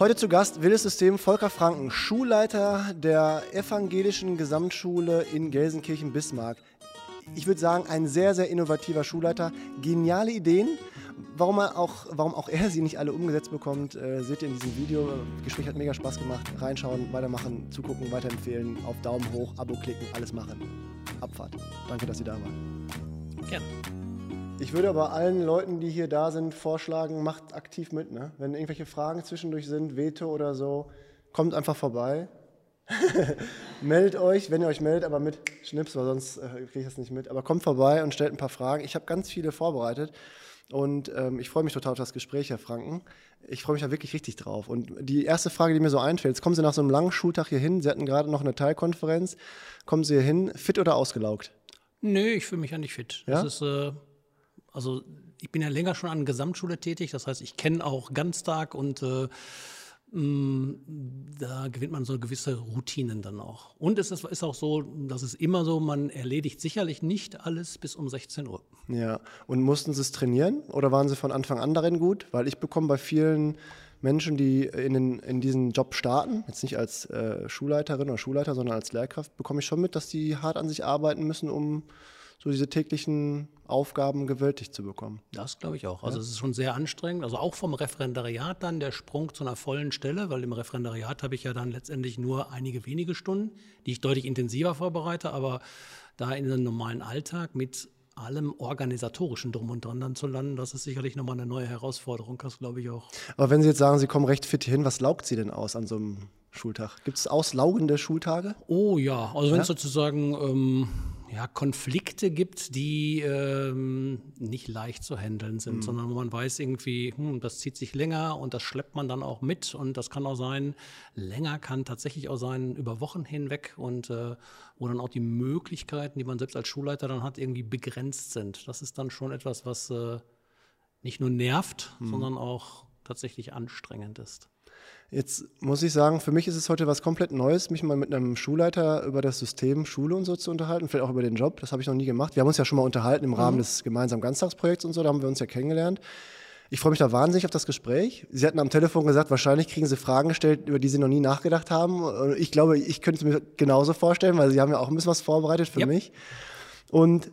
Heute zu Gast Wildes System Volker Franken, Schulleiter der Evangelischen Gesamtschule in Gelsenkirchen-Bismarck. Ich würde sagen, ein sehr, sehr innovativer Schulleiter. Geniale Ideen. Warum, er auch, warum auch er sie nicht alle umgesetzt bekommt, äh, seht ihr in diesem Video. Das Gespräch hat mega Spaß gemacht. Reinschauen, weitermachen, zugucken, weiterempfehlen, auf Daumen hoch, Abo klicken, alles machen. Abfahrt. Danke, dass ihr da wart. Gerne. Ich würde aber allen Leuten, die hier da sind, vorschlagen, macht aktiv mit. Ne? Wenn irgendwelche Fragen zwischendurch sind, Veto oder so, kommt einfach vorbei. meldet euch, wenn ihr euch meldet, aber mit Schnips, weil sonst äh, kriege ich das nicht mit. Aber kommt vorbei und stellt ein paar Fragen. Ich habe ganz viele vorbereitet und ähm, ich freue mich total auf das Gespräch, Herr Franken. Ich freue mich da wirklich richtig drauf. Und die erste Frage, die mir so einfällt, jetzt kommen Sie nach so einem langen Schultag hier hin, Sie hatten gerade noch eine Teilkonferenz, kommen Sie hier hin, fit oder ausgelaugt? Nö, ich fühle mich ja nicht fit. Ja? Das ist... Äh also ich bin ja länger schon an Gesamtschule tätig, das heißt, ich kenne auch Ganztag und äh, mm, da gewinnt man so gewisse Routinen dann auch. Und es ist, ist, auch so, dass es immer so, man erledigt sicherlich nicht alles bis um 16 Uhr. Ja, und mussten Sie es trainieren oder waren Sie von Anfang an darin gut? Weil ich bekomme bei vielen Menschen, die in, den, in diesen Job starten, jetzt nicht als äh, Schulleiterin oder Schulleiter, sondern als Lehrkraft, bekomme ich schon mit, dass die hart an sich arbeiten müssen, um so diese täglichen Aufgaben gewältigt zu bekommen. Das glaube ich auch. Also ja. es ist schon sehr anstrengend. Also auch vom Referendariat dann der Sprung zu einer vollen Stelle, weil im Referendariat habe ich ja dann letztendlich nur einige wenige Stunden, die ich deutlich intensiver vorbereite, aber da in einem normalen Alltag mit allem organisatorischen Drum und Dran dann zu landen, das ist sicherlich nochmal eine neue Herausforderung, das glaube ich auch. Aber wenn Sie jetzt sagen, Sie kommen recht fit hin, was laugt Sie denn aus an so einem Schultag? Gibt es auslaugende Schultage? Oh ja, also wenn es sozusagen ähm, ja, Konflikte gibt, die ähm, nicht leicht zu handeln sind, mhm. sondern wo man weiß irgendwie, hm, das zieht sich länger und das schleppt man dann auch mit und das kann auch sein, länger kann tatsächlich auch sein über Wochen hinweg und äh, wo dann auch die Möglichkeiten, die man selbst als Schulleiter dann hat, irgendwie begrenzt sind. Das ist dann schon etwas, was äh, nicht nur nervt, mhm. sondern auch tatsächlich anstrengend ist. Jetzt muss ich sagen, für mich ist es heute was komplett Neues, mich mal mit einem Schulleiter über das System Schule und so zu unterhalten, vielleicht auch über den Job. Das habe ich noch nie gemacht. Wir haben uns ja schon mal unterhalten im Rahmen mhm. des gemeinsamen Ganztagsprojekts und so, da haben wir uns ja kennengelernt. Ich freue mich da wahnsinnig auf das Gespräch. Sie hatten am Telefon gesagt, wahrscheinlich kriegen Sie Fragen gestellt, über die Sie noch nie nachgedacht haben. Ich glaube, ich könnte es mir genauso vorstellen, weil Sie haben ja auch ein bisschen was vorbereitet für yep. mich. Und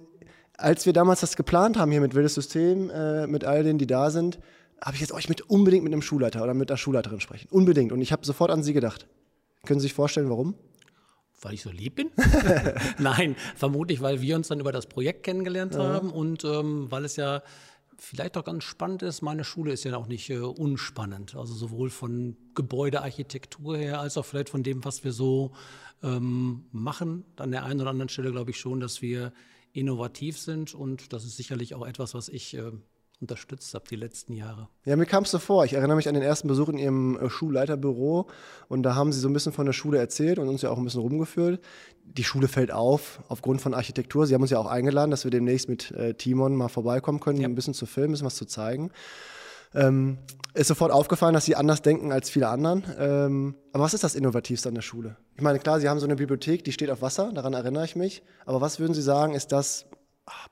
als wir damals das geplant haben hier mit Wildes System, äh, mit all denen, die da sind, habe ich jetzt euch mit unbedingt mit einem Schulleiter oder mit einer Schulleiterin sprechen. Unbedingt. Und ich habe sofort an Sie gedacht. Können Sie sich vorstellen, warum? Weil ich so lieb bin? Nein, vermutlich, weil wir uns dann über das Projekt kennengelernt ja. haben und ähm, weil es ja vielleicht auch ganz spannend ist. Meine Schule ist ja auch nicht äh, unspannend. Also sowohl von Gebäudearchitektur her als auch vielleicht von dem, was wir so ähm, machen. An der einen oder anderen Stelle glaube ich schon, dass wir innovativ sind und das ist sicherlich auch etwas, was ich äh, unterstützt habe die letzten Jahre. Ja, mir kam es so vor. Ich erinnere mich an den ersten Besuch in Ihrem äh, Schulleiterbüro und da haben Sie so ein bisschen von der Schule erzählt und uns ja auch ein bisschen rumgeführt. Die Schule fällt auf aufgrund von Architektur. Sie haben uns ja auch eingeladen, dass wir demnächst mit äh, Timon mal vorbeikommen können, ja. ein bisschen zu filmen, ein bisschen was zu zeigen. Ähm, ist sofort aufgefallen, dass Sie anders denken als viele anderen. Ähm, aber was ist das Innovativste an der Schule? Ich meine, klar, Sie haben so eine Bibliothek, die steht auf Wasser, daran erinnere ich mich. Aber was würden Sie sagen, ist das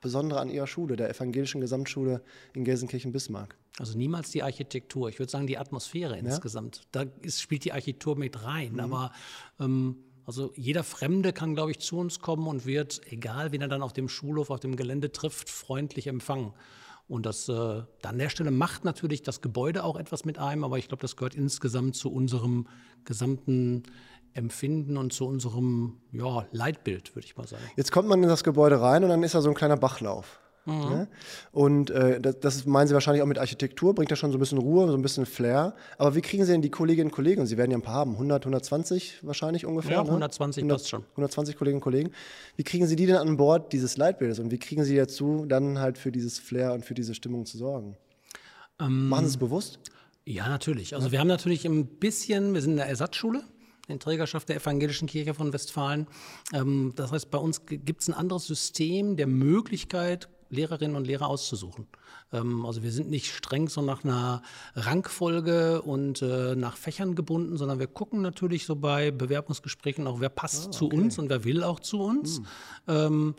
Besondere an Ihrer Schule, der Evangelischen Gesamtschule in Gelsenkirchen-Bismarck? Also niemals die Architektur. Ich würde sagen, die Atmosphäre ja? insgesamt. Da ist, spielt die Architektur mit rein. Mhm. Aber ähm, also jeder Fremde kann, glaube ich, zu uns kommen und wird, egal wen er dann auf dem Schulhof, auf dem Gelände trifft, freundlich empfangen. Und das äh, an der Stelle macht natürlich das Gebäude auch etwas mit einem, aber ich glaube, das gehört insgesamt zu unserem gesamten Empfinden und zu unserem ja, Leitbild, würde ich mal sagen. Jetzt kommt man in das Gebäude rein und dann ist da so ein kleiner Bachlauf. Mhm. Ne? Und äh, das, das, meinen Sie wahrscheinlich auch mit Architektur, bringt ja schon so ein bisschen Ruhe, so ein bisschen Flair. Aber wie kriegen Sie denn die Kolleginnen und Kollegen, und Sie werden ja ein paar haben, 100, 120 wahrscheinlich ungefähr? Ja, 120 ne? 100, passt schon. 120 Kolleginnen und Kollegen. Wie kriegen Sie die denn an Bord dieses Leitbildes und wie kriegen Sie dazu, dann halt für dieses Flair und für diese Stimmung zu sorgen? Ähm, Machen Sie es bewusst? Ja, natürlich. Also ja. wir haben natürlich ein bisschen, wir sind in der Ersatzschule in Trägerschaft der Evangelischen Kirche von Westfalen. Ähm, das heißt, bei uns gibt es ein anderes System der Möglichkeit, Lehrerinnen und Lehrer auszusuchen. Ähm, also wir sind nicht streng so nach einer Rangfolge und äh, nach Fächern gebunden, sondern wir gucken natürlich so bei Bewerbungsgesprächen auch, wer passt ah, okay. zu uns und wer will auch zu uns. Hm.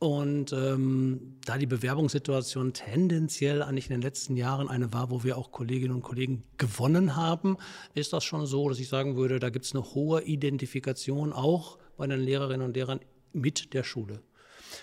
Und ähm, da die Bewerbungssituation tendenziell eigentlich in den letzten Jahren eine war, wo wir auch Kolleginnen und Kollegen gewonnen haben, ist das schon so, dass ich sagen würde, da gibt es eine hohe Identifikation auch bei den Lehrerinnen und Lehrern mit der Schule.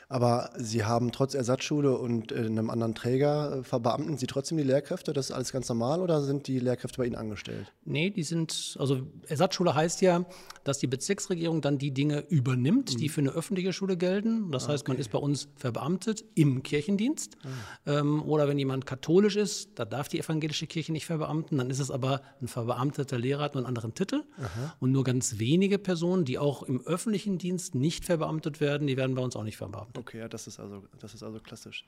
Aber Sie haben trotz Ersatzschule und äh, einem anderen Träger äh, verbeamten Sie trotzdem die Lehrkräfte? Das ist alles ganz normal oder sind die Lehrkräfte bei Ihnen angestellt? Nee, die sind, also Ersatzschule heißt ja, dass die Bezirksregierung dann die Dinge übernimmt, mhm. die für eine öffentliche Schule gelten. Das ah, heißt, okay. man ist bei uns verbeamtet im Kirchendienst. Mhm. Ähm, oder wenn jemand katholisch ist, da darf die evangelische Kirche nicht verbeamten, dann ist es aber ein verbeamteter Lehrer, hat nur einen anderen Titel. Aha. Und nur ganz wenige Personen, die auch im öffentlichen Dienst nicht verbeamtet werden, die werden bei uns auch nicht verbeamtet. Okay, ja, das ist also, das ist also klassisch.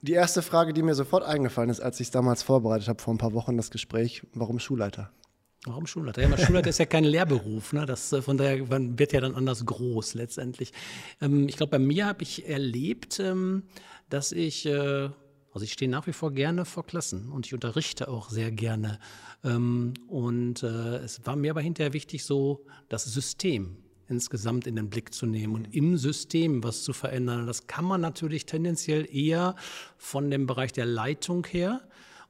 Die erste Frage, die mir sofort eingefallen ist, als ich es damals vorbereitet habe, vor ein paar Wochen das Gespräch, warum Schulleiter? Warum Schulleiter? Ja, Schulleiter ist ja kein Lehrberuf. Ne? Das, äh, von daher man wird ja dann anders groß letztendlich. Ähm, ich glaube, bei mir habe ich erlebt, ähm, dass ich, äh, also ich stehe nach wie vor gerne vor Klassen und ich unterrichte auch sehr gerne. Ähm, und äh, es war mir aber hinterher wichtig, so das System insgesamt in den Blick zu nehmen und im System was zu verändern. Das kann man natürlich tendenziell eher von dem Bereich der Leitung her.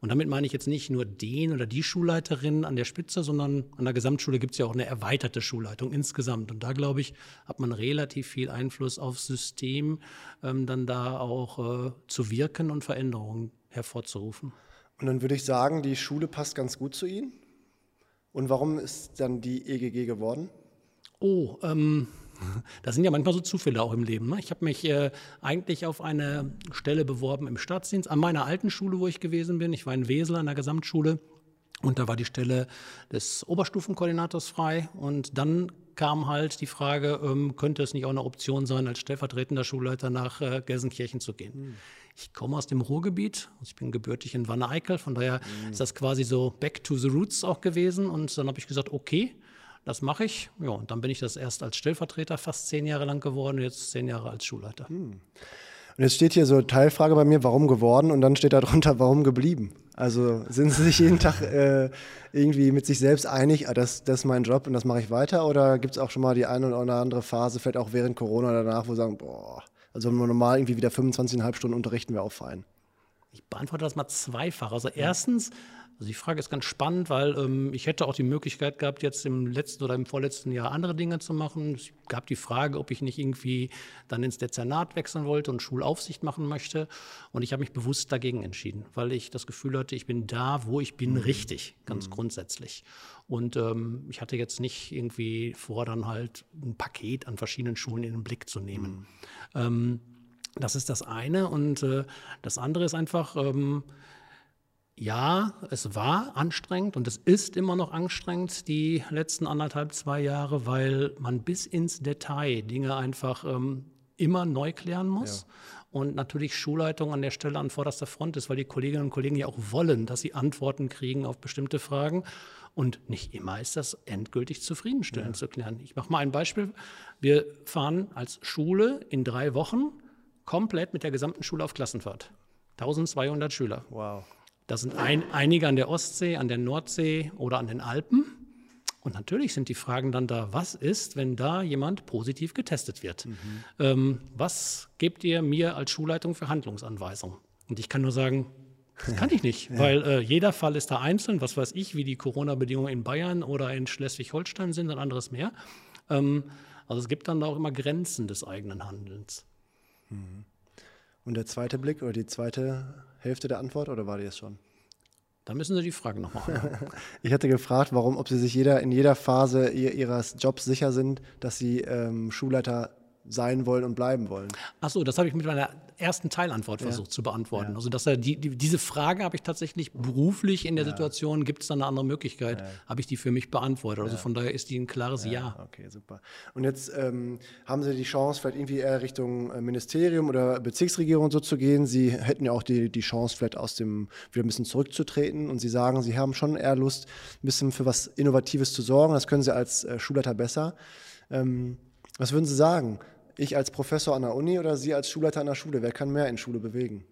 Und damit meine ich jetzt nicht nur den oder die Schulleiterin an der Spitze, sondern an der Gesamtschule gibt es ja auch eine erweiterte Schulleitung insgesamt. Und da, glaube ich, hat man relativ viel Einfluss aufs System, ähm, dann da auch äh, zu wirken und Veränderungen hervorzurufen. Und dann würde ich sagen, die Schule passt ganz gut zu Ihnen. Und warum ist dann die EGG geworden? Oh, ähm, das sind ja manchmal so Zufälle auch im Leben. Ne? Ich habe mich äh, eigentlich auf eine Stelle beworben im Staatsdienst an meiner alten Schule, wo ich gewesen bin. Ich war in Wesel an der Gesamtschule und da war die Stelle des Oberstufenkoordinators frei. Und dann kam halt die Frage, ähm, könnte es nicht auch eine Option sein, als stellvertretender Schulleiter nach äh, Gelsenkirchen zu gehen? Hm. Ich komme aus dem Ruhrgebiet, also ich bin gebürtig in Wanne-Eickel, von daher hm. ist das quasi so back to the roots auch gewesen. Und dann habe ich gesagt, okay, das mache ich. Ja, und dann bin ich das erst als Stellvertreter fast zehn Jahre lang geworden, jetzt zehn Jahre als Schulleiter. Hm. Und jetzt steht hier so Teilfrage bei mir, warum geworden? Und dann steht da drunter, warum geblieben? Also sind Sie sich jeden Tag äh, irgendwie mit sich selbst einig, ah, das, das ist mein Job und das mache ich weiter? Oder gibt es auch schon mal die eine oder andere Phase, vielleicht auch während Corona oder danach, wo Sie sagen, boah, also wenn wir normal irgendwie wieder 25,5 Stunden unterrichten, wir auch fein? Ich beantworte das mal zweifach. Also erstens, also die Frage ist ganz spannend, weil ähm, ich hätte auch die Möglichkeit gehabt, jetzt im letzten oder im vorletzten Jahr andere Dinge zu machen. Es gab die Frage, ob ich nicht irgendwie dann ins Dezernat wechseln wollte und Schulaufsicht machen möchte. Und ich habe mich bewusst dagegen entschieden, weil ich das Gefühl hatte, ich bin da, wo ich bin, mhm. richtig, ganz mhm. grundsätzlich. Und ähm, ich hatte jetzt nicht irgendwie vor, dann halt ein Paket an verschiedenen Schulen in den Blick zu nehmen. Mhm. Ähm, das ist das eine. Und äh, das andere ist einfach, ähm, ja, es war anstrengend und es ist immer noch anstrengend, die letzten anderthalb, zwei Jahre, weil man bis ins Detail Dinge einfach ähm, immer neu klären muss. Ja. Und natürlich Schulleitung an der Stelle an vorderster Front ist, weil die Kolleginnen und Kollegen ja auch wollen, dass sie Antworten kriegen auf bestimmte Fragen. Und nicht immer ist das endgültig zufriedenstellend ja. zu klären. Ich mache mal ein Beispiel. Wir fahren als Schule in drei Wochen komplett mit der gesamten Schule auf Klassenfahrt. 1200 Schüler. Wow. Das sind ein, einige an der Ostsee, an der Nordsee oder an den Alpen. Und natürlich sind die Fragen dann da, was ist, wenn da jemand positiv getestet wird? Mhm. Ähm, was gebt ihr mir als Schulleitung für Handlungsanweisungen? Und ich kann nur sagen, das kann ich nicht, ja. weil äh, jeder Fall ist da einzeln. Was weiß ich, wie die Corona-Bedingungen in Bayern oder in Schleswig-Holstein sind, ein anderes mehr. Ähm, also es gibt dann da auch immer Grenzen des eigenen Handelns. Mhm. Und der zweite Blick oder die zweite Hälfte der Antwort oder war die es schon? Da müssen Sie die Frage nochmal. ich hatte gefragt, warum, ob Sie sich jeder, in jeder Phase Ihres Jobs sicher sind, dass Sie ähm, Schulleiter sein wollen und bleiben wollen. Ach so, das habe ich mit meiner ersten Teilantwort ja. versucht zu beantworten. Ja. Also dass er die, die, diese Frage habe ich tatsächlich beruflich in der ja. Situation, gibt es da eine andere Möglichkeit, habe ich die für mich beantwortet. Also von daher ist die ein klares Ja. Okay, super. Und jetzt ähm, haben Sie die Chance, vielleicht irgendwie eher Richtung äh, Ministerium oder Bezirksregierung so zu gehen. Sie hätten ja auch die, die Chance, vielleicht aus dem wieder ein bisschen zurückzutreten und Sie sagen, Sie haben schon eher Lust, ein bisschen für was Innovatives zu sorgen. Das können Sie als äh, Schulleiter besser. Ähm, was würden Sie sagen? Ich als Professor an der Uni oder Sie als Schulleiter an der Schule? Wer kann mehr in Schule bewegen?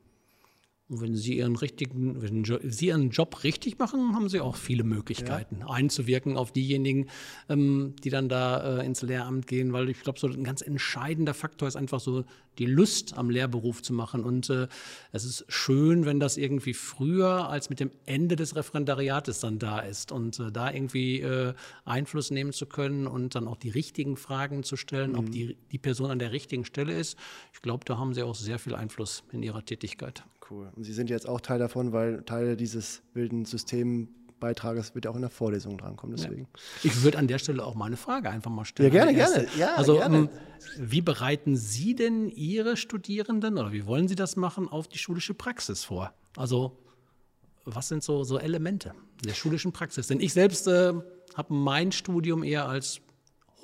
Und wenn Sie Ihren richtigen, wenn Sie Ihren Job richtig machen, haben Sie auch viele Möglichkeiten, ja. einzuwirken auf diejenigen, ähm, die dann da äh, ins Lehramt gehen, weil ich glaube, so ein ganz entscheidender Faktor ist einfach so die Lust am Lehrberuf zu machen. Und äh, es ist schön, wenn das irgendwie früher als mit dem Ende des Referendariates dann da ist und äh, da irgendwie äh, Einfluss nehmen zu können und dann auch die richtigen Fragen zu stellen, mhm. ob die, die Person an der richtigen Stelle ist. Ich glaube, da haben Sie auch sehr viel Einfluss in Ihrer Tätigkeit cool. Und Sie sind jetzt auch Teil davon, weil Teil dieses wilden Systembeitrages wird ja auch in der Vorlesung drankommen. Deswegen. Ja. Ich würde an der Stelle auch mal eine Frage einfach mal stellen. Ja, gerne, gerne. Ja, also, gerne. Ähm, wie bereiten Sie denn Ihre Studierenden oder wie wollen Sie das machen auf die schulische Praxis vor? Also, was sind so, so Elemente der schulischen Praxis? Denn ich selbst äh, habe mein Studium eher als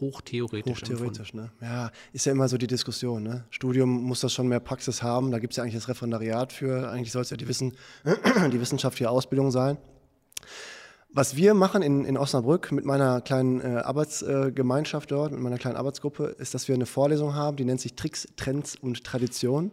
hochtheoretisch. Hochtheoretisch, ne? Ja, ist ja immer so die Diskussion. Ne? Studium muss das schon mehr Praxis haben. Da gibt es ja eigentlich das Referendariat für. Eigentlich soll es ja die, Wissen, die wissenschaftliche Ausbildung sein. Was wir machen in, in Osnabrück mit meiner kleinen äh, Arbeitsgemeinschaft äh, dort, mit meiner kleinen Arbeitsgruppe, ist, dass wir eine Vorlesung haben, die nennt sich Tricks, Trends und Tradition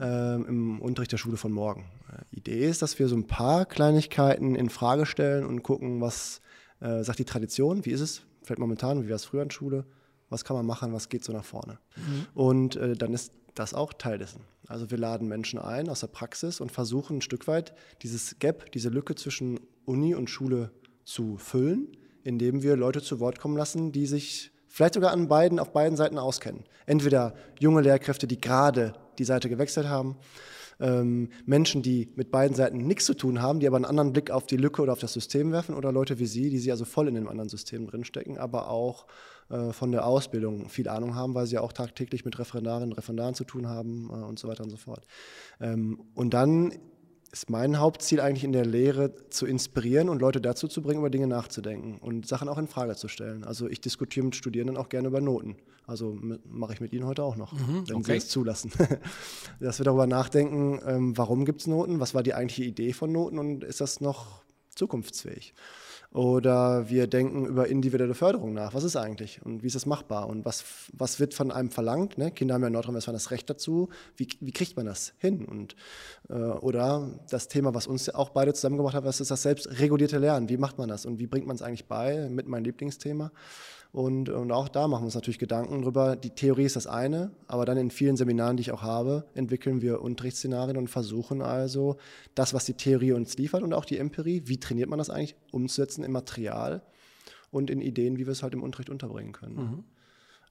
äh, im Unterricht der Schule von morgen. Äh, Idee ist, dass wir so ein paar Kleinigkeiten in Frage stellen und gucken, was äh, sagt die Tradition, wie ist es vielleicht momentan, wie war es früher in Schule, was kann man machen, was geht so nach vorne. Mhm. Und äh, dann ist das auch Teil dessen. Also wir laden Menschen ein aus der Praxis und versuchen ein Stück weit dieses Gap, diese Lücke zwischen Uni und Schule zu füllen, indem wir Leute zu Wort kommen lassen, die sich vielleicht sogar an beiden, auf beiden Seiten auskennen. Entweder junge Lehrkräfte, die gerade die Seite gewechselt haben, ähm, Menschen, die mit beiden Seiten nichts zu tun haben, die aber einen anderen Blick auf die Lücke oder auf das System werfen oder Leute wie Sie, die sie also voll in dem anderen System drinstecken, aber auch äh, von der Ausbildung viel Ahnung haben, weil sie ja auch tagtäglich mit Referendarinnen und Referendaren zu tun haben äh, und so weiter und so fort. Ähm, und dann ist mein Hauptziel eigentlich in der Lehre zu inspirieren und Leute dazu zu bringen, über Dinge nachzudenken und Sachen auch in Frage zu stellen. Also ich diskutiere mit Studierenden auch gerne über Noten. Also mache ich mit Ihnen heute auch noch, mhm, wenn okay. Sie es zulassen. Dass wir darüber nachdenken, ähm, warum gibt es Noten, was war die eigentliche Idee von Noten und ist das noch zukunftsfähig? Oder wir denken über individuelle Förderung nach. Was ist eigentlich und wie ist das machbar und was, was wird von einem verlangt? Ne? Kinder haben ja in Nordrhein-Westfalen das Recht dazu. Wie, wie kriegt man das hin? Und, äh, oder das Thema, was uns auch beide zusammengebracht hat, was ist das selbstregulierte Lernen? Wie macht man das und wie bringt man es eigentlich bei? Mit meinem Lieblingsthema. Und, und auch da machen wir uns natürlich Gedanken drüber. Die Theorie ist das eine, aber dann in vielen Seminaren, die ich auch habe, entwickeln wir Unterrichtsszenarien und versuchen also das, was die Theorie uns liefert und auch die Empirie, wie trainiert man das eigentlich, umzusetzen im Material und in Ideen, wie wir es halt im Unterricht unterbringen können. Mhm.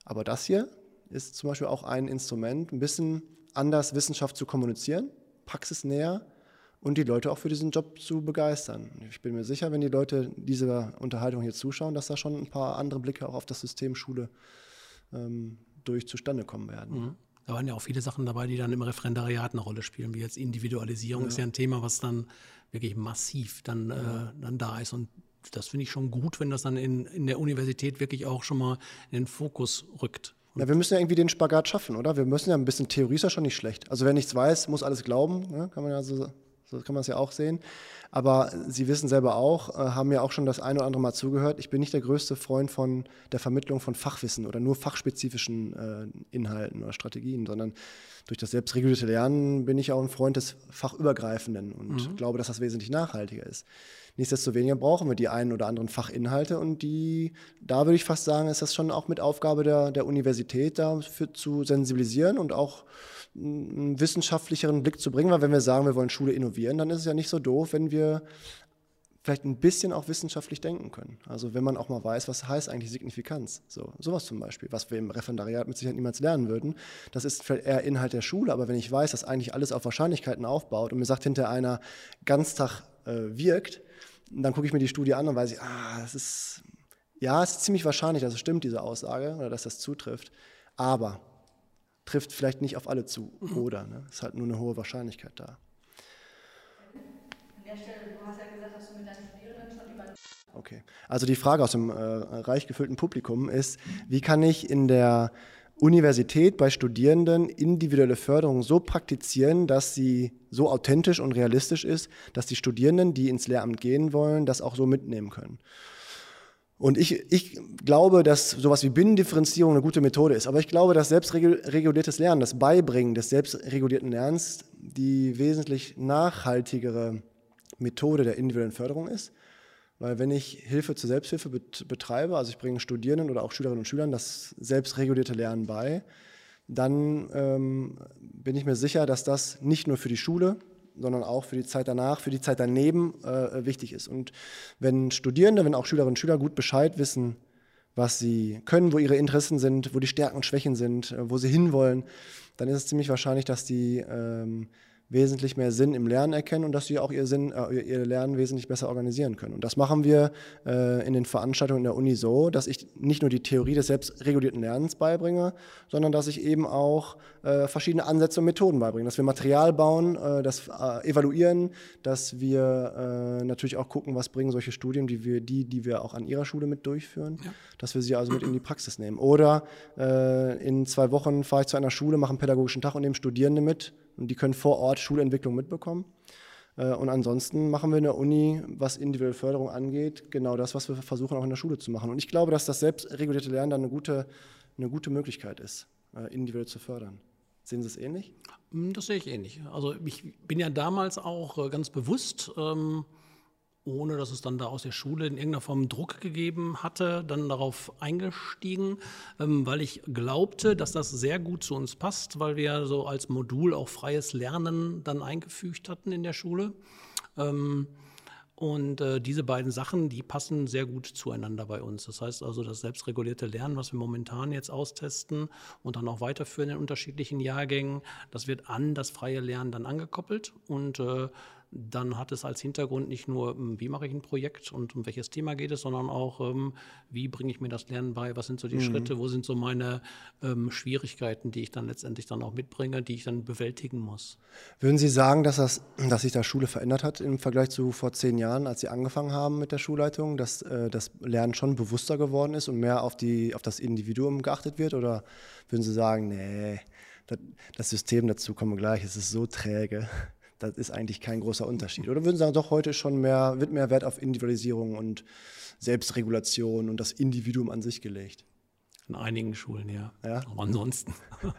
Aber das hier ist zum Beispiel auch ein Instrument, ein bisschen anders Wissenschaft zu kommunizieren, praxisnäher und die Leute auch für diesen Job zu begeistern. Ich bin mir sicher, wenn die Leute dieser Unterhaltung hier zuschauen, dass da schon ein paar andere Blicke auch auf das System Schule ähm, durch zustande kommen werden. Mhm. Da waren ja auch viele Sachen dabei, die dann im Referendariat eine Rolle spielen, wie jetzt Individualisierung ja. ist ja ein Thema, was dann wirklich massiv dann, ja. äh, dann da ist. Und das finde ich schon gut, wenn das dann in, in der Universität wirklich auch schon mal in den Fokus rückt. Ja, wir müssen ja irgendwie den Spagat schaffen, oder? Wir müssen ja ein bisschen, Theorie ist ja schon nicht schlecht. Also wer nichts weiß, muss alles glauben, ne? kann man ja so so kann man es ja auch sehen. Aber Sie wissen selber auch, äh, haben ja auch schon das eine oder andere Mal zugehört. Ich bin nicht der größte Freund von der Vermittlung von Fachwissen oder nur fachspezifischen äh, Inhalten oder Strategien, sondern durch das selbstregulierte Lernen bin ich auch ein Freund des Fachübergreifenden und mhm. glaube, dass das wesentlich nachhaltiger ist. Nichtsdestoweniger brauchen wir die einen oder anderen Fachinhalte und die, da würde ich fast sagen, ist das schon auch mit Aufgabe der, der Universität, dafür zu sensibilisieren und auch einen wissenschaftlicheren Blick zu bringen, weil wenn wir sagen, wir wollen Schule innovieren, dann ist es ja nicht so doof, wenn wir vielleicht ein bisschen auch wissenschaftlich denken können. Also wenn man auch mal weiß, was heißt eigentlich Signifikanz. So, sowas zum Beispiel, was wir im Referendariat mit Sicherheit niemals lernen würden. Das ist vielleicht eher Inhalt der Schule, aber wenn ich weiß, dass eigentlich alles auf Wahrscheinlichkeiten aufbaut und mir sagt hinter einer Ganztag äh, wirkt, dann gucke ich mir die Studie an und weiß ich, ah, das ist, ja, es ist ziemlich wahrscheinlich, dass es stimmt, diese Aussage, oder dass das zutrifft. Aber trifft vielleicht nicht auf alle zu. Mhm. Oder, ne? ist halt nur eine hohe Wahrscheinlichkeit da. An der Stelle, du hast ja gesagt, dass du mit deinen Studierenden schon über. Okay, also die Frage aus dem äh, reich gefüllten Publikum ist, wie kann ich in der Universität bei Studierenden individuelle Förderung so praktizieren, dass sie so authentisch und realistisch ist, dass die Studierenden, die ins Lehramt gehen wollen, das auch so mitnehmen können. Und ich, ich glaube, dass sowas wie Binnendifferenzierung eine gute Methode ist. Aber ich glaube, dass selbstreguliertes Lernen, das Beibringen des selbstregulierten Lernens die wesentlich nachhaltigere Methode der individuellen Förderung ist. Weil wenn ich Hilfe zur Selbsthilfe betreibe, also ich bringe Studierenden oder auch Schülerinnen und Schülern das selbstregulierte Lernen bei, dann ähm, bin ich mir sicher, dass das nicht nur für die Schule, sondern auch für die Zeit danach, für die Zeit daneben äh, wichtig ist. Und wenn Studierende, wenn auch Schülerinnen und Schüler gut Bescheid wissen, was sie können, wo ihre Interessen sind, wo die Stärken und Schwächen sind, äh, wo sie hinwollen, dann ist es ziemlich wahrscheinlich, dass die ähm, wesentlich mehr Sinn im Lernen erkennen und dass sie auch ihr, Sinn, äh, ihr Lernen wesentlich besser organisieren können. Und das machen wir äh, in den Veranstaltungen der Uni so, dass ich nicht nur die Theorie des selbstregulierten Lernens beibringe, sondern dass ich eben auch äh, verschiedene Ansätze und Methoden beibringe, dass wir Material bauen, äh, das äh, evaluieren, dass wir äh, natürlich auch gucken, was bringen solche Studien, die wir, die, die wir auch an ihrer Schule mit durchführen, ja. dass wir sie also mit in die Praxis nehmen. Oder in zwei Wochen fahre ich zu einer Schule, mache einen pädagogischen Tag und nehme Studierende mit und die können vor Ort Schulentwicklung mitbekommen. Äh, und ansonsten machen wir in der Uni, was individuelle Förderung angeht, genau das, was wir versuchen auch in der Schule zu machen. Und ich glaube, dass das selbstregulierte Lernen dann eine gute, eine gute Möglichkeit ist, äh, individuell zu fördern. Sehen Sie es ähnlich? Hm, das sehe ich ähnlich. Also ich bin ja damals auch äh, ganz bewusst ähm, ohne dass es dann da aus der Schule in irgendeiner Form Druck gegeben hatte, dann darauf eingestiegen, ähm, weil ich glaubte, dass das sehr gut zu uns passt, weil wir so als Modul auch freies Lernen dann eingefügt hatten in der Schule. Ähm, und äh, diese beiden Sachen, die passen sehr gut zueinander bei uns. Das heißt also, das selbstregulierte Lernen, was wir momentan jetzt austesten und dann auch weiterführen in unterschiedlichen Jahrgängen, das wird an das freie Lernen dann angekoppelt. Und äh, dann hat es als Hintergrund nicht nur, ähm, wie mache ich ein Projekt und um welches Thema geht es, sondern auch, ähm, wie bringe ich mir das Lernen bei, was sind so die mhm. Schritte, wo sind so meine ähm, Schwierigkeiten, die ich dann letztendlich dann auch mitbringe, die ich dann bewältigen muss. Würden Sie sagen, dass, das, dass sich da Schule verändert hat im Vergleich zu vor zehn Jahren, als Sie angefangen haben mit der Schulleitung, dass äh, das Lernen schon bewusster geworden ist und mehr auf, die, auf das Individuum geachtet wird? Oder würden Sie sagen, nee, das, das System dazu kommen wir gleich, es ist so träge? Das ist eigentlich kein großer Unterschied. Oder würden Sie sagen, doch heute schon mehr, wird mehr Wert auf Individualisierung und Selbstregulation und das Individuum an sich gelegt? In einigen Schulen, ja. ja? Aber ansonsten.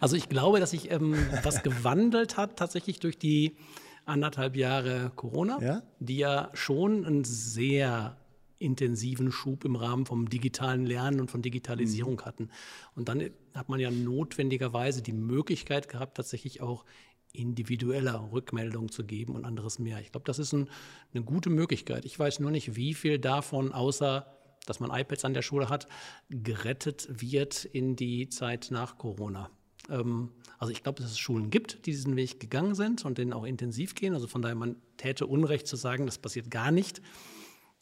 Also ich glaube, dass sich ähm, was gewandelt hat, tatsächlich durch die anderthalb Jahre Corona, ja? die ja schon einen sehr intensiven Schub im Rahmen vom digitalen Lernen und von Digitalisierung mhm. hatten. Und dann hat man ja notwendigerweise die Möglichkeit gehabt, tatsächlich auch individueller Rückmeldung zu geben und anderes mehr. Ich glaube, das ist ein, eine gute Möglichkeit. Ich weiß nur nicht, wie viel davon, außer dass man iPads an der Schule hat, gerettet wird in die Zeit nach Corona. Ähm, also ich glaube, dass es Schulen gibt, die diesen Weg gegangen sind und den auch intensiv gehen. Also von daher, man täte Unrecht zu sagen, das passiert gar nicht.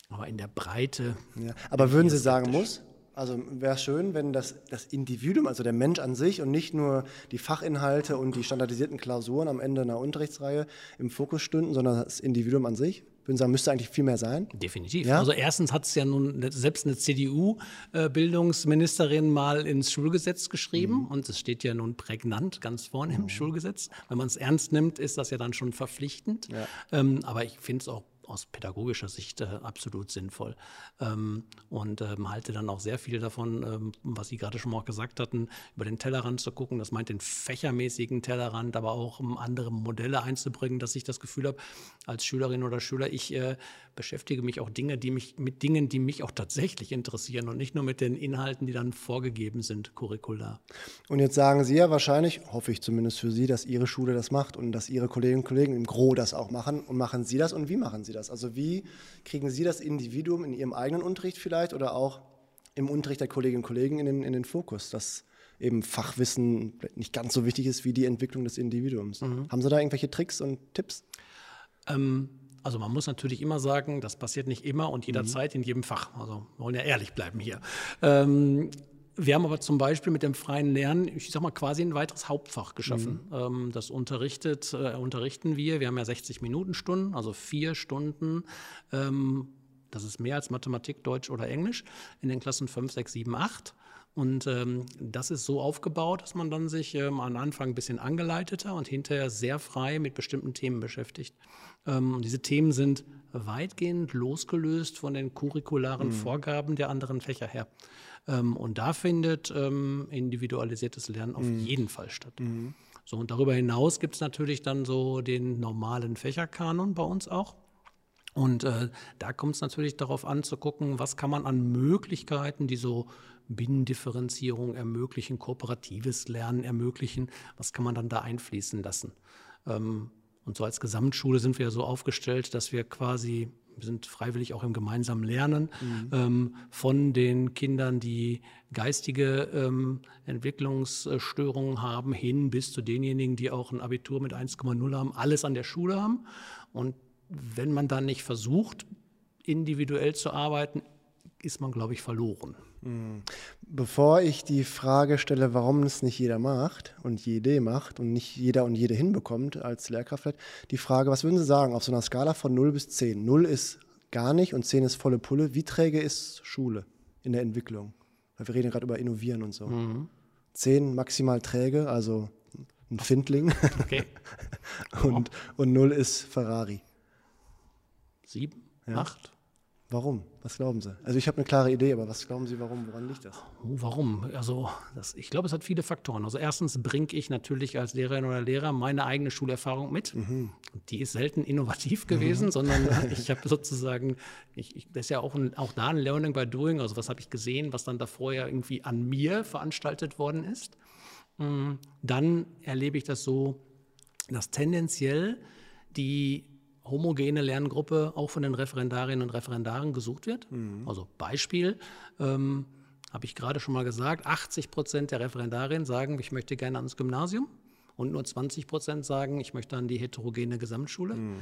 Aber in der Breite. Ja, aber würden Sie sagen, muss? Also wäre schön, wenn das, das Individuum, also der Mensch an sich und nicht nur die Fachinhalte und die standardisierten Klausuren am Ende einer Unterrichtsreihe im Fokus stünden, sondern das Individuum an sich. Ich würde sagen, müsste eigentlich viel mehr sein. Definitiv. Ja? Also erstens hat es ja nun selbst eine CDU-Bildungsministerin mal ins Schulgesetz geschrieben mhm. und es steht ja nun prägnant ganz vorne mhm. im Schulgesetz. Wenn man es ernst nimmt, ist das ja dann schon verpflichtend. Ja. Ähm, aber ich finde es auch aus pädagogischer Sicht äh, absolut sinnvoll. Ähm, und ähm, halte dann auch sehr viel davon, ähm, was Sie gerade schon mal gesagt hatten, über den Tellerrand zu gucken. Das meint den fächermäßigen Tellerrand, aber auch um andere Modelle einzubringen, dass ich das Gefühl habe, als Schülerin oder Schüler, ich äh, beschäftige mich auch Dinge, die mich mit Dingen, die mich auch tatsächlich interessieren und nicht nur mit den Inhalten, die dann vorgegeben sind, curricular. Und jetzt sagen Sie ja wahrscheinlich, hoffe ich zumindest für Sie, dass Ihre Schule das macht und dass Ihre Kolleginnen und Kollegen im Gro das auch machen. Und machen Sie das und wie machen Sie das? Also wie kriegen Sie das Individuum in Ihrem eigenen Unterricht vielleicht oder auch im Unterricht der Kolleginnen und Kollegen in den, in den Fokus, dass eben Fachwissen nicht ganz so wichtig ist wie die Entwicklung des Individuums. Mhm. Haben Sie da irgendwelche Tricks und Tipps? Ähm, also man muss natürlich immer sagen, das passiert nicht immer und jederzeit mhm. in jedem Fach. Also wir wollen ja ehrlich bleiben hier. Ähm, wir haben aber zum Beispiel mit dem freien Lernen, ich sag mal, quasi ein weiteres Hauptfach geschaffen. Mhm. Ähm, das unterrichtet, äh, unterrichten wir. Wir haben ja 60 Minuten Stunden, also vier Stunden ähm, das ist mehr als Mathematik, Deutsch oder Englisch in den Klassen 5, 6, 7, 8. Und ähm, das ist so aufgebaut, dass man dann sich ähm, am Anfang ein bisschen angeleiteter und hinterher sehr frei mit bestimmten Themen beschäftigt. Ähm, diese Themen sind weitgehend losgelöst von den curricularen mhm. Vorgaben der anderen Fächer her. Ähm, und da findet ähm, individualisiertes Lernen auf mhm. jeden Fall statt. Mhm. So, und darüber hinaus gibt es natürlich dann so den normalen Fächerkanon bei uns auch. Und äh, da kommt es natürlich darauf an zu gucken, was kann man an Möglichkeiten, die so Binnendifferenzierung ermöglichen, kooperatives Lernen ermöglichen, was kann man dann da einfließen lassen. Ähm, und so als Gesamtschule sind wir ja so aufgestellt, dass wir quasi wir sind freiwillig auch im gemeinsamen Lernen mhm. ähm, von den Kindern, die geistige ähm, Entwicklungsstörungen haben, hin bis zu denjenigen, die auch ein Abitur mit 1,0 haben, alles an der Schule haben. Und wenn man dann nicht versucht, individuell zu arbeiten, ist man, glaube ich, verloren. Bevor ich die Frage stelle, warum es nicht jeder macht und jede macht und nicht jeder und jede hinbekommt als Lehrkraft, die Frage, was würden Sie sagen auf so einer Skala von 0 bis 10? 0 ist gar nicht und 10 ist volle Pulle. Wie träge ist Schule in der Entwicklung? Weil wir reden gerade über Innovieren und so. Mhm. 10 maximal träge, also ein Findling. Okay. und, und 0 ist Ferrari. 7, 8? Warum? Was glauben Sie? Also ich habe eine klare Idee, aber was glauben Sie, warum? Woran liegt das? Oh, warum? Also das, ich glaube, es hat viele Faktoren. Also erstens bringe ich natürlich als Lehrerin oder Lehrer meine eigene Schulerfahrung mit. Mhm. Die ist selten innovativ gewesen, mhm. sondern ich habe sozusagen, ich, ich, das ist ja auch, ein, auch da ein Learning by Doing. Also was habe ich gesehen, was dann davor ja irgendwie an mir veranstaltet worden ist. Mm, dann erlebe ich das so, dass tendenziell die homogene Lerngruppe auch von den Referendarinnen und Referendaren gesucht wird. Mhm. Also Beispiel, ähm, habe ich gerade schon mal gesagt, 80 Prozent der Referendarinnen sagen, ich möchte gerne ans Gymnasium und nur 20 Prozent sagen, ich möchte an die heterogene Gesamtschule. Mhm.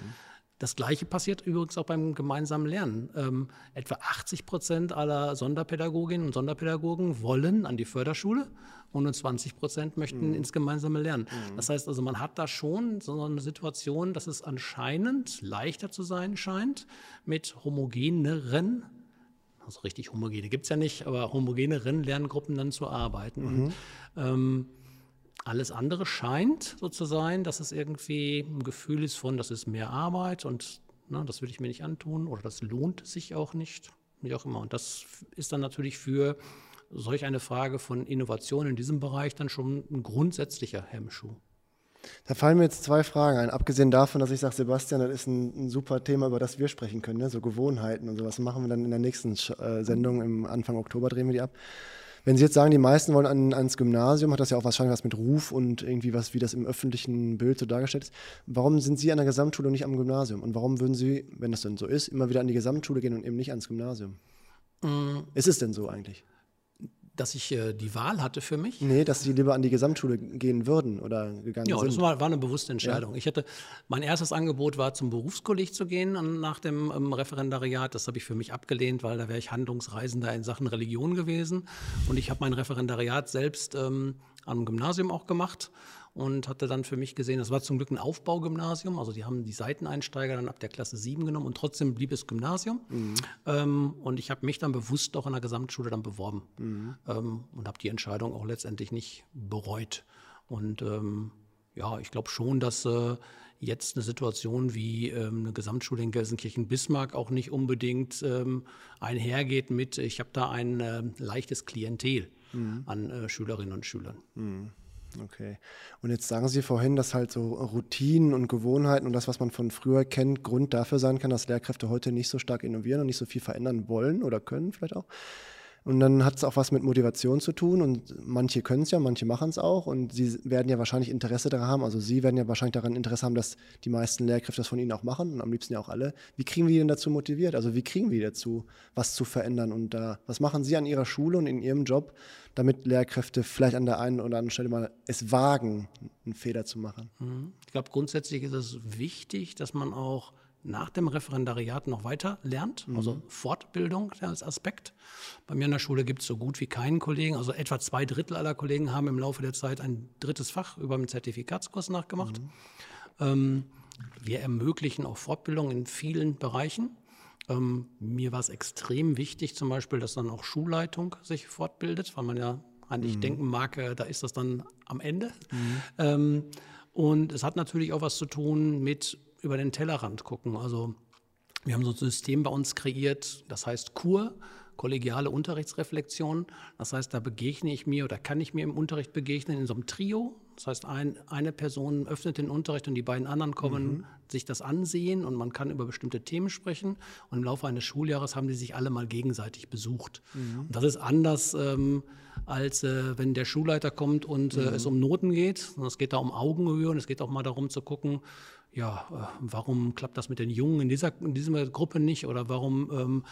Das Gleiche passiert übrigens auch beim gemeinsamen Lernen. Ähm, etwa 80 Prozent aller Sonderpädagoginnen und Sonderpädagogen wollen an die Förderschule und nur 20 Prozent möchten mhm. ins gemeinsame Lernen. Mhm. Das heißt also, man hat da schon so eine Situation, dass es anscheinend leichter zu sein scheint, mit homogeneren also richtig homogene gibt es ja nicht, aber homogeneren Lerngruppen dann zu arbeiten. Mhm. Und, ähm, alles andere scheint so zu sein, dass es irgendwie ein Gefühl ist von, das ist mehr Arbeit und na, das will ich mir nicht antun oder das lohnt sich auch nicht, wie auch immer. Und das ist dann natürlich für solch eine Frage von Innovation in diesem Bereich dann schon ein grundsätzlicher Hemmschuh. Da fallen mir jetzt zwei Fragen ein. Abgesehen davon, dass ich sage, Sebastian, das ist ein, ein, super Thema, über das wir sprechen können, ne? so Gewohnheiten und sowas. Machen wir dann in der nächsten äh, Sendung im Anfang Oktober, drehen wir die ab. Wenn Sie jetzt sagen, die meisten wollen an, ans Gymnasium, hat das ja auch wahrscheinlich was mit Ruf und irgendwie was, wie das im öffentlichen Bild so dargestellt ist. Warum sind Sie an der Gesamtschule und nicht am Gymnasium? Und warum würden Sie, wenn das denn so ist, immer wieder an die Gesamtschule gehen und eben nicht ans Gymnasium? Mhm. Ist es denn so eigentlich? Dass ich äh, die Wahl hatte für mich. Nee, dass sie lieber an die Gesamtschule gehen würden oder gegangen ja, sind. Ja, das war, war, eine bewusste Entscheidung. Ja. Ich hatte, mein erstes Angebot war, zum Berufskolleg zu gehen nach dem ähm, Referendariat. Das habe ich für mich abgelehnt, weil da wäre ich Handlungsreisender in Sachen Religion gewesen. Und ich habe mein Referendariat selbst ähm, am Gymnasium auch gemacht und hatte dann für mich gesehen, das war zum Glück ein Aufbaugymnasium, also die haben die Seiteneinsteiger dann ab der Klasse 7 genommen und trotzdem blieb es Gymnasium. Mhm. Ähm, und ich habe mich dann bewusst auch in der Gesamtschule dann beworben mhm. ähm, und habe die Entscheidung auch letztendlich nicht bereut. Und ähm, ja, ich glaube schon, dass äh, jetzt eine Situation wie ähm, eine Gesamtschule in Gelsenkirchen-Bismarck auch nicht unbedingt ähm, einhergeht mit, ich habe da ein äh, leichtes Klientel mhm. an äh, Schülerinnen und Schülern. Mhm. Okay. Und jetzt sagen Sie vorhin, dass halt so Routinen und Gewohnheiten und das, was man von früher kennt, Grund dafür sein kann, dass Lehrkräfte heute nicht so stark innovieren und nicht so viel verändern wollen oder können vielleicht auch. Und dann hat es auch was mit Motivation zu tun und manche können es ja, manche machen es auch und sie werden ja wahrscheinlich Interesse daran haben, also sie werden ja wahrscheinlich daran Interesse haben, dass die meisten Lehrkräfte das von ihnen auch machen und am liebsten ja auch alle. Wie kriegen wir die denn dazu motiviert? Also wie kriegen wir die dazu, was zu verändern und da, was machen sie an ihrer Schule und in ihrem Job, damit Lehrkräfte vielleicht an der einen oder anderen Stelle mal es wagen, einen Fehler zu machen? Mhm. Ich glaube, grundsätzlich ist es wichtig, dass man auch nach dem Referendariat noch weiter lernt, mhm. also Fortbildung als Aspekt. Bei mir in der Schule gibt es so gut wie keinen Kollegen, also etwa zwei Drittel aller Kollegen haben im Laufe der Zeit ein drittes Fach über einen Zertifikatskurs nachgemacht. Mhm. Ähm, wir ermöglichen auch Fortbildung in vielen Bereichen. Ähm, mir war es extrem wichtig, zum Beispiel, dass dann auch Schulleitung sich fortbildet, weil man ja eigentlich mhm. denken mag, äh, da ist das dann am Ende. Mhm. Ähm, und es hat natürlich auch was zu tun mit über den Tellerrand gucken. Also wir haben so ein System bei uns kreiert, das heißt Kur, kollegiale Unterrichtsreflexion. Das heißt, da begegne ich mir oder kann ich mir im Unterricht begegnen in so einem Trio. Das heißt, ein, eine Person öffnet den Unterricht und die beiden anderen kommen, mhm. sich das ansehen und man kann über bestimmte Themen sprechen. Und im Laufe eines Schuljahres haben die sich alle mal gegenseitig besucht. Mhm. Und das ist anders, ähm, als äh, wenn der Schulleiter kommt und äh, mhm. es um Noten geht. Es geht da um Augenhöhe und es geht auch mal darum zu gucken, ja, äh, warum klappt das mit den Jungen in dieser, in dieser Gruppe nicht oder warum ähm,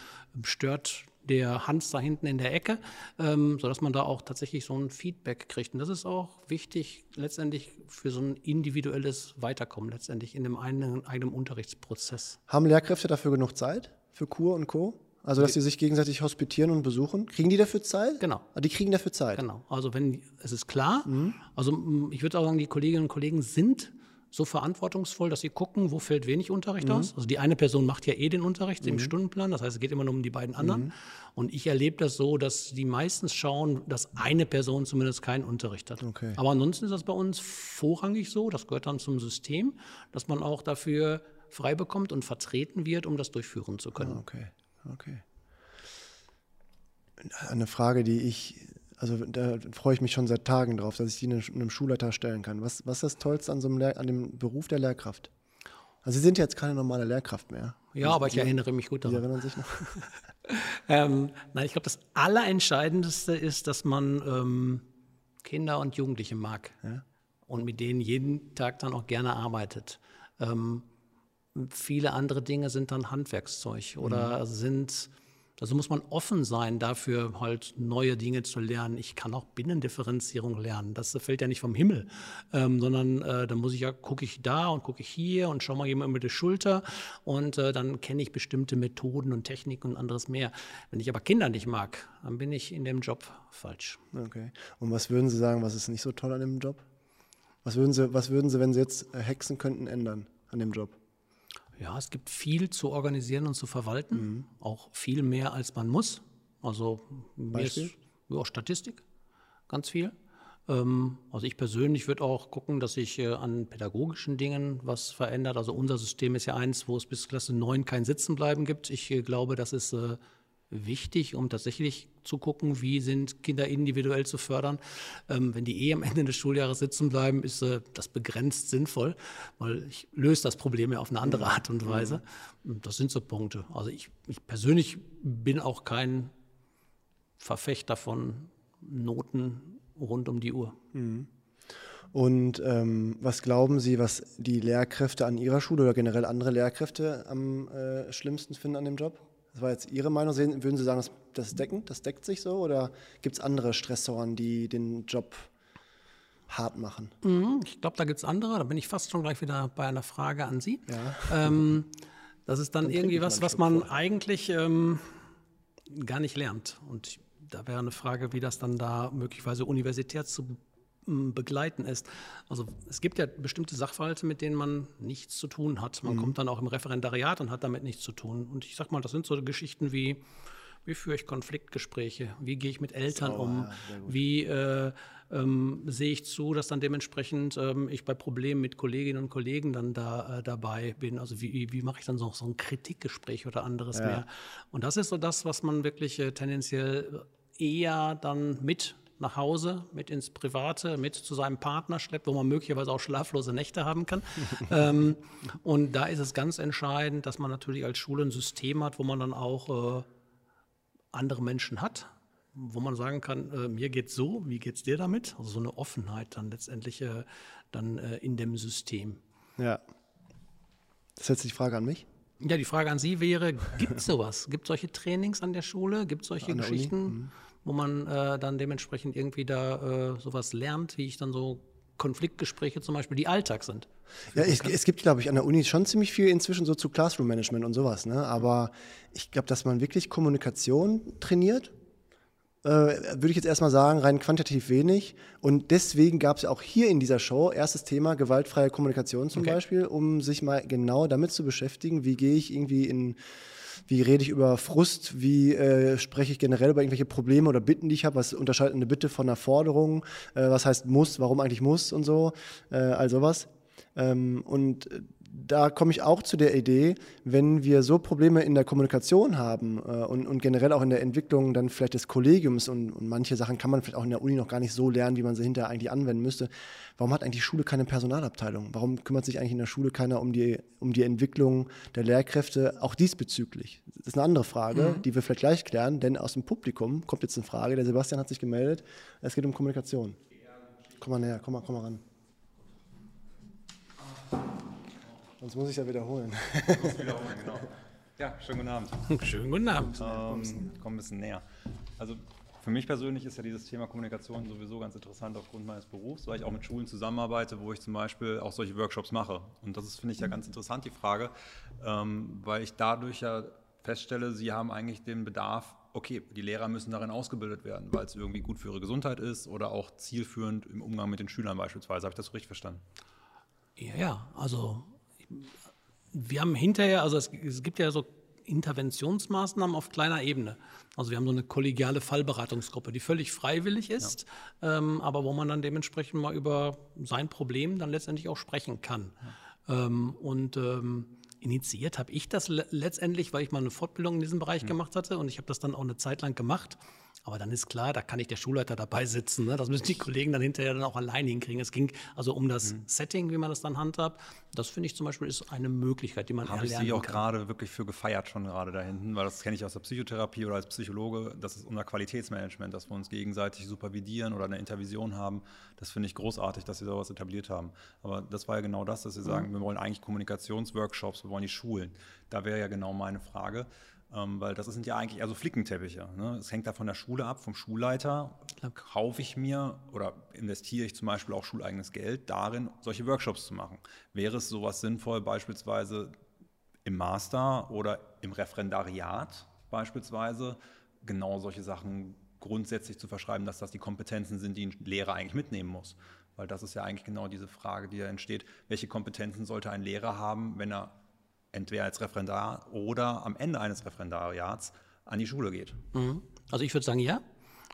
stört der Hans da hinten in der Ecke, ähm, sodass man da auch tatsächlich so ein Feedback kriegt. Und das ist auch wichtig letztendlich für so ein individuelles Weiterkommen letztendlich in dem eigenen, eigenen Unterrichtsprozess. Haben Lehrkräfte dafür genug Zeit für Kur und Co? Also, dass sie sich gegenseitig hospitieren und besuchen. Kriegen die dafür Zeit? Genau. Ah, die kriegen dafür Zeit. Genau. Also, wenn, es ist klar. Mhm. Also, ich würde auch sagen, die Kolleginnen und Kollegen sind so verantwortungsvoll, dass sie gucken, wo fällt wenig Unterricht mhm. aus. Also die eine Person macht ja eh den Unterricht mhm. im Stundenplan, das heißt, es geht immer nur um die beiden anderen. Mhm. Und ich erlebe das so, dass die meistens schauen, dass eine Person zumindest keinen Unterricht hat. Okay. Aber ansonsten ist das bei uns vorrangig so, das gehört dann zum System, dass man auch dafür frei bekommt und vertreten wird, um das durchführen zu können. Okay, okay. Eine Frage, die ich also da freue ich mich schon seit Tagen drauf, dass ich die einem Schulleiter stellen kann. Was, was ist das Tollste an, so einem Lehr an dem Beruf der Lehrkraft? Also Sie sind jetzt keine normale Lehrkraft mehr. Ja, aber ich erinnere mich gut daran. Sie erinnern sich noch? ähm, nein, ich glaube, das Allerentscheidendste ist, dass man ähm, Kinder und Jugendliche mag ja? und mit denen jeden Tag dann auch gerne arbeitet. Ähm, viele andere Dinge sind dann Handwerkszeug oder mhm. sind also muss man offen sein dafür, halt neue Dinge zu lernen. Ich kann auch Binnendifferenzierung lernen. Das fällt ja nicht vom Himmel, ähm, sondern äh, dann muss ich ja, gucke ich da und gucke ich hier und schaue mal jemand über die Schulter und äh, dann kenne ich bestimmte Methoden und Techniken und anderes mehr. Wenn ich aber Kinder nicht mag, dann bin ich in dem Job falsch. Okay. Und was würden Sie sagen, was ist nicht so toll an dem Job? Was würden Sie, was würden Sie, wenn Sie jetzt äh, hexen könnten, ändern an dem Job? Ja, es gibt viel zu organisieren und zu verwalten, mhm. auch viel mehr als man muss. Also Beispiel? Ist, ja, Statistik, ganz viel. Ähm, also ich persönlich würde auch gucken, dass sich äh, an pädagogischen Dingen was verändert. Also unser System ist ja eins, wo es bis Klasse 9 kein Sitzenbleiben gibt. Ich äh, glaube, das ist äh, wichtig, um tatsächlich zu gucken, wie sind Kinder individuell zu fördern. Ähm, wenn die eh am Ende des Schuljahres sitzen bleiben, ist äh, das begrenzt sinnvoll, weil ich löse das Problem ja auf eine andere Art und Weise. Das sind so Punkte. Also ich, ich persönlich bin auch kein Verfechter von Noten rund um die Uhr. Mhm. Und ähm, was glauben Sie, was die Lehrkräfte an Ihrer Schule oder generell andere Lehrkräfte am äh, schlimmsten finden an dem Job? Das war jetzt Ihre Meinung. Würden Sie sagen, das, das, decken, das deckt sich so? Oder gibt es andere Stressoren, die den Job hart machen? Mhm, ich glaube, da gibt es andere. Da bin ich fast schon gleich wieder bei einer Frage an Sie. Ja. Ähm, das ist dann, dann irgendwie was, was man vor. eigentlich ähm, gar nicht lernt. Und da wäre eine Frage, wie das dann da möglicherweise universitär zu begleiten ist. Also es gibt ja bestimmte Sachverhalte, mit denen man nichts zu tun hat. Man mhm. kommt dann auch im Referendariat und hat damit nichts zu tun. Und ich sag mal, das sind so Geschichten wie, wie führe ich Konfliktgespräche? Wie gehe ich mit Eltern so, um? Ja, wie äh, ähm, sehe ich zu, dass dann dementsprechend ähm, ich bei Problemen mit Kolleginnen und Kollegen dann da äh, dabei bin? Also wie, wie mache ich dann so, so ein Kritikgespräch oder anderes ja. mehr? Und das ist so das, was man wirklich äh, tendenziell eher dann mit nach Hause, mit ins Private, mit zu seinem Partner schleppt, wo man möglicherweise auch schlaflose Nächte haben kann. ähm, und da ist es ganz entscheidend, dass man natürlich als Schule ein System hat, wo man dann auch äh, andere Menschen hat, wo man sagen kann, äh, mir geht's so, wie geht's dir damit? Also so eine Offenheit dann letztendlich äh, dann äh, in dem System. Ja. Das ist jetzt die Frage an mich. Ja, die Frage an Sie wäre, gibt es sowas? Gibt es solche Trainings an der Schule? Gibt es solche Geschichten? Mhm wo man äh, dann dementsprechend irgendwie da äh, sowas lernt, wie ich dann so Konfliktgespräche zum Beispiel, die Alltag sind. Ja, es, es, gibt, glaube ich, an der Uni schon ziemlich viel inzwischen so zu Classroom-Management und sowas. Ne? Aber ich glaube, dass man wirklich Kommunikation trainiert, äh, würde ich jetzt erstmal sagen, rein quantitativ wenig. Und deswegen gab es ja auch hier in dieser Show erstes Thema gewaltfreie Kommunikation zum okay. Beispiel, um sich mal genau damit zu beschäftigen, wie gehe ich irgendwie in wie rede ich über Frust, wie äh, spreche ich generell über irgendwelche Probleme oder Bitten, die ich habe, was unterscheidet eine Bitte von einer Forderung, äh, was heißt muss, warum eigentlich muss? Und so, äh, all sowas. Ähm, und da komme ich auch zu der Idee, wenn wir so Probleme in der Kommunikation haben äh, und, und, generell auch in der Entwicklung dann vielleicht des Kollegiums und, und, manche Sachen kann man vielleicht auch in der Uni noch gar nicht so lernen, wie man sie hinterher eigentlich anwenden müsste. Warum hat eigentlich die Schule keine Personalabteilung? Warum kümmert sich eigentlich in der Schule keiner um die, um die Entwicklung der Lehrkräfte auch diesbezüglich? Das ist eine andere Frage, mhm. die wir vielleicht gleich klären, denn aus dem Publikum kommt jetzt eine Frage. Der Sebastian hat sich gemeldet. Es geht um Kommunikation. Komm mal näher, komm mal, komm mal ran. Sonst muss ich ja wiederholen. muss wiederholen, genau. Ja, schönen guten Abend. Schönen guten Abend. Ähm, komm ein bisschen näher. Also für mich persönlich ist ja dieses Thema Kommunikation sowieso ganz interessant aufgrund meines Berufs, weil ich auch mit Schulen zusammenarbeite, wo ich zum Beispiel auch solche Workshops mache. Und das ist, finde ich, ja ganz interessant, die Frage, ähm, weil ich dadurch ja feststelle, sie haben eigentlich den Bedarf, okay, die Lehrer müssen darin ausgebildet werden, weil es irgendwie gut für ihre Gesundheit ist oder auch zielführend im Umgang mit den Schülern beispielsweise. Habe ich das so richtig verstanden? Ja, ja, also wir haben hinterher, also es, es gibt ja so Interventionsmaßnahmen auf kleiner Ebene. Also wir haben so eine kollegiale Fallberatungsgruppe, die völlig freiwillig ist, ja. ähm, aber wo man dann dementsprechend mal über sein Problem dann letztendlich auch sprechen kann. Ja. Ähm, und ähm, initiiert habe ich das le letztendlich, weil ich mal eine Fortbildung in diesem Bereich mhm. gemacht hatte und ich habe das dann auch eine Zeit lang gemacht. Aber dann ist klar, da kann nicht der Schulleiter dabei sitzen. Ne? Das müssen die Kollegen dann hinterher dann auch allein hinkriegen. Es ging also um das mhm. Setting, wie man das dann handhabt. Das finde ich zum Beispiel ist eine Möglichkeit, die man Habe ich Sie auch gerade wirklich für gefeiert schon gerade da hinten, weil das kenne ich aus der Psychotherapie oder als Psychologe. Das ist unser Qualitätsmanagement, dass wir uns gegenseitig supervidieren oder eine Intervision haben. Das finde ich großartig, dass Sie sowas etabliert haben. Aber das war ja genau das, dass Sie sagen, mhm. wir wollen eigentlich Kommunikationsworkshops, wir wollen die Schulen. Da wäre ja genau meine Frage. Ähm, weil das sind ja eigentlich also Flickenteppiche. Ne? Es hängt da von der Schule ab, vom Schulleiter. Kaufe ich mir oder investiere ich zum Beispiel auch schuleigenes Geld darin, solche Workshops zu machen? Wäre es sowas sinnvoll, beispielsweise im Master oder im Referendariat beispielsweise genau solche Sachen grundsätzlich zu verschreiben, dass das die Kompetenzen sind, die ein Lehrer eigentlich mitnehmen muss? Weil das ist ja eigentlich genau diese Frage, die da entsteht. Welche Kompetenzen sollte ein Lehrer haben, wenn er entweder als Referendar oder am Ende eines Referendariats an die Schule geht. Mhm. Also ich würde sagen, ja.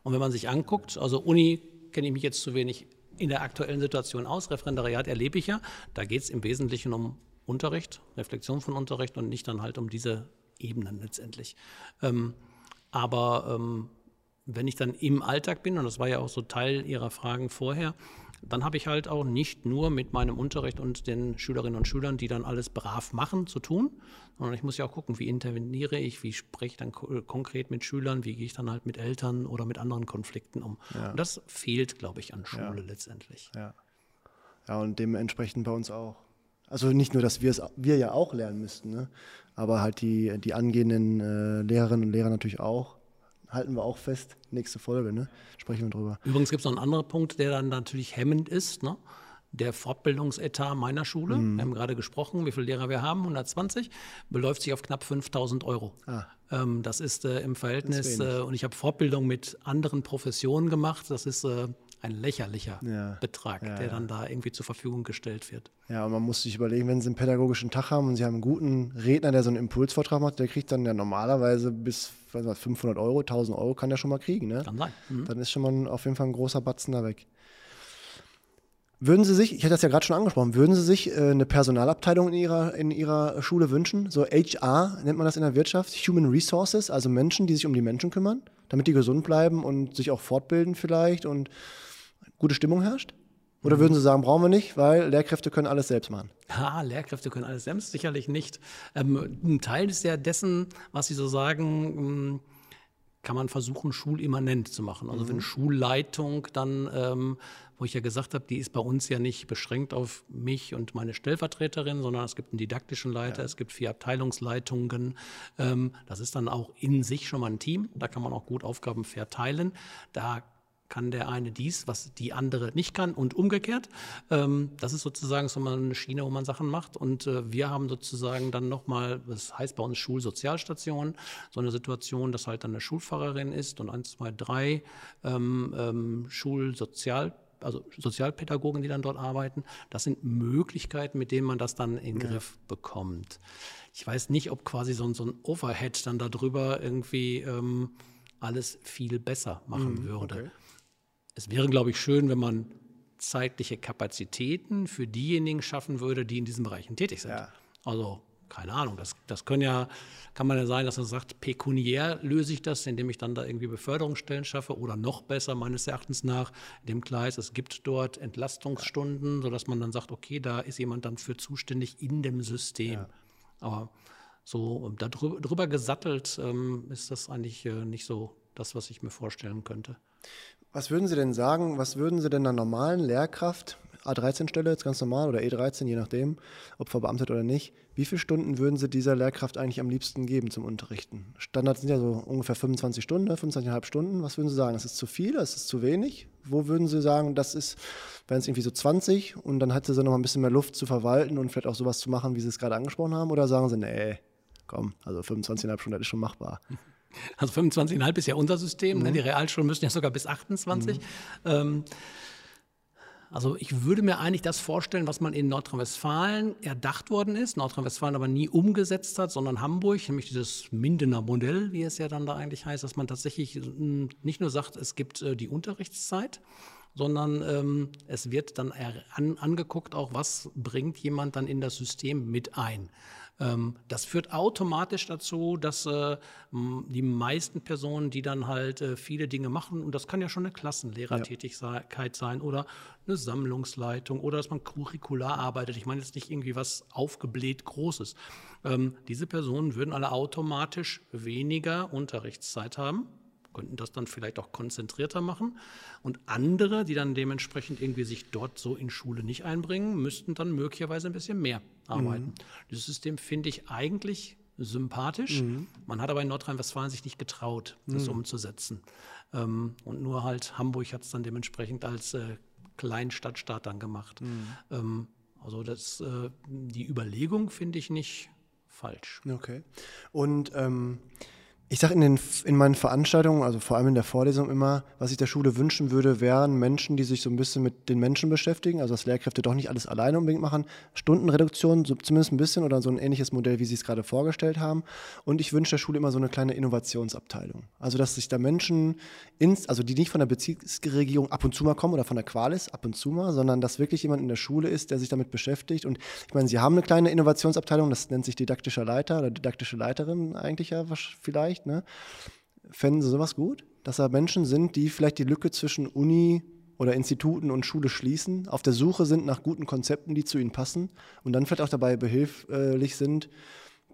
Und wenn man sich anguckt, also Uni kenne ich mich jetzt zu wenig in der aktuellen Situation aus, Referendariat erlebe ich ja, da geht es im Wesentlichen um Unterricht, Reflexion von Unterricht und nicht dann halt um diese Ebenen letztendlich. Ähm, aber ähm, wenn ich dann im Alltag bin, und das war ja auch so Teil Ihrer Fragen vorher, dann habe ich halt auch nicht nur mit meinem Unterricht und den Schülerinnen und Schülern, die dann alles brav machen, zu tun, sondern ich muss ja auch gucken, wie interveniere ich, wie spreche ich dann konkret mit Schülern, wie gehe ich dann halt mit Eltern oder mit anderen Konflikten um. Ja. Und das fehlt, glaube ich, an Schule ja. letztendlich. Ja. ja, und dementsprechend bei uns auch. Also nicht nur, dass wir es wir ja auch lernen müssten, ne? aber halt die, die angehenden äh, Lehrerinnen und Lehrer natürlich auch halten wir auch fest. Nächste Folge, ne? Sprechen wir drüber. Übrigens gibt es noch einen anderen Punkt, der dann natürlich hemmend ist. Ne? Der Fortbildungsetat meiner Schule, mhm. wir haben gerade gesprochen, wie viele Lehrer wir haben, 120, beläuft sich auf knapp 5000 Euro. Ah. Ähm, das ist äh, im Verhältnis, äh, und ich habe Fortbildung mit anderen Professionen gemacht, das ist äh, ein lächerlicher ja. Betrag, ja, der ja. dann da irgendwie zur Verfügung gestellt wird. Ja, und man muss sich überlegen, wenn Sie einen pädagogischen Tag haben und Sie haben einen guten Redner, der so einen Impulsvortrag macht, der kriegt dann ja normalerweise bis was, 500 Euro, 1000 Euro kann der schon mal kriegen. Ne? Kann sein. Mhm. Dann ist schon mal auf jeden Fall ein großer Batzen da weg. Würden Sie sich, ich hatte das ja gerade schon angesprochen, würden Sie sich äh, eine Personalabteilung in Ihrer, in Ihrer Schule wünschen? So HR nennt man das in der Wirtschaft, Human Resources, also Menschen, die sich um die Menschen kümmern, damit die gesund bleiben und sich auch fortbilden vielleicht und gute Stimmung herrscht? Oder würden Sie sagen, brauchen wir nicht, weil Lehrkräfte können alles selbst machen? Ja, Lehrkräfte können alles selbst, sicherlich nicht. Ähm, ein Teil ist ja dessen, was Sie so sagen, ähm, kann man versuchen, schulimmanent zu machen. Also mhm. wenn Schulleitung dann, ähm, wo ich ja gesagt habe, die ist bei uns ja nicht beschränkt auf mich und meine Stellvertreterin, sondern es gibt einen didaktischen Leiter, ja. es gibt vier Abteilungsleitungen. Ähm, das ist dann auch in sich schon mal ein Team. Da kann man auch gut Aufgaben verteilen. Da kann der eine dies, was die andere nicht kann und umgekehrt. Ähm, das ist sozusagen so mal eine Schiene, wo man Sachen macht. Und äh, wir haben sozusagen dann nochmal, das heißt bei uns Schulsozialstation, so eine Situation, dass halt dann eine Schulpfarrerin ist und eins, zwei, drei ähm, ähm, Schulsozial also Sozialpädagogen, die dann dort arbeiten. Das sind Möglichkeiten, mit denen man das dann in den ja. Griff bekommt. Ich weiß nicht, ob quasi so, so ein Overhead dann darüber irgendwie ähm, alles viel besser machen mhm, würde. Okay. Es wäre, glaube ich, schön, wenn man zeitliche Kapazitäten für diejenigen schaffen würde, die in diesen Bereichen tätig sind. Ja. Also keine Ahnung, das, das können ja, kann man ja sein, dass man sagt, pekuniär löse ich das, indem ich dann da irgendwie Beförderungsstellen schaffe oder noch besser meines Erachtens nach dem Gleis, es gibt dort Entlastungsstunden, sodass man dann sagt, okay, da ist jemand dann für zuständig in dem System. Ja. Aber so darüber, drüber gesattelt ähm, ist das eigentlich äh, nicht so das, was ich mir vorstellen könnte. Was würden Sie denn sagen, was würden Sie denn einer normalen Lehrkraft A13-Stelle, jetzt ganz normal, oder E13, je nachdem, ob verbeamtet oder nicht. Wie viele Stunden würden Sie dieser Lehrkraft eigentlich am liebsten geben zum Unterrichten? Standard sind ja so ungefähr 25 Stunden, 25,5 Stunden. Was würden Sie sagen? Ist zu viel, ist zu wenig? Wo würden Sie sagen, das ist, wären es irgendwie so 20 und dann hätte sie noch ein bisschen mehr Luft zu verwalten und vielleicht auch sowas zu machen, wie Sie es gerade angesprochen haben? Oder sagen Sie, nee, komm, also 25,5 Stunden, das ist schon machbar? Also 25,5 ist ja unser System. Ne? Mhm. Ne? Die Realschulen müssen ja sogar bis 28. Mhm. Ähm, also ich würde mir eigentlich das vorstellen, was man in Nordrhein-Westfalen erdacht worden ist, Nordrhein-Westfalen aber nie umgesetzt hat, sondern Hamburg, nämlich dieses Mindener Modell, wie es ja dann da eigentlich heißt, dass man tatsächlich nicht nur sagt, es gibt äh, die Unterrichtszeit, sondern ähm, es wird dann an, angeguckt, auch was bringt jemand dann in das System mit ein. Ähm, das führt automatisch dazu, dass äh, die meisten Personen, die dann halt äh, viele Dinge machen, und das kann ja schon eine Klassenlehrertätigkeit sein oder eine Sammlungsleitung oder dass man curricular arbeitet. Ich meine jetzt nicht irgendwie was aufgebläht Großes. Ähm, diese Personen würden alle automatisch weniger Unterrichtszeit haben könnten das dann vielleicht auch konzentrierter machen. Und andere, die dann dementsprechend irgendwie sich dort so in Schule nicht einbringen, müssten dann möglicherweise ein bisschen mehr arbeiten. Mhm. Dieses System finde ich eigentlich sympathisch. Mhm. Man hat aber in Nordrhein-Westfalen sich nicht getraut, das mhm. umzusetzen. Ähm, und nur halt Hamburg hat es dann dementsprechend als äh, Kleinstadtstaat dann gemacht. Mhm. Ähm, also das, äh, die Überlegung finde ich nicht falsch. Okay. Und ähm ich sage in, in meinen Veranstaltungen, also vor allem in der Vorlesung immer, was ich der Schule wünschen würde, wären Menschen, die sich so ein bisschen mit den Menschen beschäftigen, also dass Lehrkräfte doch nicht alles alleine unbedingt machen, Stundenreduktion, so zumindest ein bisschen oder so ein ähnliches Modell, wie Sie es gerade vorgestellt haben. Und ich wünsche der Schule immer so eine kleine Innovationsabteilung. Also dass sich da Menschen, ins, also die nicht von der Bezirksregierung ab und zu mal kommen oder von der Qualis ab und zu mal, sondern dass wirklich jemand in der Schule ist, der sich damit beschäftigt. Und ich meine, Sie haben eine kleine Innovationsabteilung, das nennt sich didaktischer Leiter oder didaktische Leiterin eigentlich ja vielleicht vielleicht, ne? Fänden Sie sowas gut? Dass da Menschen sind, die vielleicht die Lücke zwischen Uni oder Instituten und Schule schließen, auf der Suche sind nach guten Konzepten, die zu ihnen passen und dann vielleicht auch dabei behilflich sind,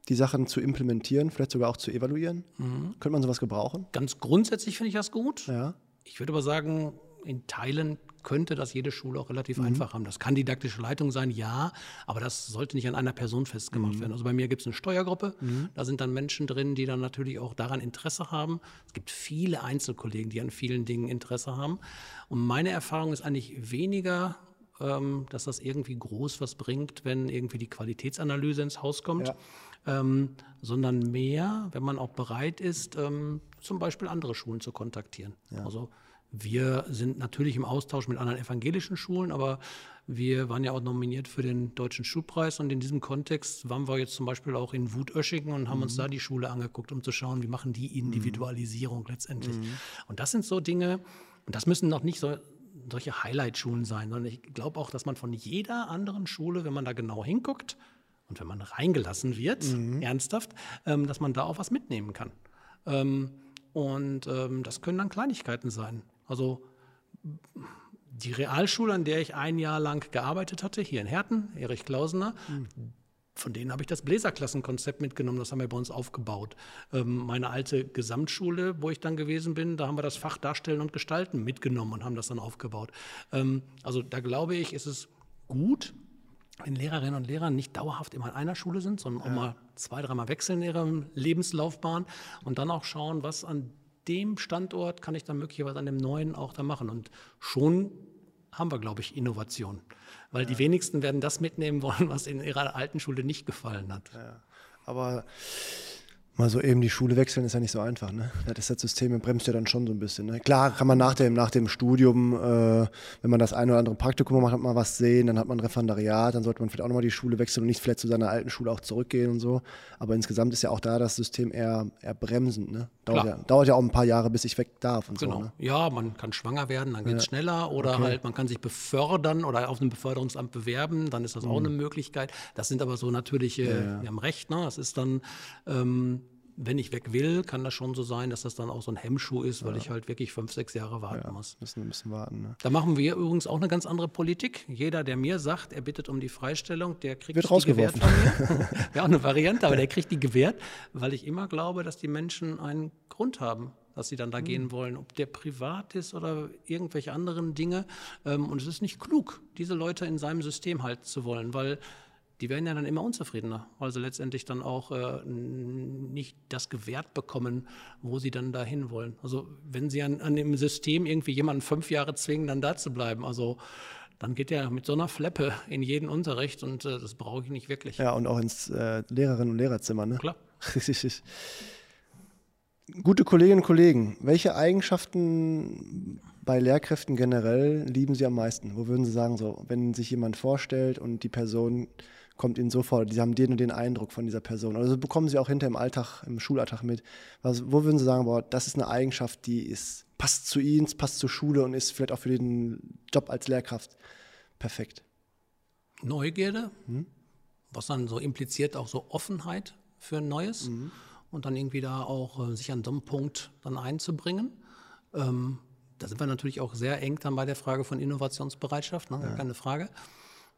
die Sachen zu implementieren, vielleicht sogar auch zu evaluieren? Mhm. Könnte man sowas gebrauchen? Ganz grundsätzlich finde ich das gut. Ja. Ich würde aber sagen, in Teilen könnte das jede Schule auch relativ mhm. einfach haben. Das kann didaktische Leitung sein, ja, aber das sollte nicht an einer Person festgemacht mhm. werden. Also bei mir gibt es eine Steuergruppe, mhm. da sind dann Menschen drin, die dann natürlich auch daran Interesse haben. Es gibt viele Einzelkollegen, die an vielen Dingen Interesse haben. Und meine Erfahrung ist eigentlich weniger, ähm, dass das irgendwie groß was bringt, wenn irgendwie die Qualitätsanalyse ins Haus kommt. Ja. Ähm, sondern mehr, wenn man auch bereit ist, ähm, zum Beispiel andere Schulen zu kontaktieren. Ja. Also wir sind natürlich im Austausch mit anderen evangelischen Schulen, aber wir waren ja auch nominiert für den Deutschen Schulpreis und in diesem Kontext waren wir jetzt zum Beispiel auch in Wutöschingen und haben mhm. uns da die Schule angeguckt, um zu schauen, wie machen die Individualisierung mhm. letztendlich. Mhm. Und das sind so Dinge, und das müssen noch nicht so solche Highlight-Schulen sein, sondern ich glaube auch, dass man von jeder anderen Schule, wenn man da genau hinguckt und wenn man reingelassen wird, mhm. ernsthaft, ähm, dass man da auch was mitnehmen kann. Ähm, und ähm, das können dann Kleinigkeiten sein. Also die Realschule, an der ich ein Jahr lang gearbeitet hatte, hier in Herten, Erich Klausener, mhm. von denen habe ich das Bläserklassenkonzept mitgenommen, das haben wir bei uns aufgebaut. Ähm, meine alte Gesamtschule, wo ich dann gewesen bin, da haben wir das Fach Darstellen und Gestalten mitgenommen und haben das dann aufgebaut. Ähm, also da glaube ich, ist es gut, wenn Lehrerinnen und Lehrer nicht dauerhaft immer in einer Schule sind, sondern ja. auch mal zwei, dreimal wechseln in ihrer Lebenslaufbahn und dann auch schauen, was an dem Standort kann ich dann möglicherweise an dem neuen auch da machen. Und schon haben wir, glaube ich, Innovation. Weil ja. die wenigsten werden das mitnehmen wollen, was in ihrer alten Schule nicht gefallen hat. Ja. Aber Mal so eben die Schule wechseln ist ja nicht so einfach, ne? Das System bremst ja dann schon so ein bisschen. Ne? Klar kann man nach dem, nach dem Studium, äh, wenn man das eine oder andere Praktikum macht, hat man was sehen, dann hat man ein Referendariat, dann sollte man vielleicht auch nochmal die Schule wechseln und nicht vielleicht zu seiner alten Schule auch zurückgehen und so. Aber insgesamt ist ja auch da das System eher, eher bremsend, ne? Dauert ja, dauert, ja, auch ein paar Jahre, bis ich weg darf und genau. so. Ne? Ja, man kann schwanger werden, dann geht es ja. schneller oder okay. halt man kann sich befördern oder auf einem Beförderungsamt bewerben, dann ist das mhm. auch eine Möglichkeit. Das sind aber so natürliche, ja, wir haben recht, ne? Das ist dann ähm, wenn ich weg will, kann das schon so sein, dass das dann auch so ein Hemmschuh ist, weil ja. ich halt wirklich fünf, sechs Jahre warten ja, muss. Müssen ein bisschen warten. Ne? Da machen wir übrigens auch eine ganz andere Politik. Jeder, der mir sagt, er bittet um die Freistellung, der kriegt Wird die gewährt von mir. Wäre auch eine Variante, aber der kriegt die gewährt, weil ich immer glaube, dass die Menschen einen Grund haben dass sie dann da mhm. gehen wollen, ob der privat ist oder irgendwelche anderen Dinge. Ähm, und es ist nicht klug, diese Leute in seinem System halten zu wollen, weil die werden ja dann immer unzufriedener, weil sie letztendlich dann auch äh, nicht das gewährt bekommen, wo sie dann dahin wollen. Also wenn sie an, an dem System irgendwie jemanden fünf Jahre zwingen, dann da zu bleiben, also dann geht er mit so einer Fleppe in jeden Unterricht und äh, das brauche ich nicht wirklich. Ja, und auch ins äh, Lehrerinnen- und Lehrerzimmer, ne? Klar. Gute Kolleginnen und Kollegen, welche Eigenschaften bei Lehrkräften generell lieben Sie am meisten? Wo würden Sie sagen, so, wenn sich jemand vorstellt und die Person kommt ihnen sofort, sie haben den und den Eindruck von dieser Person. Also bekommen sie auch hinter im Alltag, im Schulalltag mit. Was, wo würden Sie sagen, boah, das ist eine Eigenschaft, die ist, passt zu Ihnen, passt zur Schule und ist vielleicht auch für den Job als Lehrkraft perfekt? Neugierde, hm? was dann so impliziert auch so Offenheit für Neues mhm. und dann irgendwie da auch äh, sich an so einem Punkt dann einzubringen. Ähm, da sind wir natürlich auch sehr eng dann bei der Frage von Innovationsbereitschaft, ne? ja. keine Frage.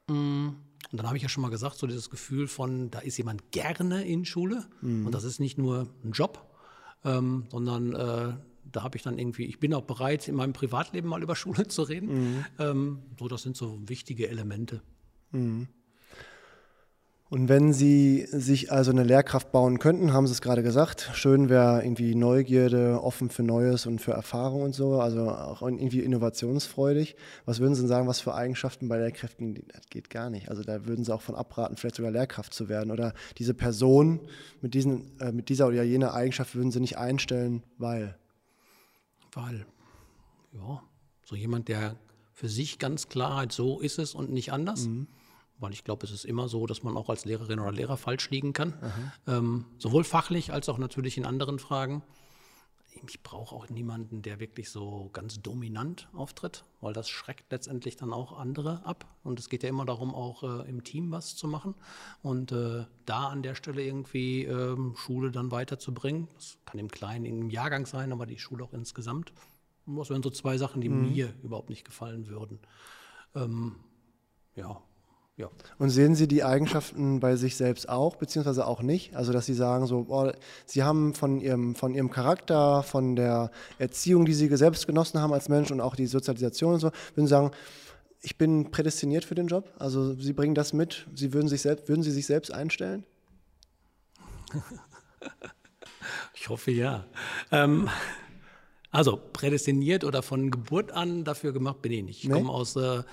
Mhm. Und dann habe ich ja schon mal gesagt, so dieses Gefühl von, da ist jemand gerne in Schule mhm. und das ist nicht nur ein Job, ähm, sondern äh, da habe ich dann irgendwie, ich bin auch bereit, in meinem Privatleben mal über Schule zu reden. Mhm. Ähm, so, das sind so wichtige Elemente. Mhm. Und wenn Sie sich also eine Lehrkraft bauen könnten, haben Sie es gerade gesagt, schön wäre irgendwie Neugierde, offen für Neues und für Erfahrung und so, also auch irgendwie innovationsfreudig. Was würden Sie denn sagen, was für Eigenschaften bei Lehrkräften, das geht gar nicht. Also da würden Sie auch von abraten, vielleicht sogar Lehrkraft zu werden. Oder diese Person mit, diesen, äh, mit dieser oder jener Eigenschaft würden Sie nicht einstellen, weil? Weil, ja, so jemand, der für sich ganz klar halt so ist es und nicht anders. Mhm weil ich glaube, es ist immer so, dass man auch als Lehrerin oder Lehrer falsch liegen kann, ähm, sowohl fachlich als auch natürlich in anderen Fragen. Ich brauche auch niemanden, der wirklich so ganz dominant auftritt, weil das schreckt letztendlich dann auch andere ab. Und es geht ja immer darum, auch äh, im Team was zu machen und äh, da an der Stelle irgendwie ähm, Schule dann weiterzubringen. Das kann im Kleinen, im Jahrgang sein, aber die Schule auch insgesamt. Das wären so zwei Sachen, die mhm. mir überhaupt nicht gefallen würden. Ähm, ja, ja. Und sehen Sie die Eigenschaften bei sich selbst auch, beziehungsweise auch nicht? Also, dass Sie sagen, so, oh, Sie haben von Ihrem, von Ihrem Charakter, von der Erziehung, die Sie selbst genossen haben als Mensch und auch die Sozialisation und so, würden Sie sagen, ich bin prädestiniert für den Job? Also, Sie bringen das mit, Sie würden, sich selbst, würden Sie sich selbst einstellen? ich hoffe ja. Ähm, also, prädestiniert oder von Geburt an dafür gemacht bin ich nicht. Ich nee? komme aus. Äh,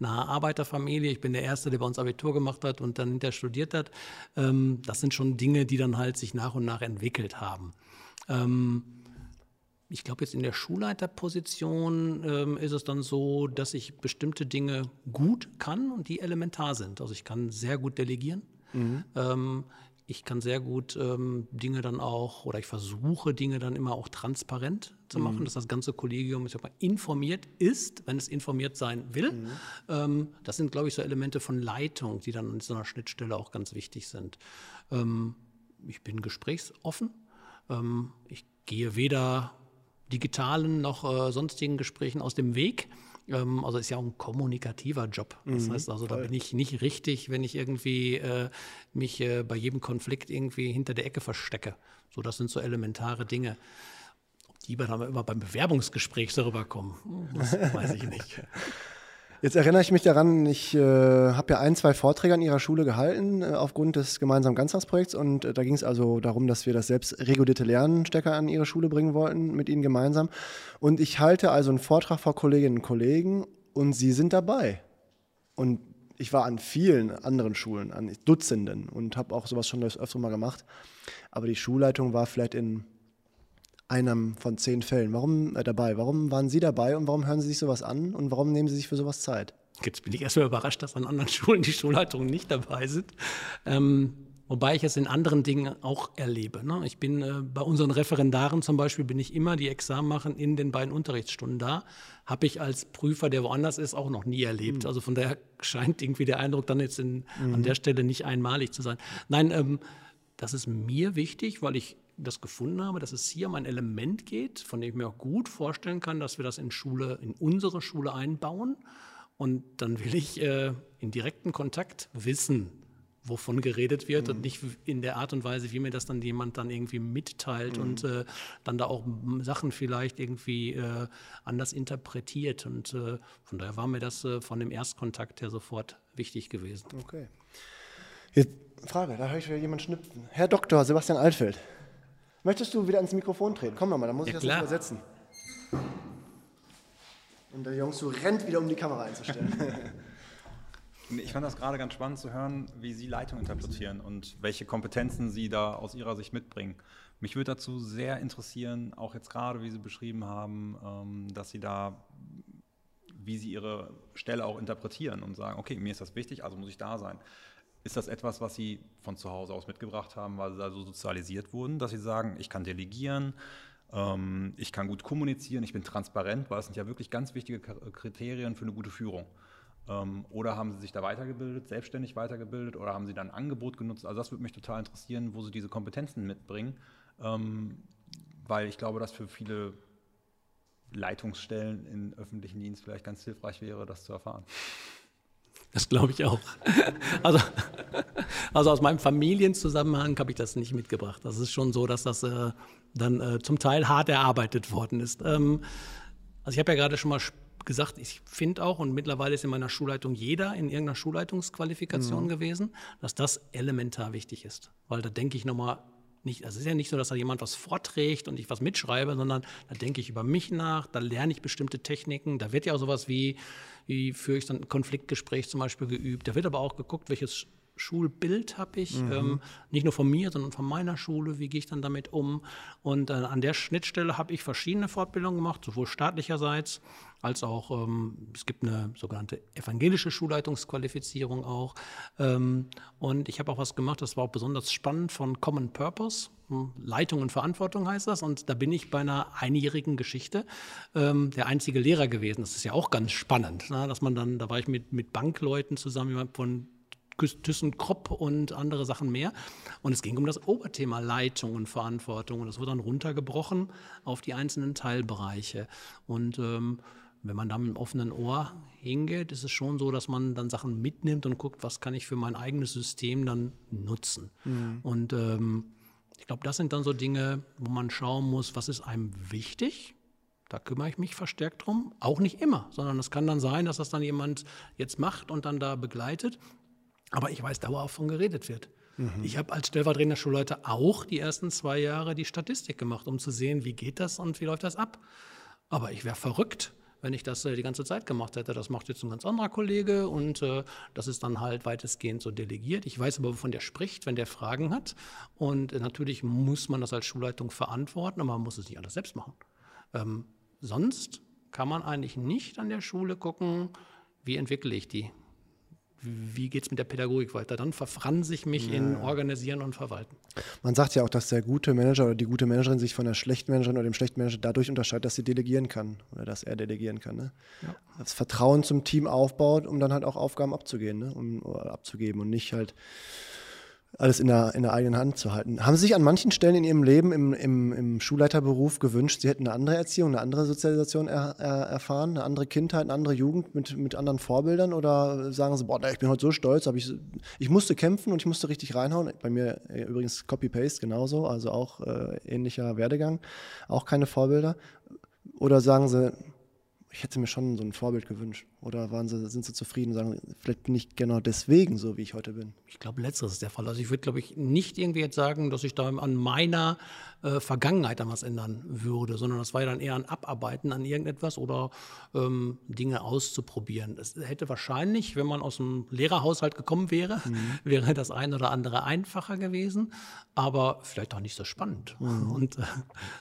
einer Arbeiterfamilie. Ich bin der Erste, der bei uns Abitur gemacht hat und dann hinterher studiert hat. Ähm, das sind schon Dinge, die dann halt sich nach und nach entwickelt haben. Ähm, ich glaube, jetzt in der Schulleiterposition ähm, ist es dann so, dass ich bestimmte Dinge gut kann und die elementar sind. Also ich kann sehr gut delegieren. Mhm. Ich kann sehr gut ähm, Dinge dann auch, oder ich versuche Dinge dann immer auch transparent zu machen, mhm. dass das ganze Kollegium mal, informiert ist, wenn es informiert sein will. Mhm. Ähm, das sind, glaube ich, so Elemente von Leitung, die dann an so einer Schnittstelle auch ganz wichtig sind. Ähm, ich bin gesprächsoffen. Ähm, ich gehe weder digitalen noch äh, sonstigen Gesprächen aus dem Weg. Ähm, also ist ja auch ein kommunikativer Job. Das mhm, heißt also, da bin ich nicht richtig, wenn ich irgendwie äh, mich äh, bei jedem Konflikt irgendwie hinter der Ecke verstecke. So, das sind so elementare Dinge. Ob die dann immer beim Bewerbungsgespräch darüber kommen, das weiß ich nicht. Jetzt erinnere ich mich daran, ich äh, habe ja ein, zwei Vorträge an Ihrer Schule gehalten äh, aufgrund des gemeinsamen Ganztagsprojekts und äh, da ging es also darum, dass wir das selbst regulierte Lernen stärker an Ihre Schule bringen wollten mit Ihnen gemeinsam. Und ich halte also einen Vortrag vor Kolleginnen und Kollegen und Sie sind dabei. Und ich war an vielen anderen Schulen, an Dutzenden und habe auch sowas schon öfter mal gemacht. Aber die Schulleitung war vielleicht in einem von zehn Fällen. Warum äh, dabei? Warum waren Sie dabei und warum hören Sie sich sowas an und warum nehmen Sie sich für sowas Zeit? Jetzt bin ich erstmal überrascht, dass an anderen Schulen die Schulleitungen nicht dabei sind. Ähm, wobei ich es in anderen Dingen auch erlebe. Ne? Ich bin äh, bei unseren Referendaren zum Beispiel, bin ich immer die Examen machen in den beiden Unterrichtsstunden da. Habe ich als Prüfer, der woanders ist, auch noch nie erlebt. Mhm. Also von daher scheint irgendwie der Eindruck dann jetzt in, mhm. an der Stelle nicht einmalig zu sein. Nein, ähm, das ist mir wichtig, weil ich das gefunden habe, dass es hier um ein Element geht, von dem ich mir auch gut vorstellen kann, dass wir das in Schule, in unsere Schule einbauen. Und dann will ich äh, in direkten Kontakt wissen, wovon geredet wird mhm. und nicht in der Art und Weise, wie mir das dann jemand dann irgendwie mitteilt mhm. und äh, dann da auch Sachen vielleicht irgendwie äh, anders interpretiert. Und äh, von daher war mir das äh, von dem Erstkontakt her sofort wichtig gewesen. Okay. Jetzt, Frage, da habe ich wieder jemanden schnipsen. Herr Dr. Sebastian Altfeld. Möchtest du wieder ins Mikrofon treten? Komm nochmal, dann muss ja, ich das klar. übersetzen. Und der Jungs, du rennt wieder, um die Kamera einzustellen. Ich fand das gerade ganz spannend zu hören, wie Sie Leitung interpretieren und welche Kompetenzen Sie da aus Ihrer Sicht mitbringen. Mich würde dazu sehr interessieren, auch jetzt gerade, wie Sie beschrieben haben, ähm, dass Sie da, wie Sie Ihre Stelle auch interpretieren und sagen, okay, mir ist das wichtig, also muss ich da sein. Ist das etwas, was Sie von zu Hause aus mitgebracht haben, weil Sie da so sozialisiert wurden, dass Sie sagen, ich kann delegieren, ähm, ich kann gut kommunizieren, ich bin transparent, weil das sind ja wirklich ganz wichtige Kriterien für eine gute Führung. Ähm, oder haben Sie sich da weitergebildet, selbstständig weitergebildet oder haben Sie dann ein Angebot genutzt? Also das würde mich total interessieren, wo Sie diese Kompetenzen mitbringen, ähm, weil ich glaube, dass für viele Leitungsstellen im öffentlichen Dienst vielleicht ganz hilfreich wäre, das zu erfahren. Das glaube ich auch. Also, also aus meinem Familienzusammenhang habe ich das nicht mitgebracht. Das ist schon so, dass das äh, dann äh, zum Teil hart erarbeitet worden ist. Ähm, also ich habe ja gerade schon mal gesagt, ich finde auch, und mittlerweile ist in meiner Schulleitung jeder in irgendeiner Schulleitungsqualifikation mhm. gewesen, dass das elementar wichtig ist. Weil da denke ich nochmal nicht, also es ist ja nicht so, dass da jemand was vorträgt und ich was mitschreibe, sondern da denke ich über mich nach, da lerne ich bestimmte Techniken, da wird ja auch sowas wie, wie führe ich dann ein Konfliktgespräch zum Beispiel geübt. Da wird aber auch geguckt, welches Schulbild habe ich, mhm. ähm, nicht nur von mir, sondern von meiner Schule, wie gehe ich dann damit um. Und äh, an der Schnittstelle habe ich verschiedene Fortbildungen gemacht, sowohl staatlicherseits als auch, ähm, es gibt eine sogenannte evangelische Schulleitungsqualifizierung auch. Ähm, und ich habe auch was gemacht, das war auch besonders spannend von Common Purpose. Hm, Leitung und Verantwortung heißt das. Und da bin ich bei einer einjährigen Geschichte ähm, der einzige Lehrer gewesen. Das ist ja auch ganz spannend, ne? dass man dann, da war ich mit, mit Bankleuten zusammen, von ThyssenKrupp und andere Sachen mehr. Und es ging um das Oberthema Leitung und Verantwortung. Und das wurde dann runtergebrochen auf die einzelnen Teilbereiche. Und ähm, wenn man da mit einem offenen Ohr hingeht, ist es schon so, dass man dann Sachen mitnimmt und guckt, was kann ich für mein eigenes System dann nutzen. Mhm. Und ähm, ich glaube, das sind dann so Dinge, wo man schauen muss, was ist einem wichtig. Da kümmere ich mich verstärkt drum. Auch nicht immer, sondern es kann dann sein, dass das dann jemand jetzt macht und dann da begleitet. Aber ich weiß dauerhaft von geredet wird. Mhm. Ich habe als stellvertretender Schulleiter auch die ersten zwei Jahre die Statistik gemacht, um zu sehen, wie geht das und wie läuft das ab. Aber ich wäre verrückt, wenn ich das äh, die ganze Zeit gemacht hätte. Das macht jetzt ein ganz anderer Kollege und äh, das ist dann halt weitestgehend so delegiert. Ich weiß aber, wovon der spricht, wenn der Fragen hat. Und natürlich muss man das als Schulleitung verantworten, aber man muss es nicht alles selbst machen. Ähm, sonst kann man eigentlich nicht an der Schule gucken, wie entwickle ich die wie geht es mit der Pädagogik weiter? Dann verfranse ich mich ja. in Organisieren und Verwalten. Man sagt ja auch, dass der gute Manager oder die gute Managerin sich von der schlechten Managerin oder dem schlechten Manager dadurch unterscheidet, dass sie delegieren kann oder dass er delegieren kann. Ne? Ja. Das Vertrauen zum Team aufbaut, um dann halt auch Aufgaben abzugehen, ne? um, abzugeben und nicht halt alles in der, in der eigenen Hand zu halten. Haben Sie sich an manchen Stellen in Ihrem Leben im, im, im Schulleiterberuf gewünscht, Sie hätten eine andere Erziehung, eine andere Sozialisation er, er, erfahren, eine andere Kindheit, eine andere Jugend mit, mit anderen Vorbildern? Oder sagen Sie, boah, ich bin heute so stolz, ich, ich musste kämpfen und ich musste richtig reinhauen? Bei mir äh, übrigens Copy-Paste genauso, also auch äh, ähnlicher Werdegang, auch keine Vorbilder. Oder sagen Sie, ich hätte mir schon so ein Vorbild gewünscht. Oder waren sie, sind sie zufrieden und sagen, vielleicht bin ich genau deswegen so, wie ich heute bin? Ich glaube, letzteres ist der Fall. Also ich würde, glaube ich, nicht irgendwie jetzt sagen, dass ich da an meiner äh, Vergangenheit dann was ändern würde, sondern das war ja dann eher ein Abarbeiten an irgendetwas oder ähm, Dinge auszuprobieren. Es hätte wahrscheinlich, wenn man aus einem Lehrerhaushalt gekommen wäre, mhm. wäre das ein oder andere einfacher gewesen, aber vielleicht auch nicht so spannend mhm. und äh,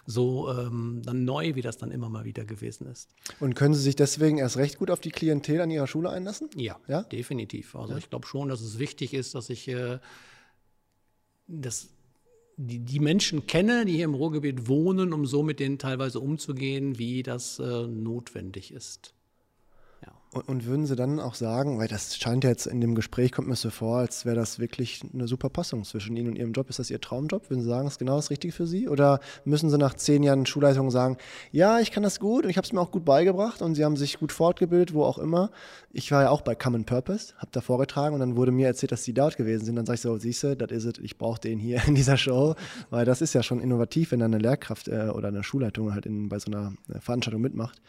so ähm, dann neu, wie das dann immer mal wieder gewesen ist. Und können Sie sich deswegen erst recht gut auf die Klientel an Ihrer Schule einlassen? Ja, ja? definitiv. Also ja. ich glaube schon, dass es wichtig ist, dass ich äh, das die, die Menschen kenne, die hier im Ruhrgebiet wohnen, um so mit denen teilweise umzugehen, wie das äh, notwendig ist. Und, und, würden Sie dann auch sagen, weil das scheint jetzt in dem Gespräch, kommt mir so vor, als wäre das wirklich eine super Passung zwischen Ihnen und Ihrem Job. Ist das Ihr Traumjob? Würden Sie sagen, ist genau das Richtige für Sie? Oder müssen Sie nach zehn Jahren Schulleitung sagen, ja, ich kann das gut und ich habe es mir auch gut beigebracht und Sie haben sich gut fortgebildet, wo auch immer. Ich war ja auch bei Common Purpose, habe da vorgetragen und dann wurde mir erzählt, dass Sie dort gewesen sind. Dann sage ich so, siehst du, das ist es, ich brauche den hier in dieser Show, weil das ist ja schon innovativ, wenn da eine Lehrkraft äh, oder eine Schulleitung halt in, bei so einer äh, Veranstaltung mitmacht.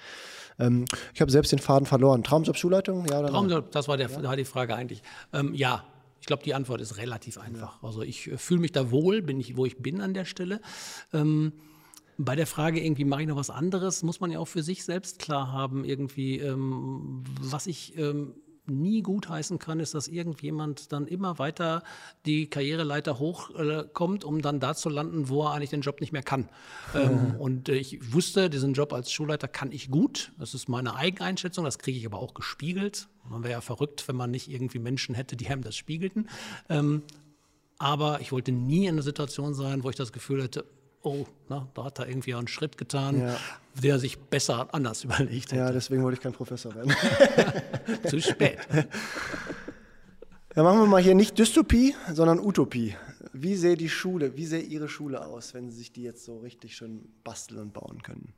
Ähm, ich habe selbst den Faden verloren. Traumjob Schulleitung? Ja oder Traumjob, das war, der, ja? war die Frage eigentlich. Ähm, ja, ich glaube, die Antwort ist relativ einfach. Ja. Also ich äh, fühle mich da wohl, bin ich, wo ich bin an der Stelle. Ähm, bei der Frage, irgendwie mache ich noch was anderes, muss man ja auch für sich selbst klar haben, irgendwie, ähm, was ich ähm, nie gutheißen kann, ist, dass irgendjemand dann immer weiter die Karriereleiter hochkommt, äh, um dann da zu landen, wo er eigentlich den Job nicht mehr kann. Ähm, und äh, ich wusste, diesen Job als Schulleiter kann ich gut. Das ist meine Eigeneinschätzung, das kriege ich aber auch gespiegelt. Man wäre ja verrückt, wenn man nicht irgendwie Menschen hätte, die einem das spiegelten. Ähm, aber ich wollte nie in einer Situation sein, wo ich das Gefühl hätte, oh, na, da hat er irgendwie einen Schritt getan, ja. der sich besser anders überlegt hätte. Ja, deswegen wollte ich kein Professor werden. Zu spät. Ja, machen wir mal hier nicht Dystopie, sondern Utopie. Wie sähe die Schule, wie sähe Ihre Schule aus, wenn Sie sich die jetzt so richtig schön basteln und bauen können?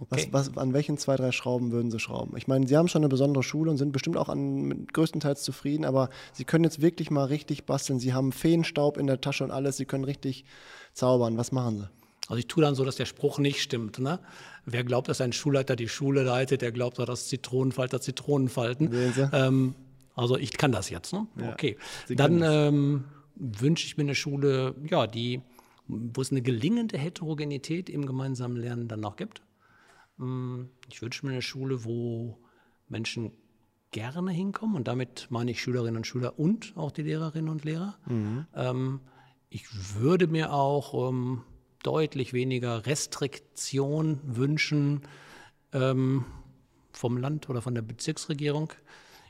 Okay. Was, was, an welchen zwei, drei Schrauben würden Sie schrauben? Ich meine, Sie haben schon eine besondere Schule und sind bestimmt auch an, größtenteils zufrieden, aber Sie können jetzt wirklich mal richtig basteln. Sie haben Feenstaub in der Tasche und alles. Sie können richtig zaubern. Was machen Sie? Also ich tue dann so, dass der Spruch nicht stimmt. Ne? Wer glaubt, dass ein Schulleiter die Schule leitet, der glaubt, dass Zitronenfalter Zitronen falten. Ähm, also ich kann das jetzt. Ne? Ja, okay. Dann ähm, wünsche ich mir eine Schule, ja, die, wo es eine gelingende Heterogenität im gemeinsamen Lernen dann noch gibt. Mm, ich wünsche mir eine Schule, wo Menschen gerne hinkommen und damit meine ich Schülerinnen und Schüler und auch die Lehrerinnen und Lehrer. Mhm. Ähm, ich würde mir auch ähm, deutlich weniger Restriktion wünschen ähm, vom Land oder von der Bezirksregierung.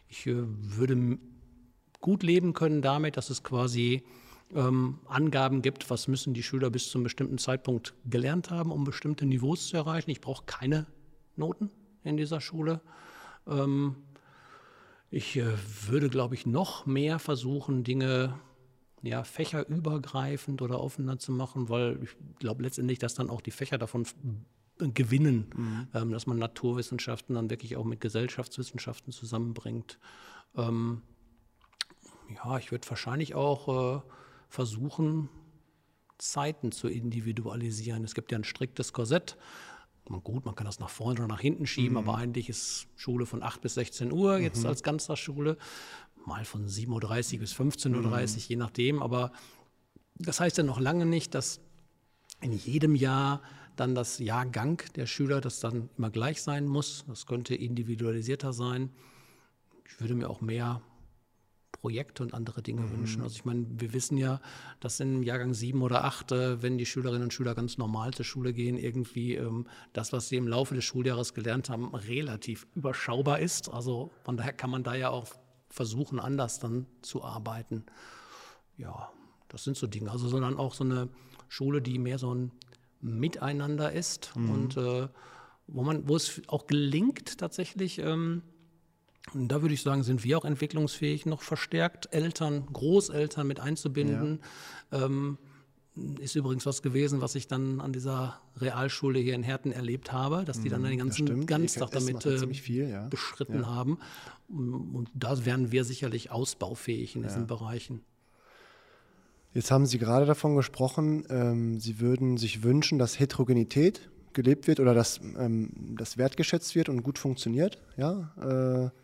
Ich äh, würde gut leben können damit, dass es quasi ähm, Angaben gibt, was müssen die Schüler bis zu einem bestimmten Zeitpunkt gelernt haben, um bestimmte Niveaus zu erreichen. Ich brauche keine Noten in dieser Schule. Ähm, ich äh, würde, glaube ich, noch mehr versuchen, Dinge ja, fächerübergreifend oder offener zu machen, weil ich glaube letztendlich, dass dann auch die Fächer davon gewinnen, mhm. ähm, dass man Naturwissenschaften dann wirklich auch mit Gesellschaftswissenschaften zusammenbringt. Ähm, ja, ich würde wahrscheinlich auch äh, versuchen, Zeiten zu individualisieren. Es gibt ja ein striktes Korsett. Man, gut, man kann das nach vorne oder nach hinten schieben, mhm. aber eigentlich ist Schule von 8 bis 16 Uhr jetzt mhm. als Ganztagsschule mal von 7.30 Uhr bis 15.30 Uhr, mhm. je nachdem. Aber das heißt ja noch lange nicht, dass in jedem Jahr dann das Jahrgang der Schüler, das dann immer gleich sein muss. Das könnte individualisierter sein. Ich würde mir auch mehr Projekte und andere Dinge mhm. wünschen. Also ich meine, wir wissen ja, dass in Jahrgang sieben oder acht, äh, wenn die Schülerinnen und Schüler ganz normal zur Schule gehen, irgendwie ähm, das, was sie im Laufe des Schuljahres gelernt haben, relativ überschaubar ist. Also von daher kann man da ja auch versuchen, anders dann zu arbeiten. Ja, das sind so Dinge. Also, sondern auch so eine Schule, die mehr so ein Miteinander ist mhm. und äh, wo man, wo es auch gelingt, tatsächlich, ähm, und da würde ich sagen, sind wir auch entwicklungsfähig, noch verstärkt Eltern, Großeltern mit einzubinden. Ja. Ähm, ist übrigens was gewesen, was ich dann an dieser Realschule hier in Herten erlebt habe, dass die dann mhm, den ganzen Ganztag damit äh, viel, ja. beschritten ja. haben. Und da wären wir sicherlich ausbaufähig in diesen Bereichen. Jetzt haben Sie gerade davon gesprochen, ähm, Sie würden sich wünschen, dass Heterogenität gelebt wird oder dass ähm, das wertgeschätzt wird und gut funktioniert, ja, äh,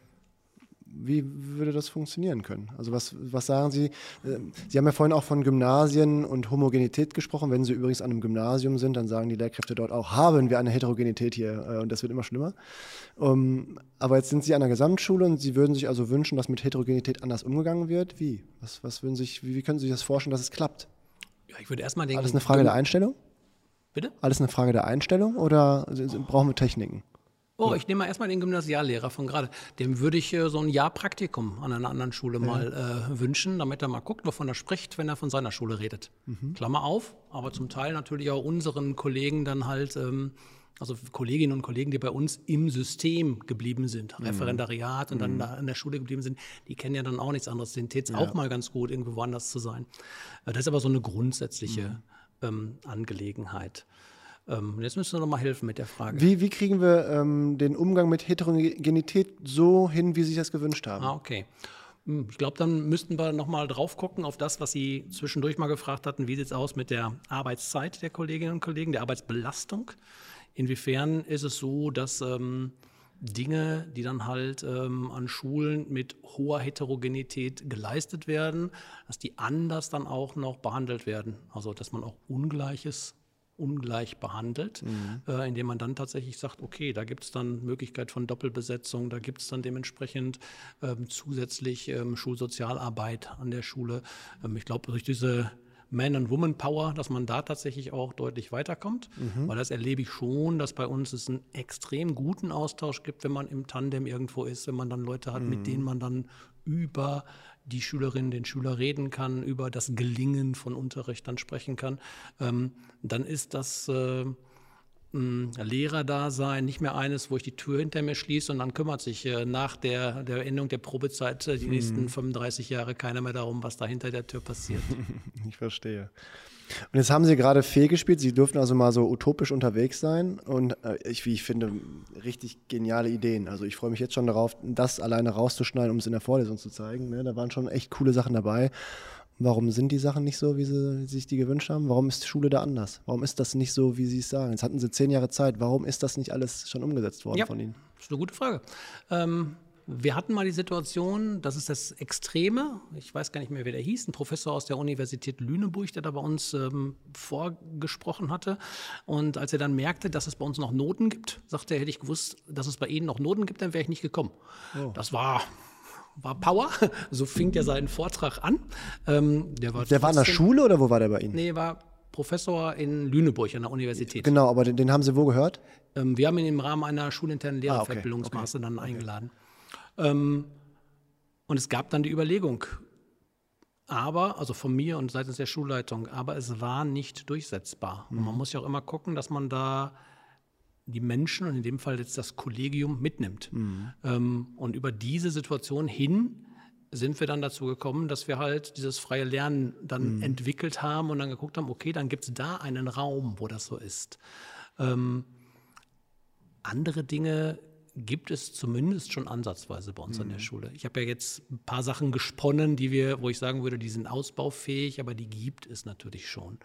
wie würde das funktionieren können? Also was, was sagen Sie? Äh, Sie haben ja vorhin auch von Gymnasien und Homogenität gesprochen. Wenn Sie übrigens an einem Gymnasium sind, dann sagen die Lehrkräfte dort auch, haben wir eine Heterogenität hier äh, und das wird immer schlimmer. Um, aber jetzt sind Sie an der Gesamtschule und Sie würden sich also wünschen, dass mit Heterogenität anders umgegangen wird. Wie? Was, was würden sich, wie, wie können Sie sich das vorstellen, dass es klappt? Ja, ich würde erstmal denken. Alles eine Frage der Einstellung? Bitte? Alles eine Frage der Einstellung oder brauchen wir Techniken? Oh, ich nehme mal erstmal den Gymnasiallehrer von gerade. Dem würde ich äh, so ein Jahr Praktikum an einer anderen Schule mal äh, wünschen, damit er mal guckt, wovon er spricht, wenn er von seiner Schule redet. Mhm. Klammer auf, aber zum Teil natürlich auch unseren Kollegen dann halt, ähm, also Kolleginnen und Kollegen, die bei uns im System geblieben sind, mhm. Referendariat und mhm. dann da in der Schule geblieben sind, die kennen ja dann auch nichts anderes. Den täte es ja. auch mal ganz gut, irgendwo woanders zu sein. Äh, das ist aber so eine grundsätzliche mhm. ähm, Angelegenheit. Ähm, jetzt müssen wir noch mal helfen mit der Frage. Wie, wie kriegen wir ähm, den Umgang mit Heterogenität so hin, wie Sie sich das gewünscht haben? Ah, okay. Hm, ich glaube, dann müssten wir noch mal drauf gucken auf das, was Sie zwischendurch mal gefragt hatten. Wie sieht es aus mit der Arbeitszeit der Kolleginnen und Kollegen, der Arbeitsbelastung? Inwiefern ist es so, dass ähm, Dinge, die dann halt ähm, an Schulen mit hoher Heterogenität geleistet werden, dass die anders dann auch noch behandelt werden. Also dass man auch Ungleiches ungleich behandelt, mhm. äh, indem man dann tatsächlich sagt, okay, da gibt es dann Möglichkeit von Doppelbesetzung, da gibt es dann dementsprechend ähm, zusätzlich ähm, Schulsozialarbeit an der Schule. Ähm, ich glaube, durch diese Man- and Woman-Power, dass man da tatsächlich auch deutlich weiterkommt, mhm. weil das erlebe ich schon, dass bei uns es einen extrem guten Austausch gibt, wenn man im Tandem irgendwo ist, wenn man dann Leute hat, mhm. mit denen man dann über die Schülerin, den Schüler reden kann, über das Gelingen von Unterricht dann sprechen kann, ähm, dann ist das äh, Lehrerdasein nicht mehr eines, wo ich die Tür hinter mir schließe und dann kümmert sich äh, nach der, der Endung der Probezeit äh, die hm. nächsten 35 Jahre keiner mehr darum, was da hinter der Tür passiert. ich verstehe. Und jetzt haben Sie gerade Fee gespielt. Sie dürfen also mal so utopisch unterwegs sein. Und äh, ich, wie ich finde, richtig geniale Ideen. Also ich freue mich jetzt schon darauf, das alleine rauszuschneiden, um es in der Vorlesung zu zeigen. Ne? Da waren schon echt coole Sachen dabei. Warum sind die Sachen nicht so, wie sie, sich die gewünscht haben? Warum ist Schule da anders? Warum ist das nicht so, wie Sie es sagen? Jetzt hatten Sie zehn Jahre Zeit. Warum ist das nicht alles schon umgesetzt worden ja, von Ihnen? Das ist eine gute Frage. Ähm, wir hatten mal die Situation, das ist das Extreme, ich weiß gar nicht mehr, wer der hieß, ein Professor aus der Universität Lüneburg, der da bei uns ähm, vorgesprochen hatte. Und als er dann merkte, dass es bei uns noch Noten gibt, sagte er, hätte ich gewusst, dass es bei Ihnen noch Noten gibt, dann wäre ich nicht gekommen. Oh. Das war war Power. So fing er seinen Vortrag an. Ähm, der war, der war an der Schule oder wo war der bei Ihnen? Nee, war Professor in Lüneburg an der Universität. Genau, aber den, den haben Sie wo gehört? Ähm, wir haben ihn im Rahmen einer schulinternen Lehrerfortbildungsmaße ah, okay. okay. dann eingeladen. Ähm, und es gab dann die Überlegung, aber, also von mir und seitens der Schulleitung, aber es war nicht durchsetzbar. Mhm. Und man mhm. muss ja auch immer gucken, dass man da die Menschen und in dem Fall jetzt das Kollegium mitnimmt. Mhm. Ähm, und über diese Situation hin sind wir dann dazu gekommen, dass wir halt dieses freie Lernen dann mhm. entwickelt haben und dann geguckt haben, okay, dann gibt es da einen Raum, wo das so ist. Ähm, andere Dinge gibt es zumindest schon ansatzweise bei uns mhm. an der mhm. Schule. Ich habe ja jetzt ein paar Sachen gesponnen, die wir, wo ich sagen würde, die sind ausbaufähig, aber die gibt es natürlich schon.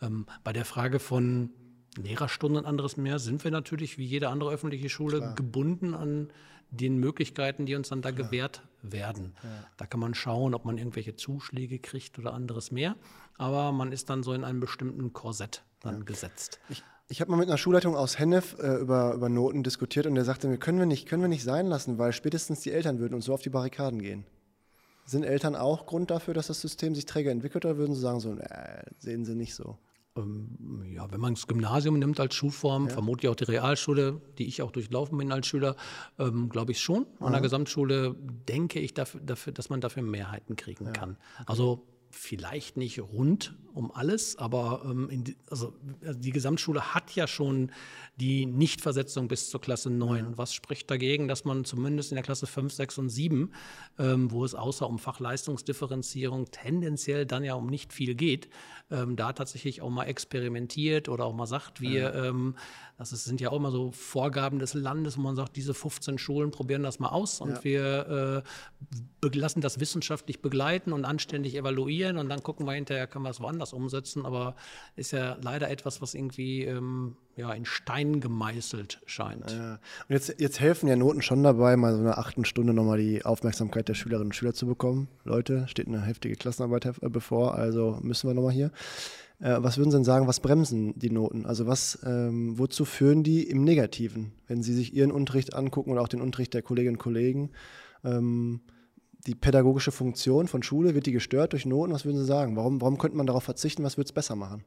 Ähm, bei der Frage von Lehrerstunden und anderes mehr sind wir natürlich wie jede andere öffentliche Schule Klar. gebunden an den Möglichkeiten, die uns dann da Klar. gewährt werden. Ja. Da kann man schauen, ob man irgendwelche Zuschläge kriegt oder anderes mehr. Aber man ist dann so in einem bestimmten Korsett dann ja. gesetzt. Ich ich habe mal mit einer Schulleitung aus Hennef äh, über, über Noten diskutiert und der sagte mir, können wir, nicht, können wir nicht sein lassen, weil spätestens die Eltern würden uns so auf die Barrikaden gehen. Sind Eltern auch Grund dafür, dass das System sich träger entwickelt oder würden sie sagen, so, äh, sehen sie nicht so? Ähm, ja, wenn man das Gymnasium nimmt als Schulform, ja. vermutlich auch die Realschule, die ich auch durchlaufen bin als Schüler, ähm, glaube ich schon. An der Gesamtschule denke ich, dafür, dafür, dass man dafür Mehrheiten kriegen ja. kann. Also vielleicht nicht rund um alles, aber ähm, die, also, also die Gesamtschule hat ja schon die Nichtversetzung bis zur Klasse 9. Ja. Was spricht dagegen, dass man zumindest in der Klasse 5, 6 und 7, ähm, wo es außer um Fachleistungsdifferenzierung tendenziell dann ja um nicht viel geht, ähm, da tatsächlich auch mal experimentiert oder auch mal sagt, wir, ähm, das ist, sind ja auch immer so Vorgaben des Landes, wo man sagt, diese 15 Schulen probieren das mal aus und ja. wir äh, lassen das wissenschaftlich begleiten und anständig evaluieren probieren und dann gucken wir hinterher, können wir es woanders umsetzen. Aber ist ja leider etwas, was irgendwie ähm, ja, in Stein gemeißelt scheint. Ja. Und jetzt, jetzt helfen ja Noten schon dabei, mal so eine achten Stunde nochmal die Aufmerksamkeit der Schülerinnen und Schüler zu bekommen. Leute, steht eine heftige Klassenarbeit äh, bevor, also müssen wir nochmal hier. Äh, was würden Sie denn sagen, was bremsen die Noten? Also was, ähm, wozu führen die im Negativen, wenn Sie sich Ihren Unterricht angucken oder auch den Unterricht der Kolleginnen und Kollegen? Ähm, die pädagogische Funktion von Schule, wird die gestört durch Noten? Was würden Sie sagen? Warum, warum könnte man darauf verzichten? Was würde es besser machen?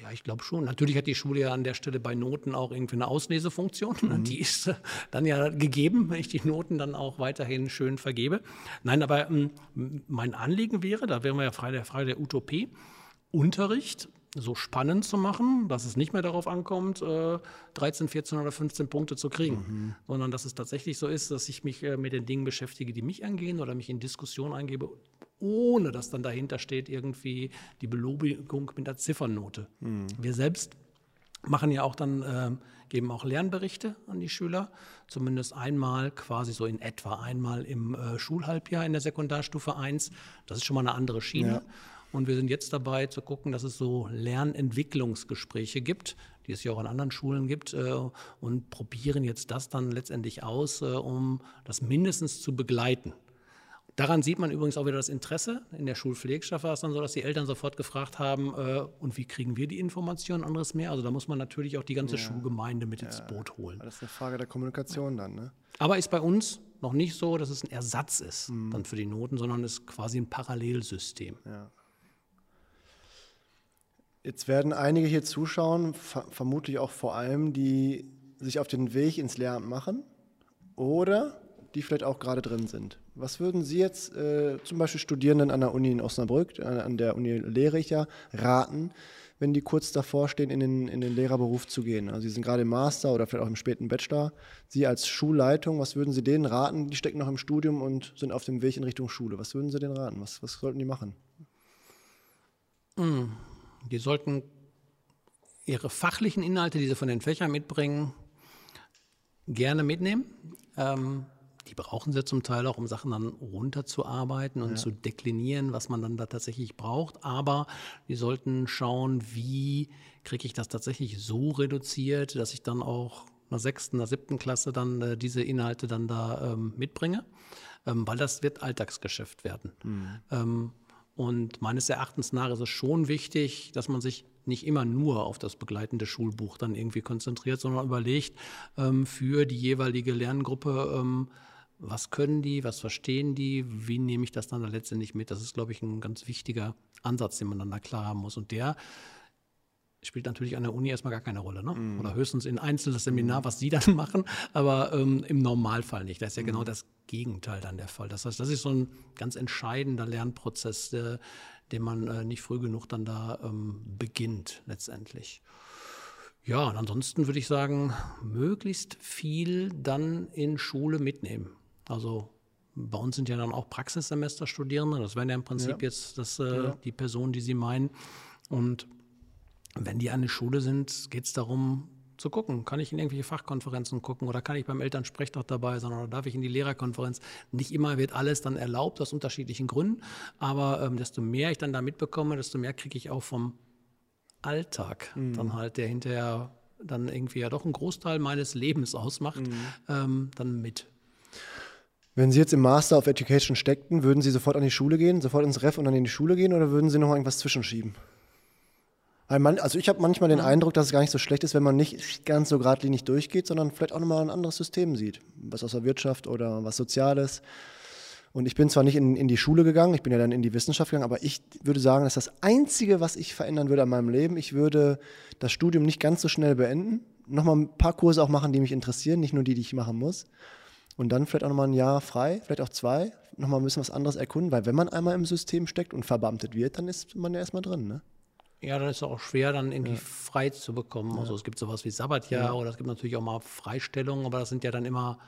Ja, ich glaube schon. Natürlich hat die Schule ja an der Stelle bei Noten auch irgendwie eine Auslesefunktion. Mhm. Die ist äh, dann ja gegeben, wenn ich die Noten dann auch weiterhin schön vergebe. Nein, aber ähm, mein Anliegen wäre, da wären wir ja frei der Frage der Utopie, Unterricht so spannend zu machen, dass es nicht mehr darauf ankommt, 13, äh, 14 oder 15 Punkte zu kriegen, mhm. sondern dass es tatsächlich so ist, dass ich mich äh, mit den Dingen beschäftige, die mich angehen oder mich in Diskussion eingebe, ohne dass dann dahinter steht irgendwie die Belobigung mit der Ziffernote. Mhm. Wir selbst machen ja auch dann, äh, geben auch Lernberichte an die Schüler, zumindest einmal, quasi so in etwa einmal im äh, Schulhalbjahr in der Sekundarstufe 1. Das ist schon mal eine andere Schiene. Ja. Und wir sind jetzt dabei zu gucken, dass es so Lernentwicklungsgespräche gibt, die es ja auch an anderen Schulen gibt, äh, und probieren jetzt das dann letztendlich aus, äh, um das mindestens zu begleiten. Daran sieht man übrigens auch wieder das Interesse. In der Schulpflegschaft war es dann so, dass die Eltern sofort gefragt haben, äh, und wie kriegen wir die Informationen anderes mehr? Also da muss man natürlich auch die ganze ja. Schulgemeinde mit ja. ins Boot holen. Das ist eine Frage der Kommunikation dann, ne? Aber ist bei uns noch nicht so, dass es ein Ersatz ist mhm. dann für die Noten, sondern ist quasi ein Parallelsystem. Ja. Jetzt werden einige hier zuschauen, ver vermutlich auch vor allem, die sich auf den Weg ins Lehramt machen oder die vielleicht auch gerade drin sind. Was würden Sie jetzt äh, zum Beispiel Studierenden an der Uni in Osnabrück, an, an der Uni lehre ich ja, raten, wenn die kurz davor stehen, in den, in den Lehrerberuf zu gehen? Also Sie sind gerade im Master oder vielleicht auch im späten Bachelor. Sie als Schulleitung, was würden Sie denen raten? Die stecken noch im Studium und sind auf dem Weg in Richtung Schule. Was würden Sie denen raten? Was, was sollten die machen? Mm. Die sollten ihre fachlichen Inhalte, die sie von den Fächern mitbringen, gerne mitnehmen. Ähm, die brauchen sie zum Teil auch, um Sachen dann runterzuarbeiten und ja. zu deklinieren, was man dann da tatsächlich braucht. Aber die sollten schauen, wie kriege ich das tatsächlich so reduziert, dass ich dann auch in der sechsten, der siebten Klasse dann äh, diese Inhalte dann da ähm, mitbringe. Ähm, weil das wird Alltagsgeschäft werden. Mhm. Und meines Erachtens nach ist es schon wichtig, dass man sich nicht immer nur auf das begleitende Schulbuch dann irgendwie konzentriert, sondern überlegt ähm, für die jeweilige Lerngruppe, ähm, was können die, was verstehen die, wie nehme ich das dann da letztendlich mit. Das ist, glaube ich, ein ganz wichtiger Ansatz, den man dann da klar haben muss. Und der spielt natürlich an der Uni erstmal gar keine Rolle. Ne? Mm. Oder höchstens in einzelnes Seminar, mhm. was sie dann machen, aber ähm, im Normalfall nicht. Das ist ja mm. genau das Gegenteil dann der Fall. Das heißt, das ist so ein ganz entscheidender Lernprozess, äh, den man äh, nicht früh genug dann da ähm, beginnt letztendlich. Ja, und ansonsten würde ich sagen, möglichst viel dann in Schule mitnehmen. Also bei uns sind ja dann auch Praxissemesterstudierende, das wären ja im Prinzip ja. jetzt das, äh, ja. die Personen, die Sie meinen. Und wenn die an der Schule sind, geht es darum zu gucken, kann ich in irgendwelche Fachkonferenzen gucken oder kann ich beim Elternsprechtag dabei sein oder darf ich in die Lehrerkonferenz. Nicht immer wird alles dann erlaubt aus unterschiedlichen Gründen, aber ähm, desto mehr ich dann da mitbekomme, desto mehr kriege ich auch vom Alltag mhm. dann halt, der hinterher dann irgendwie ja doch einen Großteil meines Lebens ausmacht, mhm. ähm, dann mit. Wenn Sie jetzt im Master of Education steckten, würden Sie sofort an die Schule gehen, sofort ins Ref und dann in die Schule gehen oder würden Sie noch irgendwas zwischenschieben? Also ich habe manchmal den. Eindruck, dass es gar nicht so schlecht ist, wenn man nicht ganz so geradlinig durchgeht, sondern vielleicht auch nochmal ein anderes System sieht. Was aus der Wirtschaft oder was Soziales. Und ich bin zwar nicht in, in die Schule gegangen, ich bin ja dann in die Wissenschaft gegangen, aber ich würde sagen, dass das Einzige, was ich verändern würde an meinem Leben, ich würde das Studium nicht ganz so schnell beenden, nochmal ein paar Kurse auch machen, die mich interessieren, nicht nur die, die ich machen muss. Und dann vielleicht auch nochmal ein Jahr frei, vielleicht auch zwei, nochmal ein bisschen was anderes erkunden, weil wenn man einmal im System steckt und verbeamtet wird, dann ist man ja erstmal drin. Ne? Ja, dann ist es auch schwer, dann irgendwie ja. frei zu bekommen. Ja. Also es gibt sowas wie Sabbatjahr ja. oder es gibt natürlich auch mal Freistellungen, aber das sind ja dann immer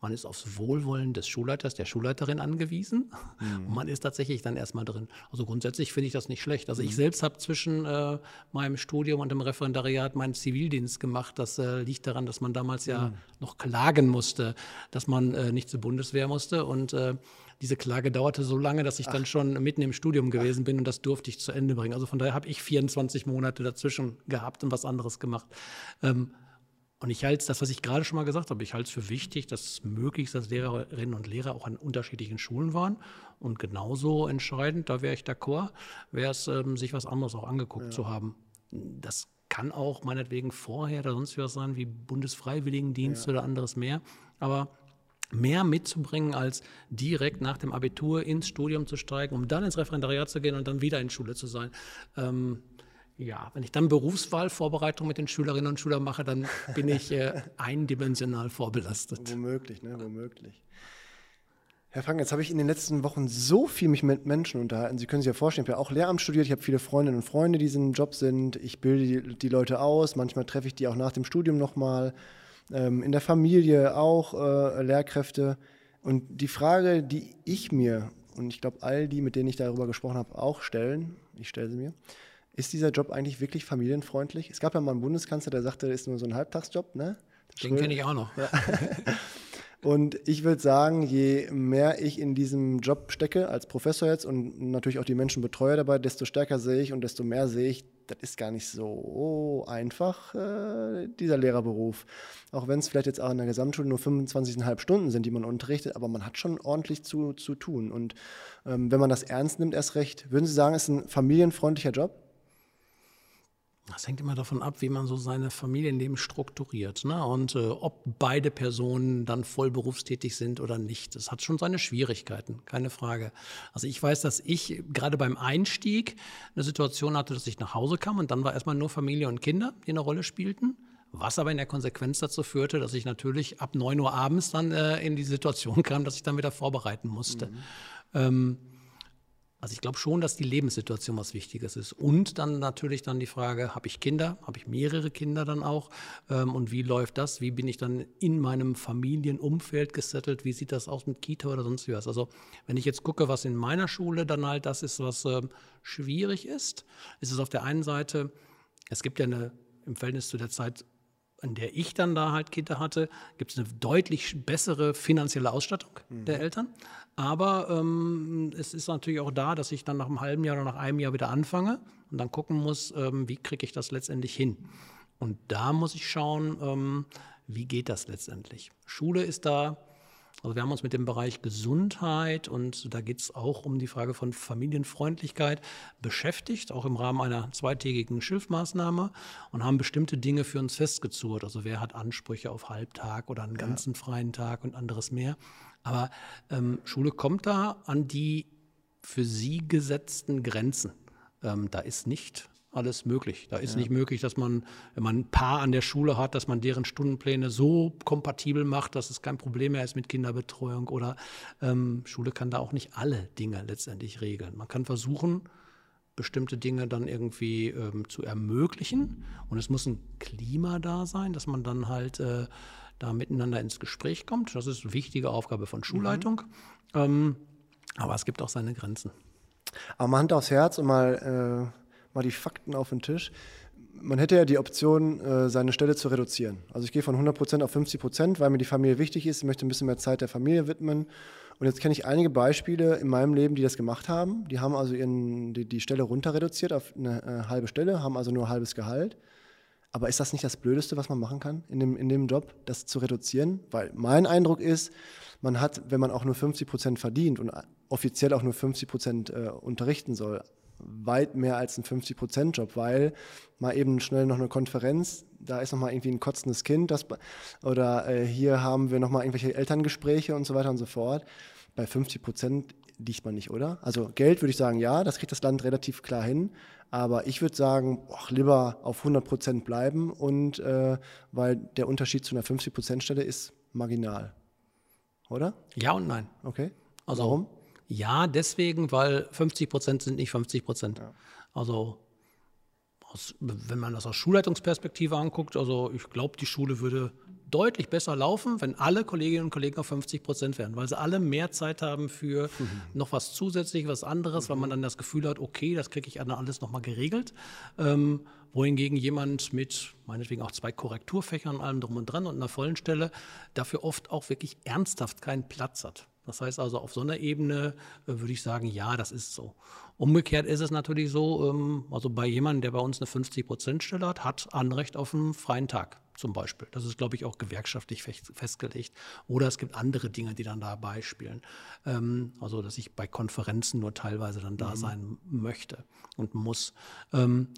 man ist aufs Wohlwollen des Schulleiters, der Schulleiterin angewiesen mhm. und man ist tatsächlich dann erstmal drin. Also grundsätzlich finde ich das nicht schlecht. Also mhm. ich selbst habe zwischen äh, meinem Studium und dem Referendariat meinen Zivildienst gemacht. Das äh, liegt daran, dass man damals ja mhm. noch klagen musste, dass man äh, nicht zur Bundeswehr musste und äh, diese Klage dauerte so lange, dass ich Ach. dann schon mitten im Studium gewesen Ach. bin und das durfte ich zu Ende bringen. Also von daher habe ich 24 Monate dazwischen gehabt und was anderes gemacht. Ähm, und ich halte das, was ich gerade schon mal gesagt habe, ich halte es für wichtig, dass möglichst, dass Lehrerinnen und Lehrer auch an unterschiedlichen Schulen waren. Und genauso entscheidend, da wäre ich d'accord, wäre es, ähm, sich was anderes auch angeguckt ja. zu haben. Das kann auch meinetwegen vorher oder sonst was sein, wie Bundesfreiwilligendienst ja. oder anderes mehr. Aber mehr mitzubringen, als direkt nach dem Abitur ins Studium zu steigen, um dann ins Referendariat zu gehen und dann wieder in Schule zu sein. Ähm, ja, wenn ich dann Berufswahlvorbereitung mit den Schülerinnen und Schülern mache, dann bin ich äh, eindimensional vorbelastet. Womöglich, ne? Womöglich. Herr Frank, jetzt habe ich in den letzten Wochen so viel mich mit Menschen unterhalten. Sie können sich ja vorstellen, ich habe ja auch Lehramt studiert, ich habe viele Freundinnen und Freunde, die in diesem Job sind. Ich bilde die, die Leute aus, manchmal treffe ich die auch nach dem Studium nochmal. Ähm, in der Familie auch äh, Lehrkräfte. Und die Frage, die ich mir und ich glaube, all die, mit denen ich darüber gesprochen habe, auch stellen, ich stelle sie mir, ist dieser Job eigentlich wirklich familienfreundlich? Es gab ja mal einen Bundeskanzler, der sagte, das ist nur so ein Halbtagsjob, ne? Den kenne ich auch noch. Ja. Und ich würde sagen, je mehr ich in diesem Job stecke, als Professor jetzt und natürlich auch die Menschen betreue dabei, desto stärker sehe ich und desto mehr sehe ich, das ist gar nicht so einfach, äh, dieser Lehrerberuf. Auch wenn es vielleicht jetzt auch in der Gesamtschule nur 25,5 Stunden sind, die man unterrichtet, aber man hat schon ordentlich zu, zu tun. Und ähm, wenn man das ernst nimmt, erst recht, würden Sie sagen, es ist ein familienfreundlicher Job? Das hängt immer davon ab, wie man so seine Familienleben strukturiert ne? und äh, ob beide Personen dann voll berufstätig sind oder nicht. Das hat schon seine Schwierigkeiten, keine Frage. Also ich weiß, dass ich gerade beim Einstieg eine Situation hatte, dass ich nach Hause kam und dann war erstmal nur Familie und Kinder, die eine Rolle spielten. Was aber in der Konsequenz dazu führte, dass ich natürlich ab 9 Uhr abends dann äh, in die Situation kam, dass ich dann wieder vorbereiten musste. Mhm. Ähm, also ich glaube schon, dass die Lebenssituation was Wichtiges ist. Und dann natürlich dann die Frage, habe ich Kinder? Habe ich mehrere Kinder dann auch? Ähm, und wie läuft das? Wie bin ich dann in meinem Familienumfeld gesettelt? Wie sieht das aus mit Kita oder sonst was? Also wenn ich jetzt gucke, was in meiner Schule dann halt das ist, was äh, schwierig ist, ist es auf der einen Seite, es gibt ja eine, im Verhältnis zu der Zeit an der ich dann da halt Kinder hatte, gibt es eine deutlich bessere finanzielle Ausstattung mhm. der Eltern. Aber ähm, es ist natürlich auch da, dass ich dann nach einem halben Jahr oder nach einem Jahr wieder anfange und dann gucken muss, ähm, wie kriege ich das letztendlich hin. Und da muss ich schauen, ähm, wie geht das letztendlich. Schule ist da also wir haben uns mit dem Bereich Gesundheit und da geht es auch um die Frage von Familienfreundlichkeit beschäftigt, auch im Rahmen einer zweitägigen Schilfmaßnahme und haben bestimmte Dinge für uns festgezurrt. Also wer hat Ansprüche auf Halbtag oder einen ganzen ja. freien Tag und anderes mehr. Aber ähm, Schule kommt da an die für sie gesetzten Grenzen. Ähm, da ist nicht alles möglich. Da ist ja. nicht möglich, dass man, wenn man ein Paar an der Schule hat, dass man deren Stundenpläne so kompatibel macht, dass es kein Problem mehr ist mit Kinderbetreuung oder ähm, Schule kann da auch nicht alle Dinge letztendlich regeln. Man kann versuchen, bestimmte Dinge dann irgendwie ähm, zu ermöglichen und es muss ein Klima da sein, dass man dann halt äh, da miteinander ins Gespräch kommt. Das ist eine wichtige Aufgabe von Schulleitung. Mhm. Ähm, aber es gibt auch seine Grenzen. Aber mal Hand aufs Herz und mal äh mal die Fakten auf den Tisch. Man hätte ja die Option, äh, seine Stelle zu reduzieren. Also ich gehe von 100% auf 50%, weil mir die Familie wichtig ist. Ich möchte ein bisschen mehr Zeit der Familie widmen. Und jetzt kenne ich einige Beispiele in meinem Leben, die das gemacht haben. Die haben also ihren, die, die Stelle runter reduziert auf eine äh, halbe Stelle, haben also nur ein halbes Gehalt. Aber ist das nicht das Blödeste, was man machen kann in dem, in dem Job, das zu reduzieren? Weil mein Eindruck ist, man hat, wenn man auch nur 50 Prozent verdient und offiziell auch nur 50 Prozent äh, unterrichten soll, weit mehr als ein 50-Prozent-Job, weil mal eben schnell noch eine Konferenz, da ist noch mal irgendwie ein kotzendes Kind, das, oder äh, hier haben wir noch mal irgendwelche Elterngespräche und so weiter und so fort. Bei 50 Prozent liegt man nicht, oder? Also Geld würde ich sagen, ja, das kriegt das Land relativ klar hin, aber ich würde sagen, boah, lieber auf 100 Prozent bleiben und äh, weil der Unterschied zu einer 50 Prozent Stelle ist marginal, oder? Ja und nein. Okay. Also Warum? Ja, deswegen, weil 50 Prozent sind nicht 50 Prozent. Ja. Also aus, wenn man das aus Schulleitungsperspektive anguckt, also ich glaube, die Schule würde deutlich besser laufen, wenn alle Kolleginnen und Kollegen auf 50 Prozent wären, weil sie alle mehr Zeit haben für mhm. noch was zusätzlich, was anderes, mhm. weil man dann das Gefühl hat, okay, das kriege ich alles nochmal geregelt. Ähm, wohingegen jemand mit meinetwegen auch zwei Korrekturfächern, allem drum und dran und einer vollen Stelle dafür oft auch wirklich ernsthaft keinen Platz hat. Das heißt also, auf so einer Ebene äh, würde ich sagen, ja, das ist so. Umgekehrt ist es natürlich so, ähm, also bei jemandem, der bei uns eine 50-Prozent-Stelle hat, hat Anrecht auf einen freien Tag zum Beispiel. Das ist, glaube ich, auch gewerkschaftlich festgelegt. Oder es gibt andere Dinge, die dann da beispielen. Ähm, also, dass ich bei Konferenzen nur teilweise dann da mhm. sein möchte und muss. Ähm,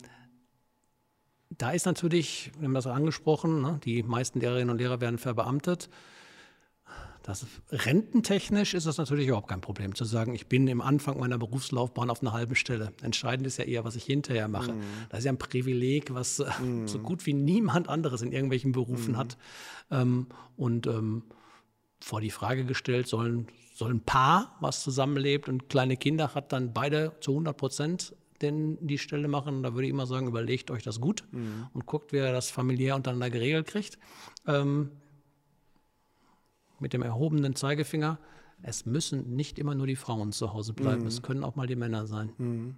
da ist natürlich, wir haben das angesprochen, ne, die meisten Lehrerinnen und Lehrer werden verbeamtet. Das, rententechnisch ist das natürlich überhaupt kein Problem, zu sagen, ich bin im Anfang meiner Berufslaufbahn auf einer halben Stelle. Entscheidend ist ja eher, was ich hinterher mache. Mm. Das ist ja ein Privileg, was mm. so gut wie niemand anderes in irgendwelchen Berufen mm. hat. Ähm, und ähm, vor die Frage gestellt, sollen, soll ein Paar, was zusammenlebt und kleine Kinder hat, dann beide zu 100 Prozent denn die Stelle machen. Da würde ich immer sagen, überlegt euch das gut mhm. und guckt, wer das familiär untereinander geregelt kriegt. Ähm, mit dem erhobenen Zeigefinger, es müssen nicht immer nur die Frauen zu Hause bleiben, mhm. es können auch mal die Männer sein. Mhm.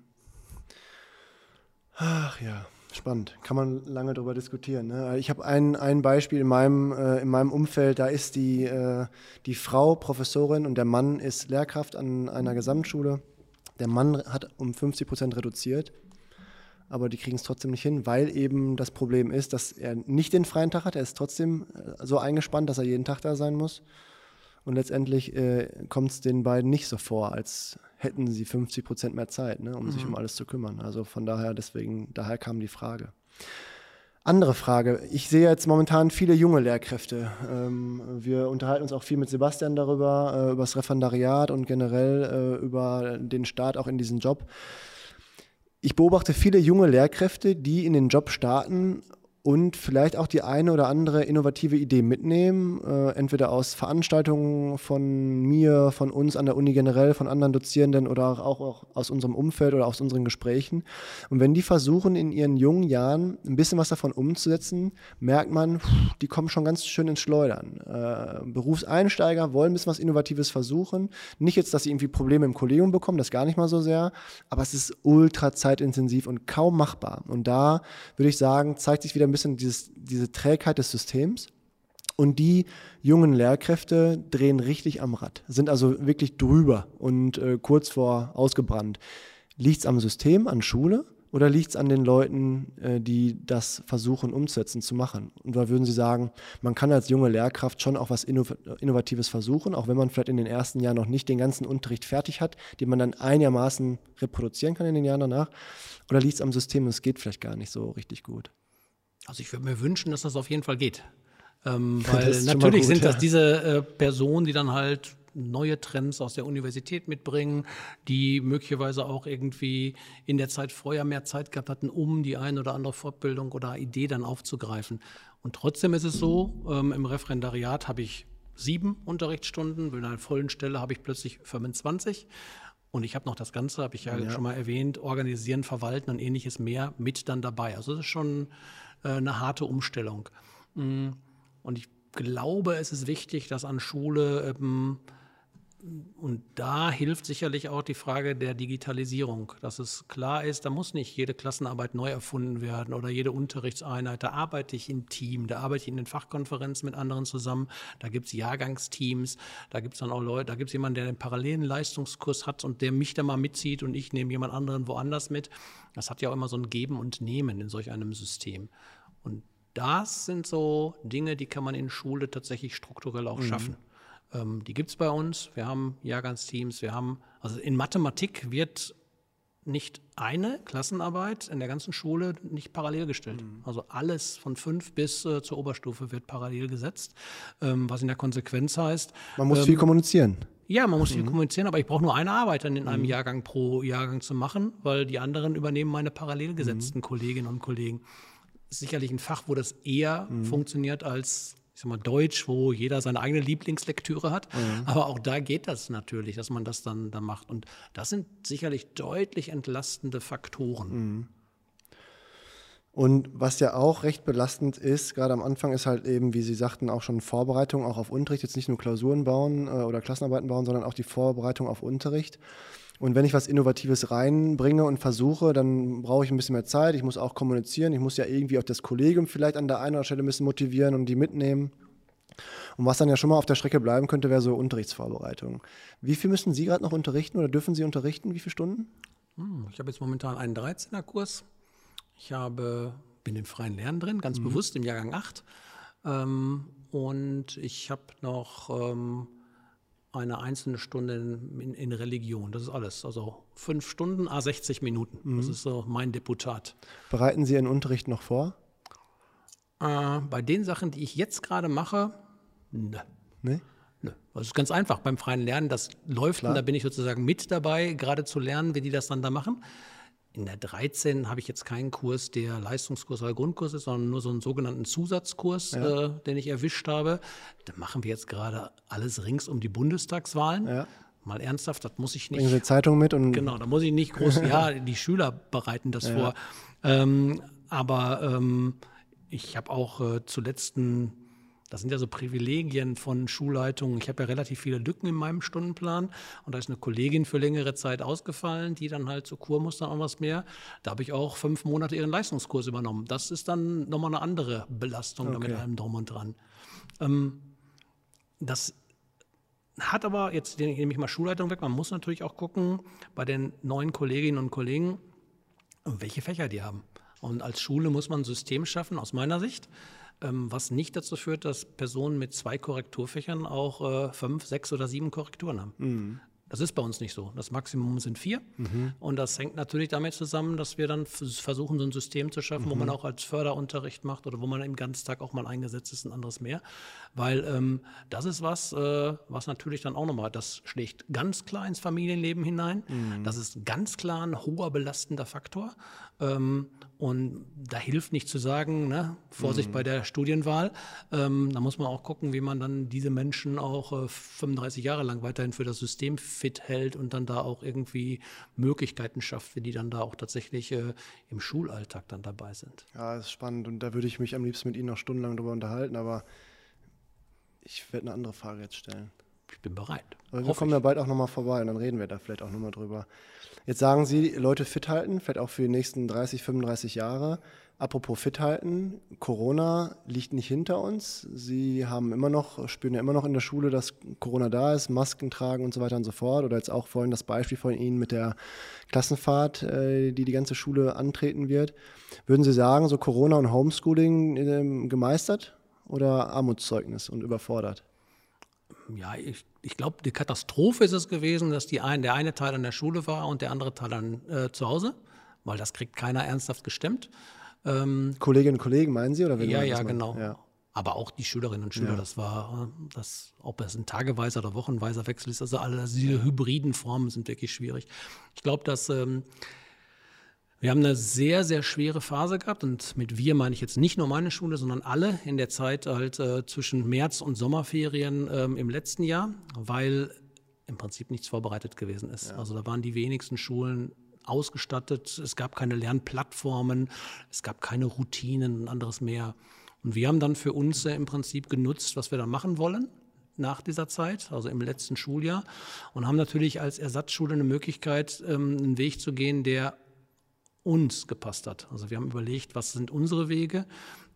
Ach ja, spannend. Kann man lange darüber diskutieren. Ne? Ich habe ein, ein Beispiel in meinem, äh, in meinem Umfeld, da ist die, äh, die Frau Professorin und der Mann ist Lehrkraft an einer Gesamtschule. Der Mann hat um 50 Prozent reduziert aber die kriegen es trotzdem nicht hin, weil eben das Problem ist, dass er nicht den freien Tag hat. Er ist trotzdem äh, so eingespannt, dass er jeden Tag da sein muss. Und letztendlich äh, kommt es den beiden nicht so vor, als hätten sie 50 Prozent mehr Zeit, ne, um mhm. sich um alles zu kümmern. Also von daher, deswegen, daher kam die Frage. Andere Frage. Ich sehe jetzt momentan viele junge Lehrkräfte. Ähm, wir unterhalten uns auch viel mit Sebastian darüber, äh, über das Referendariat und generell äh, über den Start auch in diesen Job ich beobachte viele junge Lehrkräfte, die in den Job starten und vielleicht auch die eine oder andere innovative Idee mitnehmen, äh, entweder aus Veranstaltungen von mir, von uns an der Uni generell, von anderen Dozierenden oder auch, auch aus unserem Umfeld oder aus unseren Gesprächen. Und wenn die versuchen, in ihren jungen Jahren ein bisschen was davon umzusetzen, merkt man, die kommen schon ganz schön ins Schleudern. Äh, Berufseinsteiger wollen ein bisschen was Innovatives versuchen. Nicht jetzt, dass sie irgendwie Probleme im Kollegium bekommen, das gar nicht mal so sehr, aber es ist ultra zeitintensiv und kaum machbar. Und da würde ich sagen, zeigt sich wieder ein bisschen dieses, diese Trägheit des Systems. Und die jungen Lehrkräfte drehen richtig am Rad, sind also wirklich drüber und äh, kurz vor ausgebrannt. Liegt es am System, an Schule oder liegt es an den Leuten, äh, die das versuchen umzusetzen, zu machen? Und da würden Sie sagen, man kann als junge Lehrkraft schon auch was Innovatives versuchen, auch wenn man vielleicht in den ersten Jahren noch nicht den ganzen Unterricht fertig hat, den man dann einigermaßen reproduzieren kann in den Jahren danach? Oder liegt es am System und es geht vielleicht gar nicht so richtig gut? Also ich würde mir wünschen, dass das auf jeden Fall geht. Ähm, weil natürlich gut, sind das diese äh, Personen, die dann halt neue Trends aus der Universität mitbringen, die möglicherweise auch irgendwie in der Zeit vorher mehr Zeit gehabt hatten, um die eine oder andere Fortbildung oder Idee dann aufzugreifen. Und trotzdem ist es so, ähm, im Referendariat habe ich sieben Unterrichtsstunden, bei einer vollen Stelle habe ich plötzlich 25. Und ich habe noch das Ganze, habe ich ja, ja, schon mal erwähnt, organisieren, verwalten und ähnliches mehr mit dann dabei. Also das ist schon eine harte Umstellung. Mm, und ich glaube, es ist wichtig, dass an Schule ähm, und da hilft sicherlich auch die Frage der Digitalisierung, dass es klar ist, da muss nicht jede Klassenarbeit neu erfunden werden oder jede Unterrichtseinheit. Da arbeite ich im Team, da arbeite ich in den Fachkonferenzen mit anderen zusammen, da gibt es Jahrgangsteams, da gibt es dann auch Leute, da gibt es jemanden, der einen parallelen Leistungskurs hat und der mich da mal mitzieht und ich nehme jemand anderen woanders mit. Das hat ja auch immer so ein Geben und Nehmen in solch einem System. Und das sind so Dinge, die kann man in Schule tatsächlich strukturell auch mhm. schaffen. Ähm, die gibt es bei uns. Wir haben Jahrgangsteams, wir haben, also in Mathematik wird nicht eine Klassenarbeit in der ganzen Schule nicht parallel gestellt. Mhm. Also alles von fünf bis äh, zur Oberstufe wird parallel gesetzt, ähm, was in der Konsequenz heißt. Man muss ähm, viel kommunizieren. Ja, man muss mhm. viel kommunizieren, aber ich brauche nur eine Arbeit dann in einem mhm. Jahrgang pro Jahrgang zu machen, weil die anderen übernehmen meine parallel gesetzten mhm. Kolleginnen und Kollegen. Ist sicherlich ein Fach, wo das eher mhm. funktioniert als ich sag mal, Deutsch, wo jeder seine eigene Lieblingslektüre hat. Mhm. Aber auch da geht das natürlich, dass man das dann, dann macht. Und das sind sicherlich deutlich entlastende Faktoren. Mhm. Und was ja auch recht belastend ist, gerade am Anfang, ist halt eben, wie Sie sagten, auch schon Vorbereitung auch auf Unterricht. Jetzt nicht nur Klausuren bauen äh, oder Klassenarbeiten bauen, sondern auch die Vorbereitung auf Unterricht. Und wenn ich was Innovatives reinbringe und versuche, dann brauche ich ein bisschen mehr Zeit. Ich muss auch kommunizieren. Ich muss ja irgendwie auch das Kollegium vielleicht an der einen oder anderen Stelle ein bisschen motivieren und die mitnehmen. Und was dann ja schon mal auf der Strecke bleiben könnte, wäre so Unterrichtsvorbereitung. Wie viel müssen Sie gerade noch unterrichten oder dürfen Sie unterrichten? Wie viele Stunden? Hm, ich habe jetzt momentan einen 13er-Kurs. Ich habe, bin im freien Lernen drin, ganz mhm. bewusst im Jahrgang 8. Ähm, und ich habe noch ähm, eine einzelne Stunde in, in, Religion. Das ist alles. Also fünf Stunden, a 60 Minuten. Mhm. Das ist so mein Deputat. Bereiten Sie Ihren Unterricht noch vor? Äh, bei den Sachen, die ich jetzt gerade mache, ne. Nee? Nö. Das ist ganz einfach beim freien Lernen. Das läuft Klar. und da bin ich sozusagen mit dabei, gerade zu lernen, wie die das dann da machen. In der 13 habe ich jetzt keinen Kurs, der Leistungskurs oder Grundkurs ist, sondern nur so einen sogenannten Zusatzkurs, ja. äh, den ich erwischt habe. Da machen wir jetzt gerade alles rings um die Bundestagswahlen. Ja. Mal ernsthaft, das muss ich nicht. Bringen Sie Zeitung mit und. Genau, da muss ich nicht groß. ja, die Schüler bereiten das ja. vor. Ähm, aber ähm, ich habe auch äh, zuletzt ein das sind ja so Privilegien von Schulleitungen. Ich habe ja relativ viele Lücken in meinem Stundenplan und da ist eine Kollegin für längere Zeit ausgefallen, die dann halt zur Kur muss, dann auch was mehr. Da habe ich auch fünf Monate ihren Leistungskurs übernommen. Das ist dann nochmal eine andere Belastung okay. mit allem drum und dran. Ähm, das hat aber, jetzt nehme ich mal Schulleitung weg, man muss natürlich auch gucken bei den neuen Kolleginnen und Kollegen, welche Fächer die haben. Und als Schule muss man ein System schaffen, aus meiner Sicht, was nicht dazu führt, dass Personen mit zwei Korrekturfächern auch äh, fünf, sechs oder sieben Korrekturen haben. Mhm. Das ist bei uns nicht so. Das Maximum sind vier. Mhm. Und das hängt natürlich damit zusammen, dass wir dann versuchen, so ein System zu schaffen, mhm. wo man auch als Förderunterricht macht oder wo man im Ganztag auch mal eingesetzt ist, ein anderes mehr. Weil ähm, das ist was, äh, was natürlich dann auch nochmal, das schlägt ganz klar ins Familienleben hinein. Mhm. Das ist ganz klar ein hoher belastender Faktor. Ähm, und da hilft nicht zu sagen, ne, Vorsicht mhm. bei der Studienwahl. Ähm, da muss man auch gucken, wie man dann diese Menschen auch äh, 35 Jahre lang weiterhin für das System fit hält und dann da auch irgendwie Möglichkeiten schafft, für die dann da auch tatsächlich äh, im Schulalltag dann dabei sind. Ja, das ist spannend und da würde ich mich am liebsten mit Ihnen noch stundenlang drüber unterhalten, aber ich werde eine andere Frage jetzt stellen. Ich bin bereit. Aber wir kommen ich. ja bald auch nochmal vorbei und dann reden wir da vielleicht auch nochmal drüber. Jetzt sagen Sie, Leute fit halten, vielleicht auch für die nächsten 30, 35 Jahre. Apropos fit halten, Corona liegt nicht hinter uns. Sie haben immer noch, spüren ja immer noch in der Schule, dass Corona da ist, Masken tragen und so weiter und so fort. Oder jetzt auch vorhin das Beispiel von Ihnen mit der Klassenfahrt, äh, die die ganze Schule antreten wird. Würden Sie sagen, so Corona und Homeschooling äh, gemeistert oder Armutszeugnis und überfordert? Ja, ich, ich glaube, die Katastrophe ist es gewesen, dass die ein, der eine Teil an der Schule war und der andere Teil dann äh, zu Hause, weil das kriegt keiner ernsthaft gestemmt. Ähm, Kolleginnen und Kollegen meinen Sie? Oder ja, ja, genau. Ja. Aber auch die Schülerinnen und Schüler, ja. das war, äh, das, ob es ein tageweiser oder wochenweiser Wechsel ist, also alle diese hybriden Formen sind wirklich schwierig. Ich glaube, dass ähm, wir haben eine sehr, sehr schwere Phase gehabt und mit wir meine ich jetzt nicht nur meine Schule, sondern alle in der Zeit halt äh, zwischen März und Sommerferien ähm, im letzten Jahr, weil im Prinzip nichts vorbereitet gewesen ist. Ja. Also da waren die wenigsten Schulen ausgestattet, es gab keine Lernplattformen, es gab keine Routinen und anderes mehr. Und wir haben dann für uns äh, im Prinzip genutzt, was wir da machen wollen nach dieser Zeit, also im letzten Schuljahr, und haben natürlich als Ersatzschule eine Möglichkeit, ähm, einen Weg zu gehen, der uns gepasst hat. Also wir haben überlegt, was sind unsere Wege.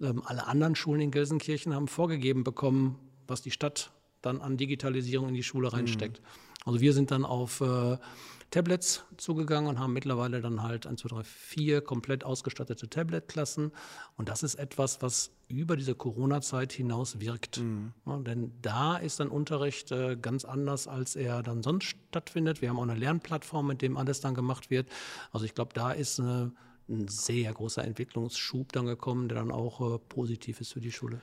Ähm, alle anderen Schulen in Gelsenkirchen haben vorgegeben bekommen, was die Stadt dann an Digitalisierung in die Schule reinsteckt. Mhm. Also wir sind dann auf äh, Tablets zugegangen und haben mittlerweile dann halt 1, 2, 3, 4 komplett ausgestattete Tablet-Klassen. Und das ist etwas, was über diese Corona-Zeit hinaus wirkt. Mhm. Ja, denn da ist dann Unterricht äh, ganz anders, als er dann sonst stattfindet. Wir haben auch eine Lernplattform, mit dem alles dann gemacht wird. Also ich glaube, da ist eine, ein sehr großer Entwicklungsschub dann gekommen, der dann auch äh, positiv ist für die Schule.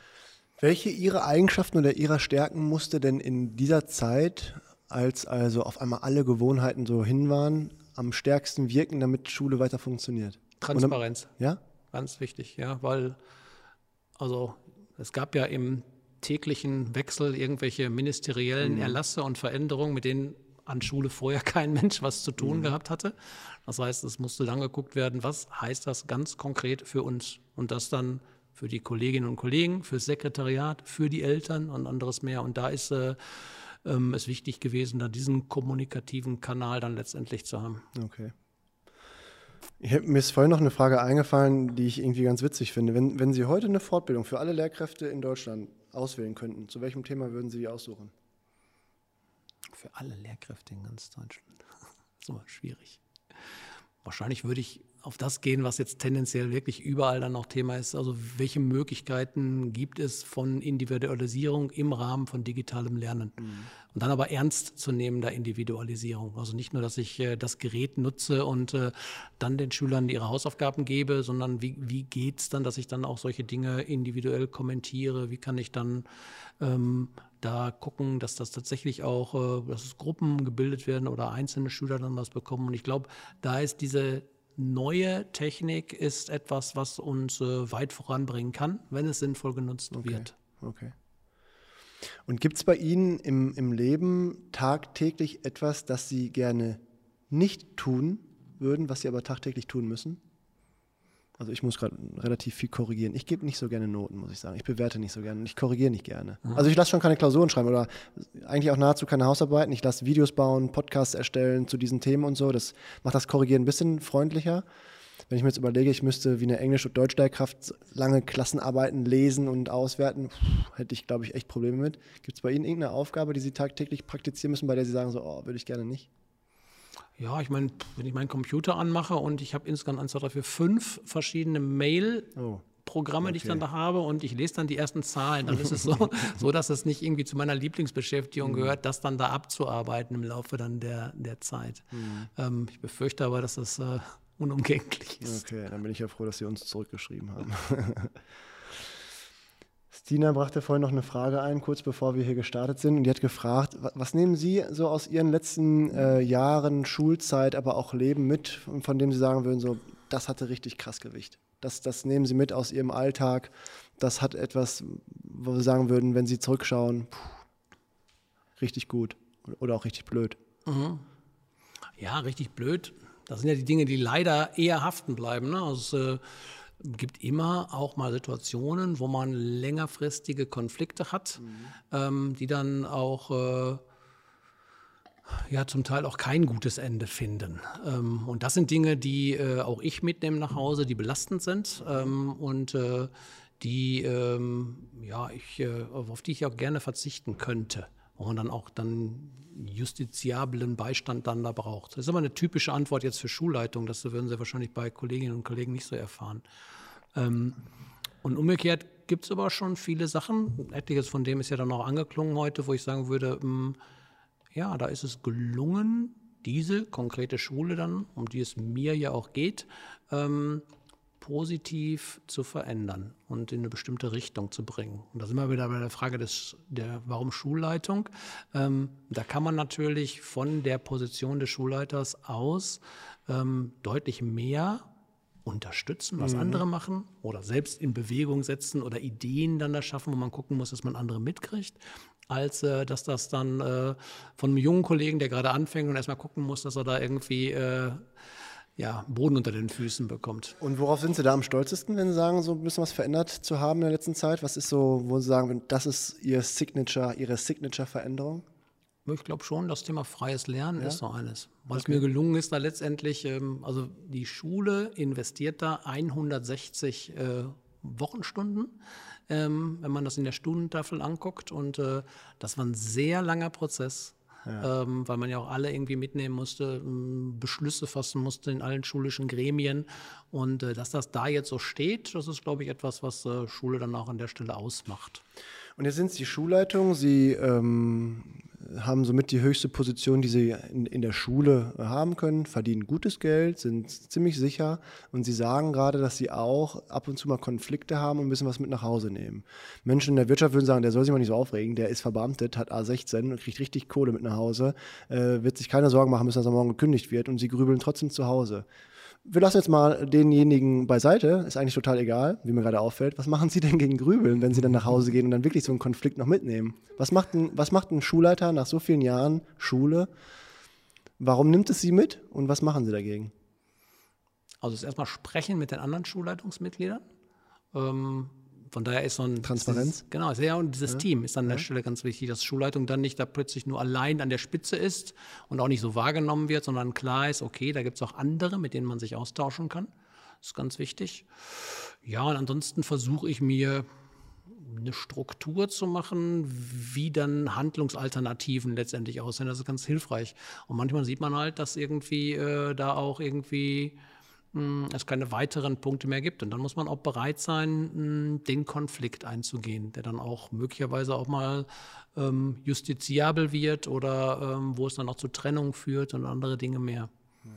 Welche Ihrer Eigenschaften oder Ihrer Stärken musste denn in dieser Zeit als also auf einmal alle Gewohnheiten so hin waren, am stärksten wirken, damit Schule weiter funktioniert? Transparenz. Dann, ja? Ganz wichtig, ja, weil also es gab ja im täglichen Wechsel irgendwelche ministeriellen mhm. Erlasse und Veränderungen, mit denen an Schule vorher kein Mensch was zu tun mhm. gehabt hatte. Das heißt, es musste dann geguckt werden, was heißt das ganz konkret für uns und das dann für die Kolleginnen und Kollegen, fürs Sekretariat, für die Eltern und anderes mehr. Und da ist äh, ähm, es wichtig gewesen, da diesen kommunikativen Kanal dann letztendlich zu haben. Okay. Ich, mir ist vorhin noch eine Frage eingefallen, die ich irgendwie ganz witzig finde. Wenn, wenn Sie heute eine Fortbildung für alle Lehrkräfte in Deutschland auswählen könnten, zu welchem Thema würden Sie die aussuchen? Für alle Lehrkräfte in ganz Deutschland. Das ist immer schwierig. Wahrscheinlich würde ich auf das gehen, was jetzt tendenziell wirklich überall dann noch Thema ist. Also welche Möglichkeiten gibt es von Individualisierung im Rahmen von digitalem Lernen? Mhm. Und dann aber ernst zu nehmender Individualisierung. Also nicht nur, dass ich äh, das Gerät nutze und äh, dann den Schülern ihre Hausaufgaben gebe, sondern wie, wie geht es dann, dass ich dann auch solche Dinge individuell kommentiere? Wie kann ich dann ähm, da gucken, dass das tatsächlich auch, äh, dass es Gruppen gebildet werden oder einzelne Schüler dann was bekommen? Und ich glaube, da ist diese neue Technik ist etwas, was uns äh, weit voranbringen kann, wenn es sinnvoll genutzt okay. wird. Okay. Und gibt es bei Ihnen im, im Leben tagtäglich etwas, das Sie gerne nicht tun würden, was Sie aber tagtäglich tun müssen? Also ich muss gerade relativ viel korrigieren. Ich gebe nicht so gerne Noten, muss ich sagen. Ich bewerte nicht so gerne. Ich korrigiere nicht gerne. Mhm. Also ich lasse schon keine Klausuren schreiben oder eigentlich auch nahezu keine Hausarbeiten. Ich lasse Videos bauen, Podcasts erstellen zu diesen Themen und so. Das macht das Korrigieren ein bisschen freundlicher. Wenn ich mir jetzt überlege, ich müsste wie eine Englisch- und Deutschlehrkraft lange Klassenarbeiten lesen und auswerten, pff, hätte ich, glaube ich, echt Probleme mit. Gibt es bei Ihnen irgendeine Aufgabe, die Sie tagtäglich praktizieren müssen, bei der Sie sagen, so, oh, würde ich gerne nicht? Ja, ich meine, wenn ich meinen Computer anmache und ich habe insgesamt eins, zwei, drei, vier, fünf verschiedene Mail- oh. Programme, okay. die ich dann da habe und ich lese dann die ersten Zahlen. Dann ist es so, so dass es nicht irgendwie zu meiner Lieblingsbeschäftigung mhm. gehört, das dann da abzuarbeiten im Laufe dann der, der Zeit. Mhm. Ähm, ich befürchte aber, dass das äh, unumgänglich ist. Okay, dann bin ich ja froh, dass Sie uns zurückgeschrieben haben. Stina brachte vorhin noch eine Frage ein, kurz bevor wir hier gestartet sind. Und die hat gefragt, was nehmen Sie so aus Ihren letzten äh, Jahren Schulzeit, aber auch Leben mit, von dem Sie sagen würden, so, das hatte richtig krass Gewicht. Das, das nehmen Sie mit aus Ihrem Alltag. Das hat etwas, wo wir sagen würden, wenn Sie zurückschauen, puh, richtig gut oder auch richtig blöd. Mhm. Ja, richtig blöd. Das sind ja die Dinge, die leider eher haften bleiben. Ne? Also, äh, gibt immer auch mal Situationen, wo man längerfristige Konflikte hat, mhm. ähm, die dann auch äh, ja zum Teil auch kein gutes Ende finden. Ähm, und das sind Dinge, die äh, auch ich mitnehme nach Hause, die belastend sind ähm, und äh, die ähm, ja ich äh, auf die ich auch gerne verzichten könnte wo man dann auch dann justiziablen Beistand dann da braucht. Das ist aber eine typische Antwort jetzt für Schulleitung. Das würden Sie wahrscheinlich bei Kolleginnen und Kollegen nicht so erfahren. Ähm, und umgekehrt gibt es aber schon viele Sachen. Etliches von dem ist ja dann auch angeklungen heute, wo ich sagen würde, mh, hm, ja, da ist es gelungen, diese konkrete Schule dann, um die es mir ja auch geht, ähm, positiv zu verändern und in eine bestimmte Richtung zu bringen. Und da sind wir wieder bei der Frage des, der, warum Schulleitung? Ähm, da kann man natürlich von der Position des Schulleiters aus ähm, deutlich mehr unterstützen, was mhm. andere machen oder selbst in Bewegung setzen oder Ideen dann da schaffen, wo man gucken muss, dass man andere mitkriegt, als äh, dass das dann äh, von einem jungen Kollegen, der gerade anfängt und erstmal gucken muss, dass er da irgendwie äh, ja, Boden unter den Füßen bekommt. Und worauf sind Sie da am stolzesten, wenn Sie sagen, so ein bisschen was verändert zu haben in der letzten Zeit? Was ist so, wo Sie sagen, das ist Ihr Signature, Ihre Signature-Veränderung? Ich glaube schon, das Thema freies Lernen ja? ist so eines. Weil okay. mir gelungen ist, da letztendlich, ähm, also die Schule investiert da 160 äh, Wochenstunden, ähm, wenn man das in der Stundentafel anguckt. Und äh, das war ein sehr langer Prozess ähm, weil man ja auch alle irgendwie mitnehmen musste, ähm, Beschlüsse fassen musste in allen schulischen Gremien. Und äh, dass das da jetzt so steht, das ist, glaube ich, etwas, was äh, Schule dann auch an der Stelle ausmacht. Und jetzt sind Sie Schulleitung. Sie ähm, haben somit die höchste Position, die sie in, in, der Schule haben können, verdienen gutes Geld, sind ziemlich sicher und sie sagen gerade, dass sie auch ab und zu mal Konflikte haben und ein bisschen was mit nach Hause nehmen. Menschen in der Wirtschaft würden sagen, der soll sich mal nicht so aufregen, der ist verbeamtet, hat A16 und kriegt richtig Kohle mit nach Hause, äh, wird sich keine Sorgen machen müssen, dass er morgen gekündigt wird und sie grübeln trotzdem zu Hause wir lassen jetzt mal denjenigen beiseite, ist eigentlich total egal, wie mir gerade auffällt. Was machen Sie denn gegen Grübeln, wenn Sie dann nach Hause gehen und dann wirklich so einen Konflikt noch mitnehmen? Was macht ein, was macht ein Schulleiter nach so vielen Jahren Schule, Warum nimmt es Sie mit und was machen Sie dagegen? Also ist erstmal sprechen mit den anderen Schulleitungsmitgliedern. Ähm, von daher ist so ein Transparenz. Dieses, genau, ja, und dieses ja. Team ist an der Stelle ganz wichtig, dass Schulleitung dann nicht da plötzlich nur allein an der Spitze ist und auch nicht so wahrgenommen wird, sondern klar ist, okay, da gibt es auch andere, mit denen man sich austauschen kann. Das ist ganz wichtig. Ja, und ansonsten versuche ich mir eine Struktur zu machen, wie dann Handlungsalternativen letztendlich aussehen. Das ist ganz hilfreich. Und manchmal sieht man halt, dass irgendwie äh, da auch irgendwie es keine weiteren Punkte mehr gibt. Und dann muss man auch bereit sein, den Konflikt einzugehen, der dann auch möglicherweise auch mal ähm, justiziabel wird oder ähm, wo es dann auch zu Trennung führt und andere Dinge mehr. Ja.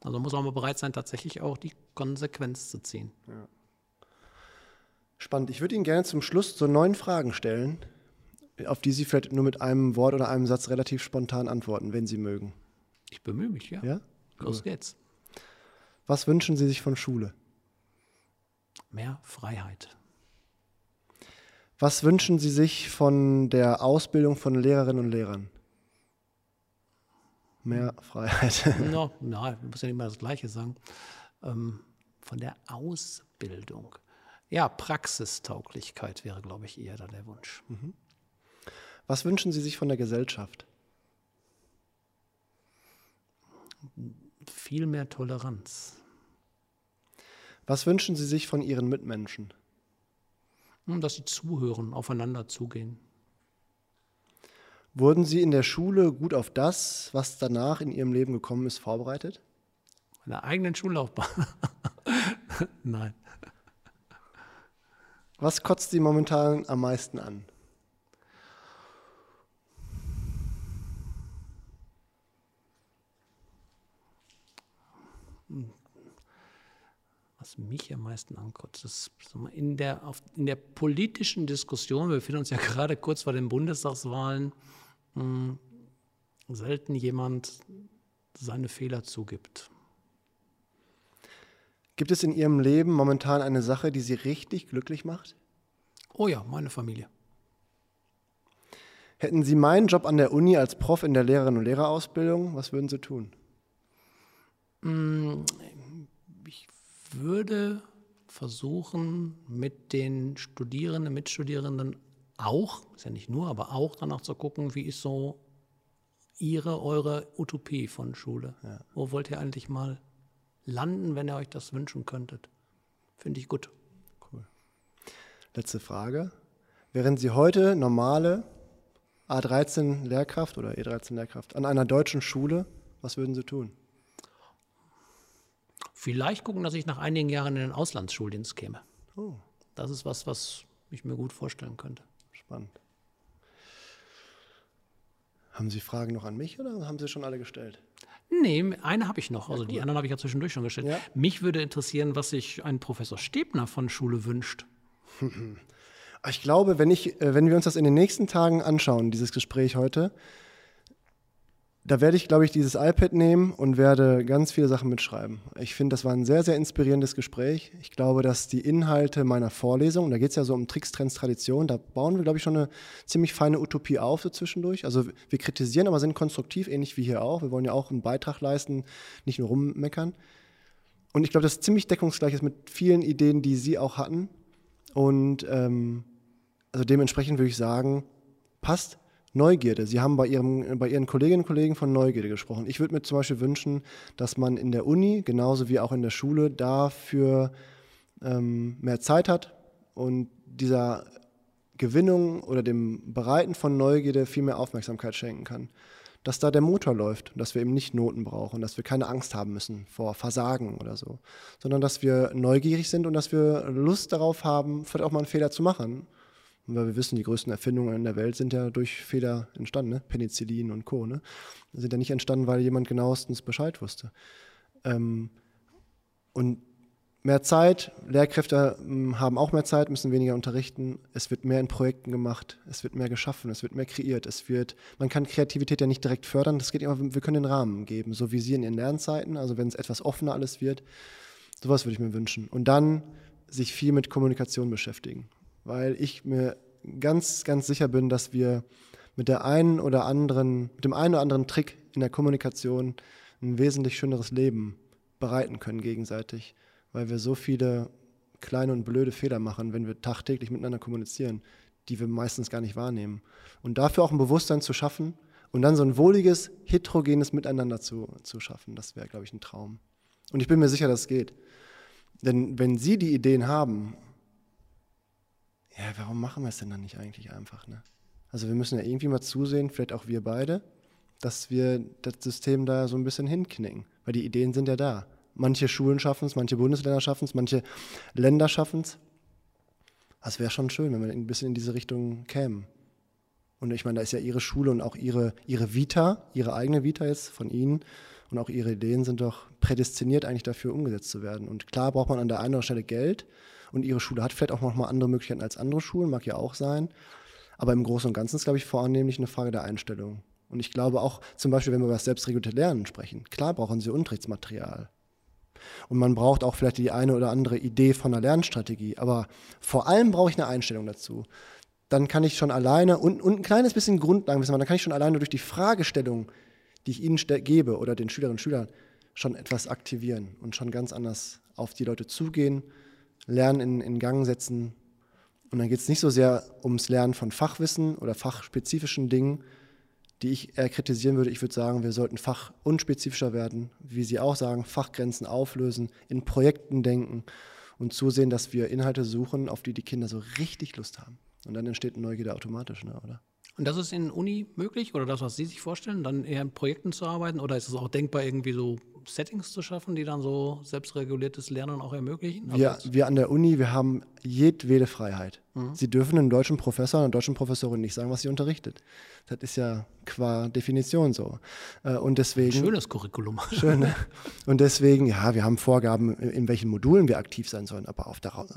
Also muss man mal bereit sein, tatsächlich auch die Konsequenz zu ziehen. Ja. Spannend. Ich würde Ihnen gerne zum Schluss so neun Fragen stellen, auf die Sie vielleicht nur mit einem Wort oder einem Satz relativ spontan antworten, wenn Sie mögen. Ich bemühe mich, ja. Ja? Los geht's. Was wünschen Sie sich von Schule? Mehr Freiheit. Was wünschen Sie sich von der Ausbildung von Lehrerinnen und Lehrern? Mehr Freiheit. No, na, ich muss ja nicht mal das Gleiche sagen. Ähm, von der Ausbildung. Ja, Praxistauglichkeit wäre, glaube ich, eher da der Wunsch. Mhm. Was wünschen Sie sich von der Gesellschaft? Viel mehr Toleranz. Was wünschen Sie sich von Ihren Mitmenschen? Dass sie zuhören, aufeinander zugehen. Wurden Sie in der Schule gut auf das, was danach in Ihrem Leben gekommen ist, vorbereitet? Meine eigenen Schullaufbahn? Nein. Was kotzt Sie momentan am meisten an? Mich am meisten ankotzt, ist in der, auf, in der politischen Diskussion, wir befinden uns ja gerade kurz vor den Bundestagswahlen, mh, hm, selten jemand seine Fehler zugibt. Gibt es in Ihrem Leben momentan eine Sache, die Sie richtig glücklich macht? Oh ja, meine Familie. Hätten Sie meinen Job an der Uni als Prof in der Lehrerinnen- und Lehrerausbildung, was würden Sie tun? Ich würde versuchen, mit den Studierenden, Mitstudierenden auch, ist ja nicht nur, aber auch danach zu gucken, wie ist so Ihre, eure Utopie von Schule? Ja. Wo wollt ihr eigentlich mal landen, wenn ihr euch das wünschen könntet? Finde ich gut. Cool. Letzte Frage. Wären Sie heute normale A13 Lehrkraft oder E13 Lehrkraft an einer deutschen Schule, was würden Sie tun? Vielleicht gucken, dass ich nach einigen Jahren in den Auslandsschuldienst käme. Oh. Das ist was, was ich mir gut vorstellen könnte. Spannend. Haben Sie Fragen noch an mich oder haben Sie schon alle gestellt? Nee, eine habe ich noch. Also ja, cool. die anderen habe ich ja zwischendurch schon gestellt. Ja. Mich würde interessieren, was sich ein Professor Stebner von Schule wünscht. Ich glaube, wenn, ich, äh, wenn wir uns das in den nächsten Tagen anschauen, dieses Gespräch heute, da werde ich, glaube ich, dieses iPad nehmen und werde ganz viele Sachen mitschreiben. Ich finde, das war ein sehr, sehr inspirierendes Gespräch. Ich glaube, dass die Inhalte meiner Vorlesung, da geht es ja so um Tricks, Trends, Tradition, da bauen wir, glaube ich, schon eine ziemlich feine Utopie auf so zwischendurch. Also wir kritisieren, aber sind konstruktiv, ähnlich wie hier auch. Wir wollen ja auch einen Beitrag leisten, nicht nur rummeckern. Und ich glaube, das ist ziemlich deckungsgleich ist mit vielen Ideen, die Sie auch hatten. Und ähm, also dementsprechend würde ich sagen, passt. Neugierde. Sie haben bei, ihrem, bei Ihren Kolleginnen und Kollegen von Neugierde gesprochen. Ich würde mir zum Beispiel wünschen, dass man in der Uni, genauso wie auch in der Schule, dafür ähm, mehr Zeit hat und dieser Gewinnung oder dem Bereiten von Neugierde viel mehr Aufmerksamkeit schenken kann. Dass da der Motor läuft, dass wir eben nicht Noten brauchen, dass wir keine Angst haben müssen vor Versagen oder so, sondern dass wir neugierig sind und dass wir Lust darauf haben, vielleicht auch mal einen Fehler zu machen weil wir wissen, die größten Erfindungen in der Welt sind ja durch Fehler entstanden, ne? Penicillin und Co. Ne? Sind ja nicht entstanden, weil jemand genauestens Bescheid wusste. Ähm, und mehr Zeit, Lehrkräfte hm, haben auch mehr Zeit, müssen weniger unterrichten. Es wird mehr in Projekten gemacht, es wird mehr geschaffen, es wird mehr kreiert. Es wird, man kann Kreativität ja nicht direkt fördern, das geht immer, wir können den Rahmen geben, so wie Sie in Ihren Lernzeiten, also wenn es etwas offener alles wird. Sowas würde ich mir wünschen. Und dann sich viel mit Kommunikation beschäftigen weil ich mir ganz, ganz sicher bin, dass wir mit der einen oder anderen, mit dem einen oder anderen Trick in der Kommunikation ein wesentlich schöneres Leben bereiten können gegenseitig, weil wir so viele kleine und blöde Fehler machen, wenn wir tagtäglich miteinander kommunizieren, die wir meistens gar nicht wahrnehmen. Und dafür auch ein Bewusstsein zu schaffen und dann so ein wohliges, heterogenes Miteinander zu, zu schaffen, das wäre, glaube ich, ein Traum. Und ich bin mir sicher, dass es geht. Denn wenn Sie die Ideen haben, ja, warum machen wir es denn dann nicht eigentlich einfach? Ne? Also wir müssen ja irgendwie mal zusehen, vielleicht auch wir beide, dass wir das System da so ein bisschen hinknicken, weil die Ideen sind ja da. Manche Schulen schaffen es, manche Bundesländer schaffen es, manche Länder schaffen es. Das wäre schon schön, wenn wir ein bisschen in diese Richtung kämen. Und ich meine, da ist ja Ihre Schule und auch Ihre, Ihre Vita, Ihre eigene Vita jetzt von Ihnen und auch Ihre Ideen sind doch prädestiniert eigentlich dafür umgesetzt zu werden. Und klar braucht man an der einen oder anderen Stelle Geld und Ihre Schule hat vielleicht auch nochmal andere Möglichkeiten als andere Schulen, mag ja auch sein. Aber im Großen und Ganzen ist, glaube ich, vornehmlich eine Frage der Einstellung. Und ich glaube auch, zum Beispiel, wenn wir über das selbstregulierte Lernen sprechen, klar brauchen Sie Unterrichtsmaterial. Und man braucht auch vielleicht die eine oder andere Idee von einer Lernstrategie. Aber vor allem brauche ich eine Einstellung dazu. Dann kann ich schon alleine und, und ein kleines bisschen Grundlagen wissen, dann kann ich schon alleine durch die Fragestellung, die ich Ihnen gebe oder den Schülerinnen und Schülern, schon etwas aktivieren und schon ganz anders auf die Leute zugehen, Lernen in, in Gang setzen. Und dann geht es nicht so sehr ums Lernen von Fachwissen oder fachspezifischen Dingen, die ich eher kritisieren würde. Ich würde sagen, wir sollten fachunspezifischer werden, wie Sie auch sagen, Fachgrenzen auflösen, in Projekten denken und zusehen, dass wir Inhalte suchen, auf die die Kinder so richtig Lust haben. Und dann entsteht Neugierde automatisch, ne, oder? Und das ist in Uni möglich oder das, was Sie sich vorstellen, dann eher in Projekten zu arbeiten? Oder ist es auch denkbar, irgendwie so Settings zu schaffen, die dann so selbstreguliertes Lernen auch ermöglichen? Wir, also wir an der Uni, wir haben jedwede Freiheit. Mhm. Sie dürfen einem deutschen Professor, einer deutschen Professorin nicht sagen, was sie unterrichtet. Das ist ja qua Definition so. Äh, und deswegen. Schönes Curriculum. Schön. Ne? Und deswegen, ja, wir haben Vorgaben, in welchen Modulen wir aktiv sein sollen, aber auf darauf,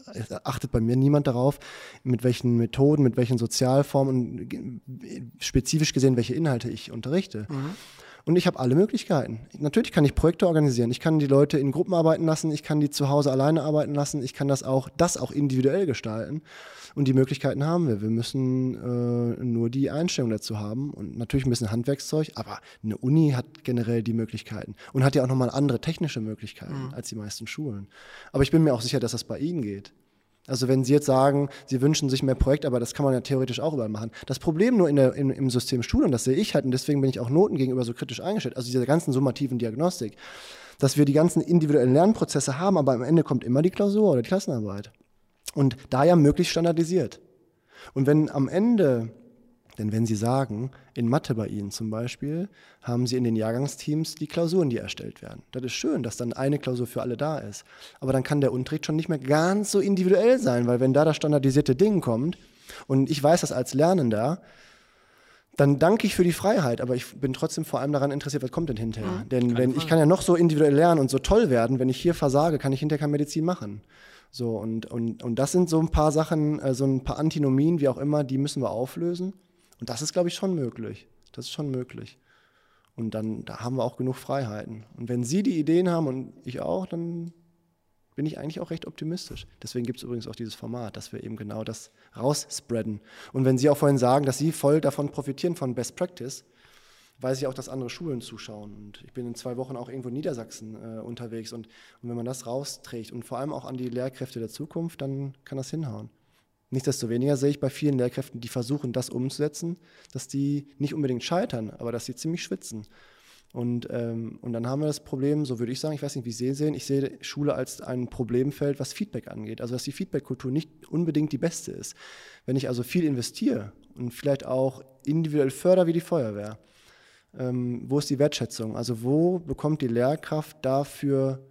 achtet bei mir niemand darauf, mit welchen Methoden, mit welchen Sozialformen, spezifisch gesehen, welche Inhalte ich unterrichte. Mhm. Und ich habe alle Möglichkeiten. Natürlich kann ich Projekte organisieren. Ich kann die Leute in Gruppen arbeiten lassen. Ich kann die zu Hause alleine arbeiten lassen. Ich kann das auch, das auch individuell gestalten. Und die Möglichkeiten haben wir. Wir müssen äh, nur die Einstellung dazu haben und natürlich ein bisschen Handwerkszeug. Aber eine Uni hat generell die Möglichkeiten und hat ja auch nochmal andere technische Möglichkeiten mhm. als die meisten Schulen. Aber ich bin mir auch sicher, dass das bei Ihnen geht. Also wenn Sie jetzt sagen, Sie wünschen sich mehr Projekte, aber das kann man ja theoretisch auch überall machen. Das Problem nur in der, in, im System Schule, und das sehe ich halt, und deswegen bin ich auch Noten gegenüber so kritisch eingestellt, also dieser ganzen summativen Diagnostik, dass wir die ganzen individuellen Lernprozesse haben, aber am Ende kommt immer die Klausur oder die Klassenarbeit. Und da ja möglichst standardisiert. Und wenn am Ende denn wenn Sie sagen, in Mathe bei Ihnen zum Beispiel, haben Sie in den Jahrgangsteams die Klausuren, die erstellt werden. Das ist schön, dass dann eine Klausur für alle da ist. Aber dann kann der Unterricht schon nicht mehr ganz so individuell sein, weil wenn da das standardisierte Ding kommt und ich weiß das als Lernender, dann danke ich für die Freiheit, aber ich bin trotzdem vor allem daran interessiert, was kommt denn hinterher. Mhm, denn wenn, ich kann ja noch so individuell lernen und so toll werden, wenn ich hier versage, kann ich hinterher keine Medizin machen. So, und, und, und das sind so ein paar Sachen, äh, so ein paar Antinomien, wie auch immer, die müssen wir auflösen. Und das ist, glaube ich, schon möglich. Das ist schon möglich. Und dann da haben wir auch genug Freiheiten. Und wenn Sie die Ideen haben und ich auch, dann bin ich eigentlich auch recht optimistisch. Deswegen gibt es übrigens auch dieses Format, dass wir eben genau das rausspreaden. Und wenn Sie auch vorhin sagen, dass Sie voll davon profitieren von Best Practice, weiß ich auch, dass andere Schulen zuschauen. Und ich bin in zwei Wochen auch irgendwo in Niedersachsen äh, unterwegs. Und, und wenn man das rausträgt und vor allem auch an die Lehrkräfte der Zukunft, dann kann das hinhauen. Nichtsdestoweniger sehe ich bei vielen Lehrkräften, die versuchen, das umzusetzen, dass die nicht unbedingt scheitern, aber dass sie ziemlich schwitzen. Und, ähm, und dann haben wir das Problem, so würde ich sagen, ich weiß nicht, wie Sie sehen, ich sehe Schule als ein Problemfeld, was Feedback angeht. Also dass die Feedbackkultur nicht unbedingt die beste ist. Wenn ich also viel investiere und vielleicht auch individuell förder wie die Feuerwehr, ähm, wo ist die Wertschätzung? Also wo bekommt die Lehrkraft dafür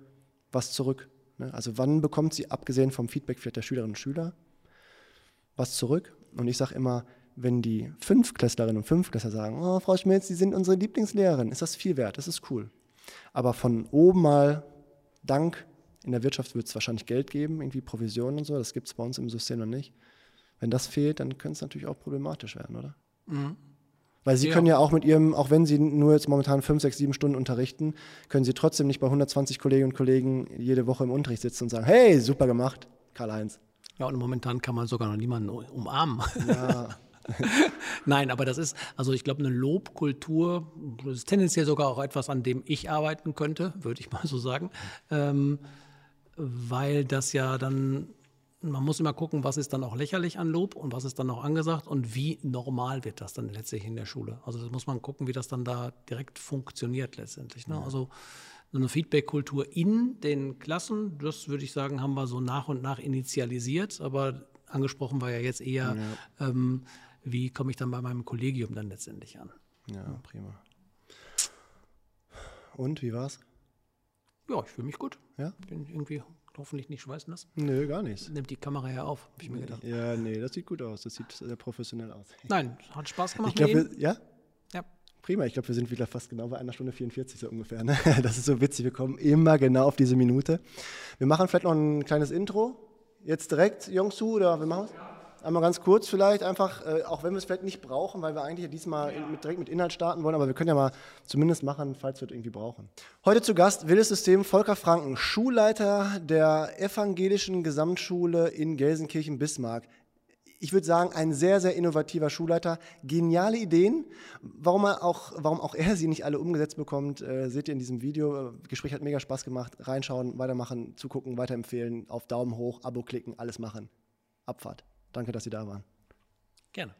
was zurück? Ne? Also wann bekommt sie, abgesehen vom Feedback vielleicht der Schülerinnen und Schüler, was zurück. Und ich sage immer, wenn die Fünfklässlerinnen und Fünfklässler sagen, oh, Frau Schmitz, Sie sind unsere Lieblingslehrerin, ist das viel wert, das ist cool. Aber von oben mal Dank, in der Wirtschaft wird es wahrscheinlich Geld geben, irgendwie Provisionen und so, das gibt es bei uns im System noch nicht. Wenn das fehlt, dann könnte es natürlich auch problematisch werden, oder? Mhm. Weil Sie ja. können ja auch mit Ihrem, auch wenn Sie nur jetzt momentan fünf, sechs, sieben Stunden unterrichten, können Sie trotzdem nicht bei 120 Kolleginnen und Kollegen jede Woche im Unterricht sitzen und sagen, hey, super gemacht, Karl-Heinz. Ja, und momentan kann man sogar noch niemanden umarmen. Ja, Nein, aber das ist, also ich glaube, eine Lobkultur, das ist tendenziell sogar auch etwas, an dem ich arbeiten könnte, würde ich mal so sagen. Ähm, weil das ja dann, man muss immer gucken, was ist dann auch lächerlich an Lob und was ist dann auch angesagt und wie normal wird das dann letztlich in der Schule. Also das muss man gucken, wie das dann da direkt funktioniert letztendlich. Ne? Also so eine Feedback-Kultur in den Klassen, das würde ich sagen, haben wir so nach und nach initialisiert, aber angesprochen war ja jetzt eher, ja. Ähm, wie komme ich dann bei meinem Kollegium dann letztendlich an. Ja, prima. Und, wie war's? Ja, ich fühle mich gut. Ja? Bin irgendwie hoffentlich nicht schweißen lassen. Nö, gar nicht. Nimmt die Kamera ja auf, habe ich mir gedacht. Ja, nee, das sieht gut aus. Das sieht sehr professionell aus. Nein, hat Spaß gemacht. Ich glaube, ja? Prima, ich glaube, wir sind wieder fast genau bei einer Stunde 44 so ungefähr. Ne? Das ist so witzig, wir kommen immer genau auf diese Minute. Wir machen vielleicht noch ein kleines Intro. Jetzt direkt, Jongsu, oder wir machen es? Einmal ganz kurz vielleicht, einfach, äh, auch wenn wir es vielleicht nicht brauchen, weil wir eigentlich ja diesmal in, mit, direkt mit Inhalt starten wollen, aber wir können ja mal zumindest machen, falls wir es irgendwie brauchen. Heute zu Gast Wildes System Volker Franken, Schulleiter der Evangelischen Gesamtschule in Gelsenkirchen-Bismarck. Ich würde sagen, ein sehr, sehr innovativer Schulleiter. Geniale Ideen. Warum, er auch, warum auch er sie nicht alle umgesetzt bekommt, äh, seht ihr in diesem Video. Das Gespräch hat mega Spaß gemacht. Reinschauen, weitermachen, zugucken, weiterempfehlen, auf Daumen hoch, Abo klicken, alles machen. Abfahrt. Danke, dass Sie da waren. Gerne.